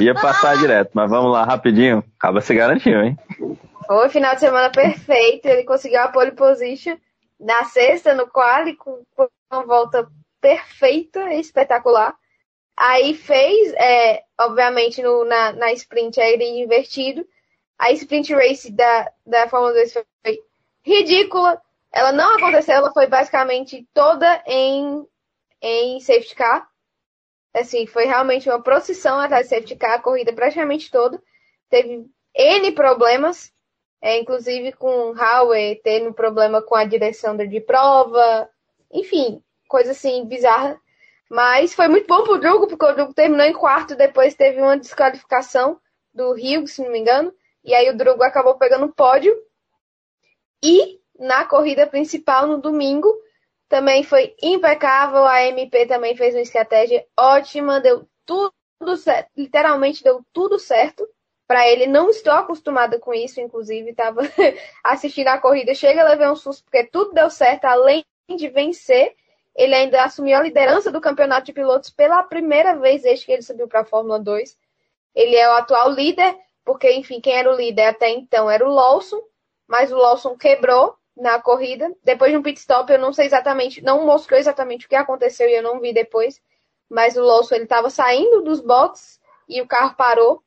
Ia passar direto, mas vamos lá, rapidinho. Acaba se garantiu, hein? Foi final de semana perfeito. Ele conseguiu a pole position na sexta, no quali, com uma volta perfeita, espetacular. Aí fez, é, obviamente, no, na, na sprint aéreo invertido. A sprint race da, da Fórmula 2 foi ridícula. Ela não aconteceu, ela foi basicamente toda em, em safety car. Assim, foi realmente uma procissão atrás de safety car, a corrida praticamente toda. Teve N problemas, é, inclusive com o Howe tendo problema com a direção de prova. Enfim, coisa assim bizarra. Mas foi muito bom pro Drugo, porque o Drugo terminou em quarto, depois teve uma desqualificação do Rio, se não me engano. E aí o Drugo acabou pegando o pódio. E na corrida principal, no domingo, também foi impecável. A MP também fez uma estratégia ótima, deu tudo certo, literalmente deu tudo certo para ele. Não estou acostumada com isso, inclusive, estava <laughs> assistindo a corrida, chega a levar um susto, porque tudo deu certo, além de vencer ele ainda assumiu a liderança do campeonato de pilotos pela primeira vez desde que ele subiu para a Fórmula 2. Ele é o atual líder, porque, enfim, quem era o líder até então era o Lawson, mas o Lawson quebrou na corrida. Depois de um pit stop, eu não sei exatamente, não mostrou exatamente o que aconteceu e eu não vi depois, mas o Lawson ele estava saindo dos boxes e o carro parou.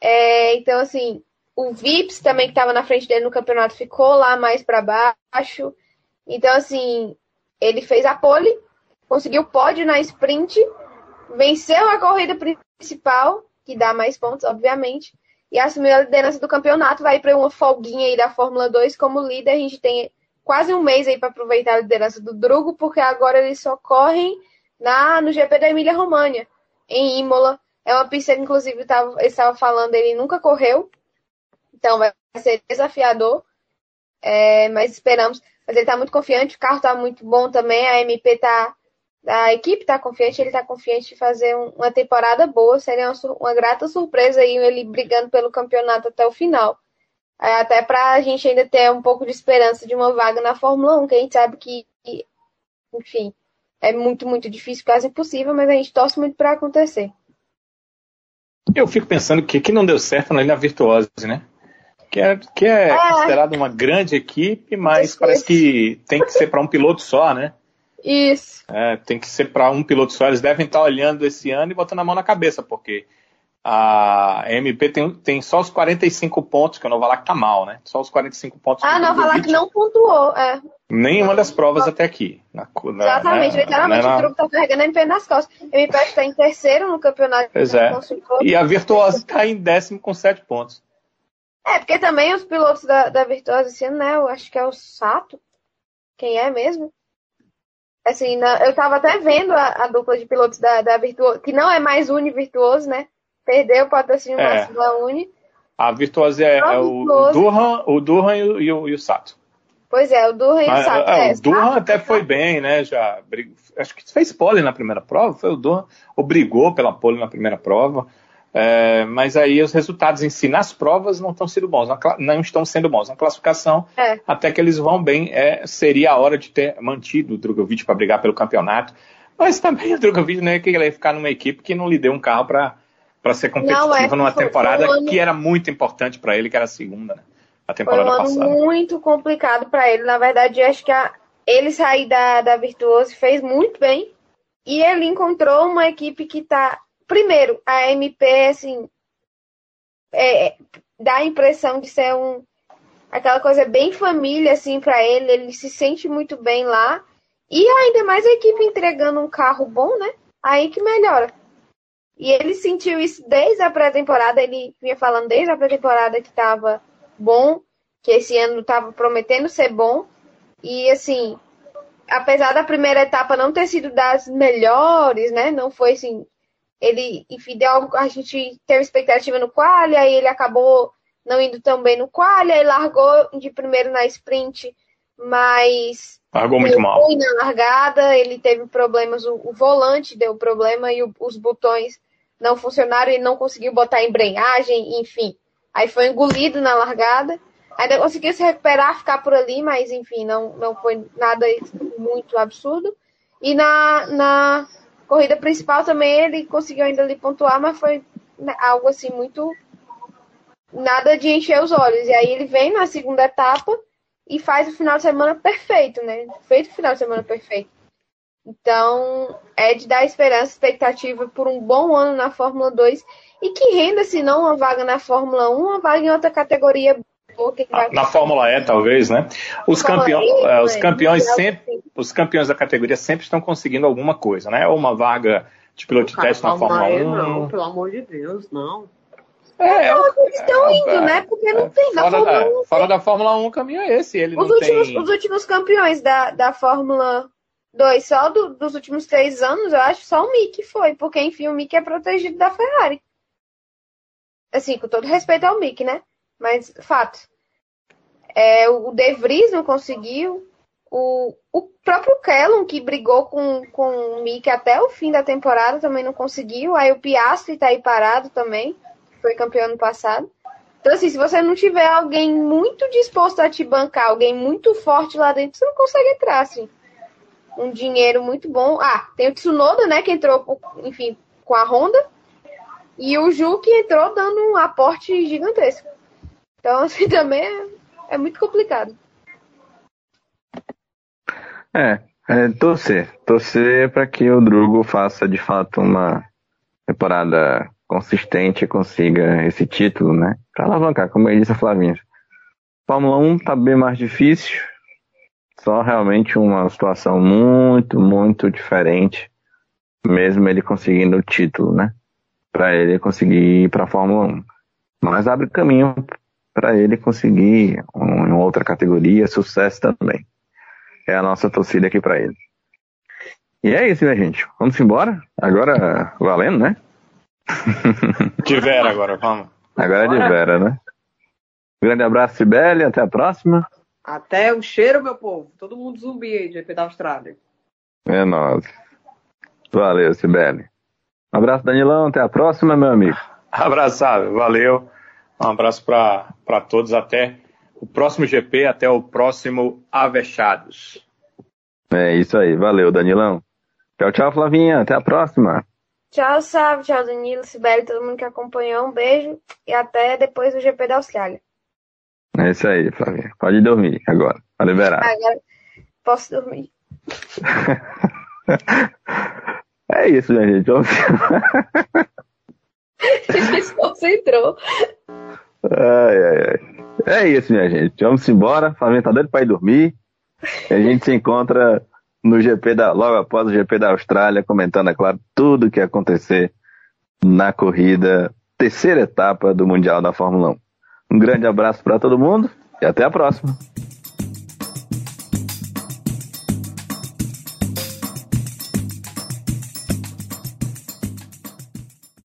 É, então, assim, o Vips também que estava na frente dele no campeonato ficou lá mais para baixo. Então, assim, ele fez a pole, conseguiu pódio na sprint, venceu a corrida principal, que dá mais pontos, obviamente, e assumiu a liderança do campeonato. Vai para uma folguinha aí da Fórmula 2 como líder. A gente tem quase um mês aí para aproveitar a liderança do Drugo, porque agora eles só correm na, no GP da Emília România, em Imola. É uma pista que, inclusive, tava, ele estava falando, ele nunca correu, então vai ser desafiador, é, mas esperamos mas ele tá muito confiante, o carro tá muito bom também, a MP tá. A equipe tá confiante, ele tá confiante de fazer um, uma temporada boa. Seria uma, uma, grata surpresa aí ele brigando pelo campeonato até o final. É, até pra gente ainda ter um pouco de esperança de uma vaga na Fórmula 1, que a gente sabe que, enfim, é muito, muito difícil, quase impossível, mas a gente torce muito para acontecer. Eu fico pensando que que não deu certo na linha virtuosa, né? que é, que é ah. considerada uma grande equipe, mas parece que tem que ser para um piloto só, né? Isso. É, tem que ser para um piloto só. Eles devem estar olhando esse ano e botando a mão na cabeça, porque A MP tem, tem só os 45 pontos, que o Novalac tá mal, né? Só os 45 pontos. Ah, Novalac não pontuou, é. Nenhuma das provas até aqui. Na, na, Exatamente, né, literalmente, na, o truque tá carregando a MP nas costas. A MP está em terceiro no campeonato. Pois é. E a Virtuosa está em décimo com sete pontos. É, porque também os pilotos da, da Virtuosa esse ano, né? Eu acho que é o Sato. Quem é mesmo? Assim, eu tava até vendo a, a, dupla de pilotos da, da Virtuoso, que não é mais Uni Virtuoso, né? Perdeu o patrocínio é. máximo da Uni. A Virtuosa é, é o, o Durham, o Durham e o, e o, e o Sato. Pois é, o Durham e o Sato. É, é, o Durham até foi bem, né? Já acho que fez pole na primeira prova, foi o Durham, obrigou pela pole na primeira prova. É, mas aí os resultados em si nas provas não estão sendo bons, não estão sendo bons. Na classificação, é. até que eles vão bem, é, seria a hora de ter mantido o Drogovic para brigar pelo campeonato. Mas também o Drogovic não é que ele ia ficar numa equipe que não lhe deu um carro para ser competitivo não, é, numa temporada um ano... que era muito importante para ele, que era a segunda, né? A temporada foi um passada. ano muito complicado para ele. Na verdade, acho que a, ele sair da, da Virtuoso fez muito bem. E ele encontrou uma equipe que está Primeiro, a MP, assim, é, dá a impressão de ser um aquela coisa bem família, assim, para ele. Ele se sente muito bem lá. E ainda mais a equipe entregando um carro bom, né? Aí que melhora. E ele sentiu isso desde a pré-temporada. Ele vinha falando desde a pré-temporada que estava bom, que esse ano estava prometendo ser bom. E assim, apesar da primeira etapa não ter sido das melhores, né? Não foi assim ele, enfim, deu algo, a gente teve expectativa no quali, aí ele acabou não indo tão bem no quali, aí largou de primeiro na sprint, mas largou muito mal. na largada, ele teve problemas, o, o volante deu problema e o, os botões não funcionaram, ele não conseguiu botar embreagem, enfim. Aí foi engolido na largada. Ainda conseguiu se recuperar, ficar por ali, mas enfim, não, não foi nada muito absurdo. E na, na corrida principal também ele conseguiu ainda ali pontuar, mas foi né, algo assim muito nada de encher os olhos. E aí ele vem na segunda etapa e faz o final de semana perfeito, né? Feito o final de semana perfeito. Então, é de dar esperança, expectativa por um bom ano na Fórmula 2 e que renda, se não uma vaga na Fórmula 1, uma vaga em outra categoria na Fórmula E, talvez, né? Os, campeão, e, é, os campeões sempre, os campeões da categoria sempre estão conseguindo alguma coisa, né? Ou uma vaga de piloto de teste na Fórmula 1. Não, pelo amor de Deus, não. É, é, eles estão é, indo, né? Porque não tem da Fórmula da, 1. Fora da Fórmula 1 o caminho é esse. Ele os, últimos, tem... os últimos campeões da, da Fórmula 2, só do, dos últimos três anos, eu acho, só o Mick foi. Porque, enfim, o Mick é protegido da Ferrari. Assim, com todo respeito ao Mick, né? Mas, fato. É, o De Vries não conseguiu. O, o próprio Kellum, que brigou com, com o Mick até o fim da temporada, também não conseguiu. Aí o Piastri tá aí parado também, foi campeão ano passado. Então, assim, se você não tiver alguém muito disposto a te bancar, alguém muito forte lá dentro, você não consegue entrar, assim. Um dinheiro muito bom. Ah, tem o Tsunoda, né, que entrou, enfim, com a Honda. E o Ju que entrou dando um aporte gigantesco. Então, <laughs> assim, também é é muito complicado. É, é torcer. Torcer para que o Drugo faça de fato uma temporada consistente e consiga esse título, né? Para alavancar, como ele disse a Flavinha. Fórmula 1 tá bem mais difícil. Só realmente uma situação muito, muito diferente. Mesmo ele conseguindo o título, né? Para ele conseguir ir para a Fórmula 1. Mas abre caminho para ele conseguir um, em outra categoria sucesso também. É a nossa torcida aqui para ele. E é isso, minha gente. Vamos embora? Agora valendo, né? <laughs> De Vera agora, vamos. Agora é de Vera, né? Grande abraço, Sibeli. Até a próxima. Até o cheiro, meu povo. Todo mundo zumbi aí, GP da Austrália. É nóis. Valeu, Sibeli. Um abraço, Danilão. Até a próxima, meu amigo. Abraçado. Valeu. Um abraço para todos. Até o próximo GP, até o próximo Avechados. É isso aí. Valeu, Danilão. Tchau, tchau, Flavinha. Até a próxima. Tchau, Sábio. Tchau, Danilo, Sibeli, todo mundo que acompanhou. Um beijo e até depois do GP da Austrália. É isso aí, Flavinha. Pode dormir agora. Tá liberar. Agora posso dormir. <laughs> é isso, minha gente. desconcentrou. <laughs> <laughs> Ai, ai, ai. É isso, minha gente. Vamos embora. Flamengo tá doido pra ir dormir. A gente se encontra no GP da, logo após o GP da Austrália, comentando, é claro, tudo que acontecer na corrida, terceira etapa do Mundial da Fórmula 1. Um grande abraço para todo mundo e até a próxima.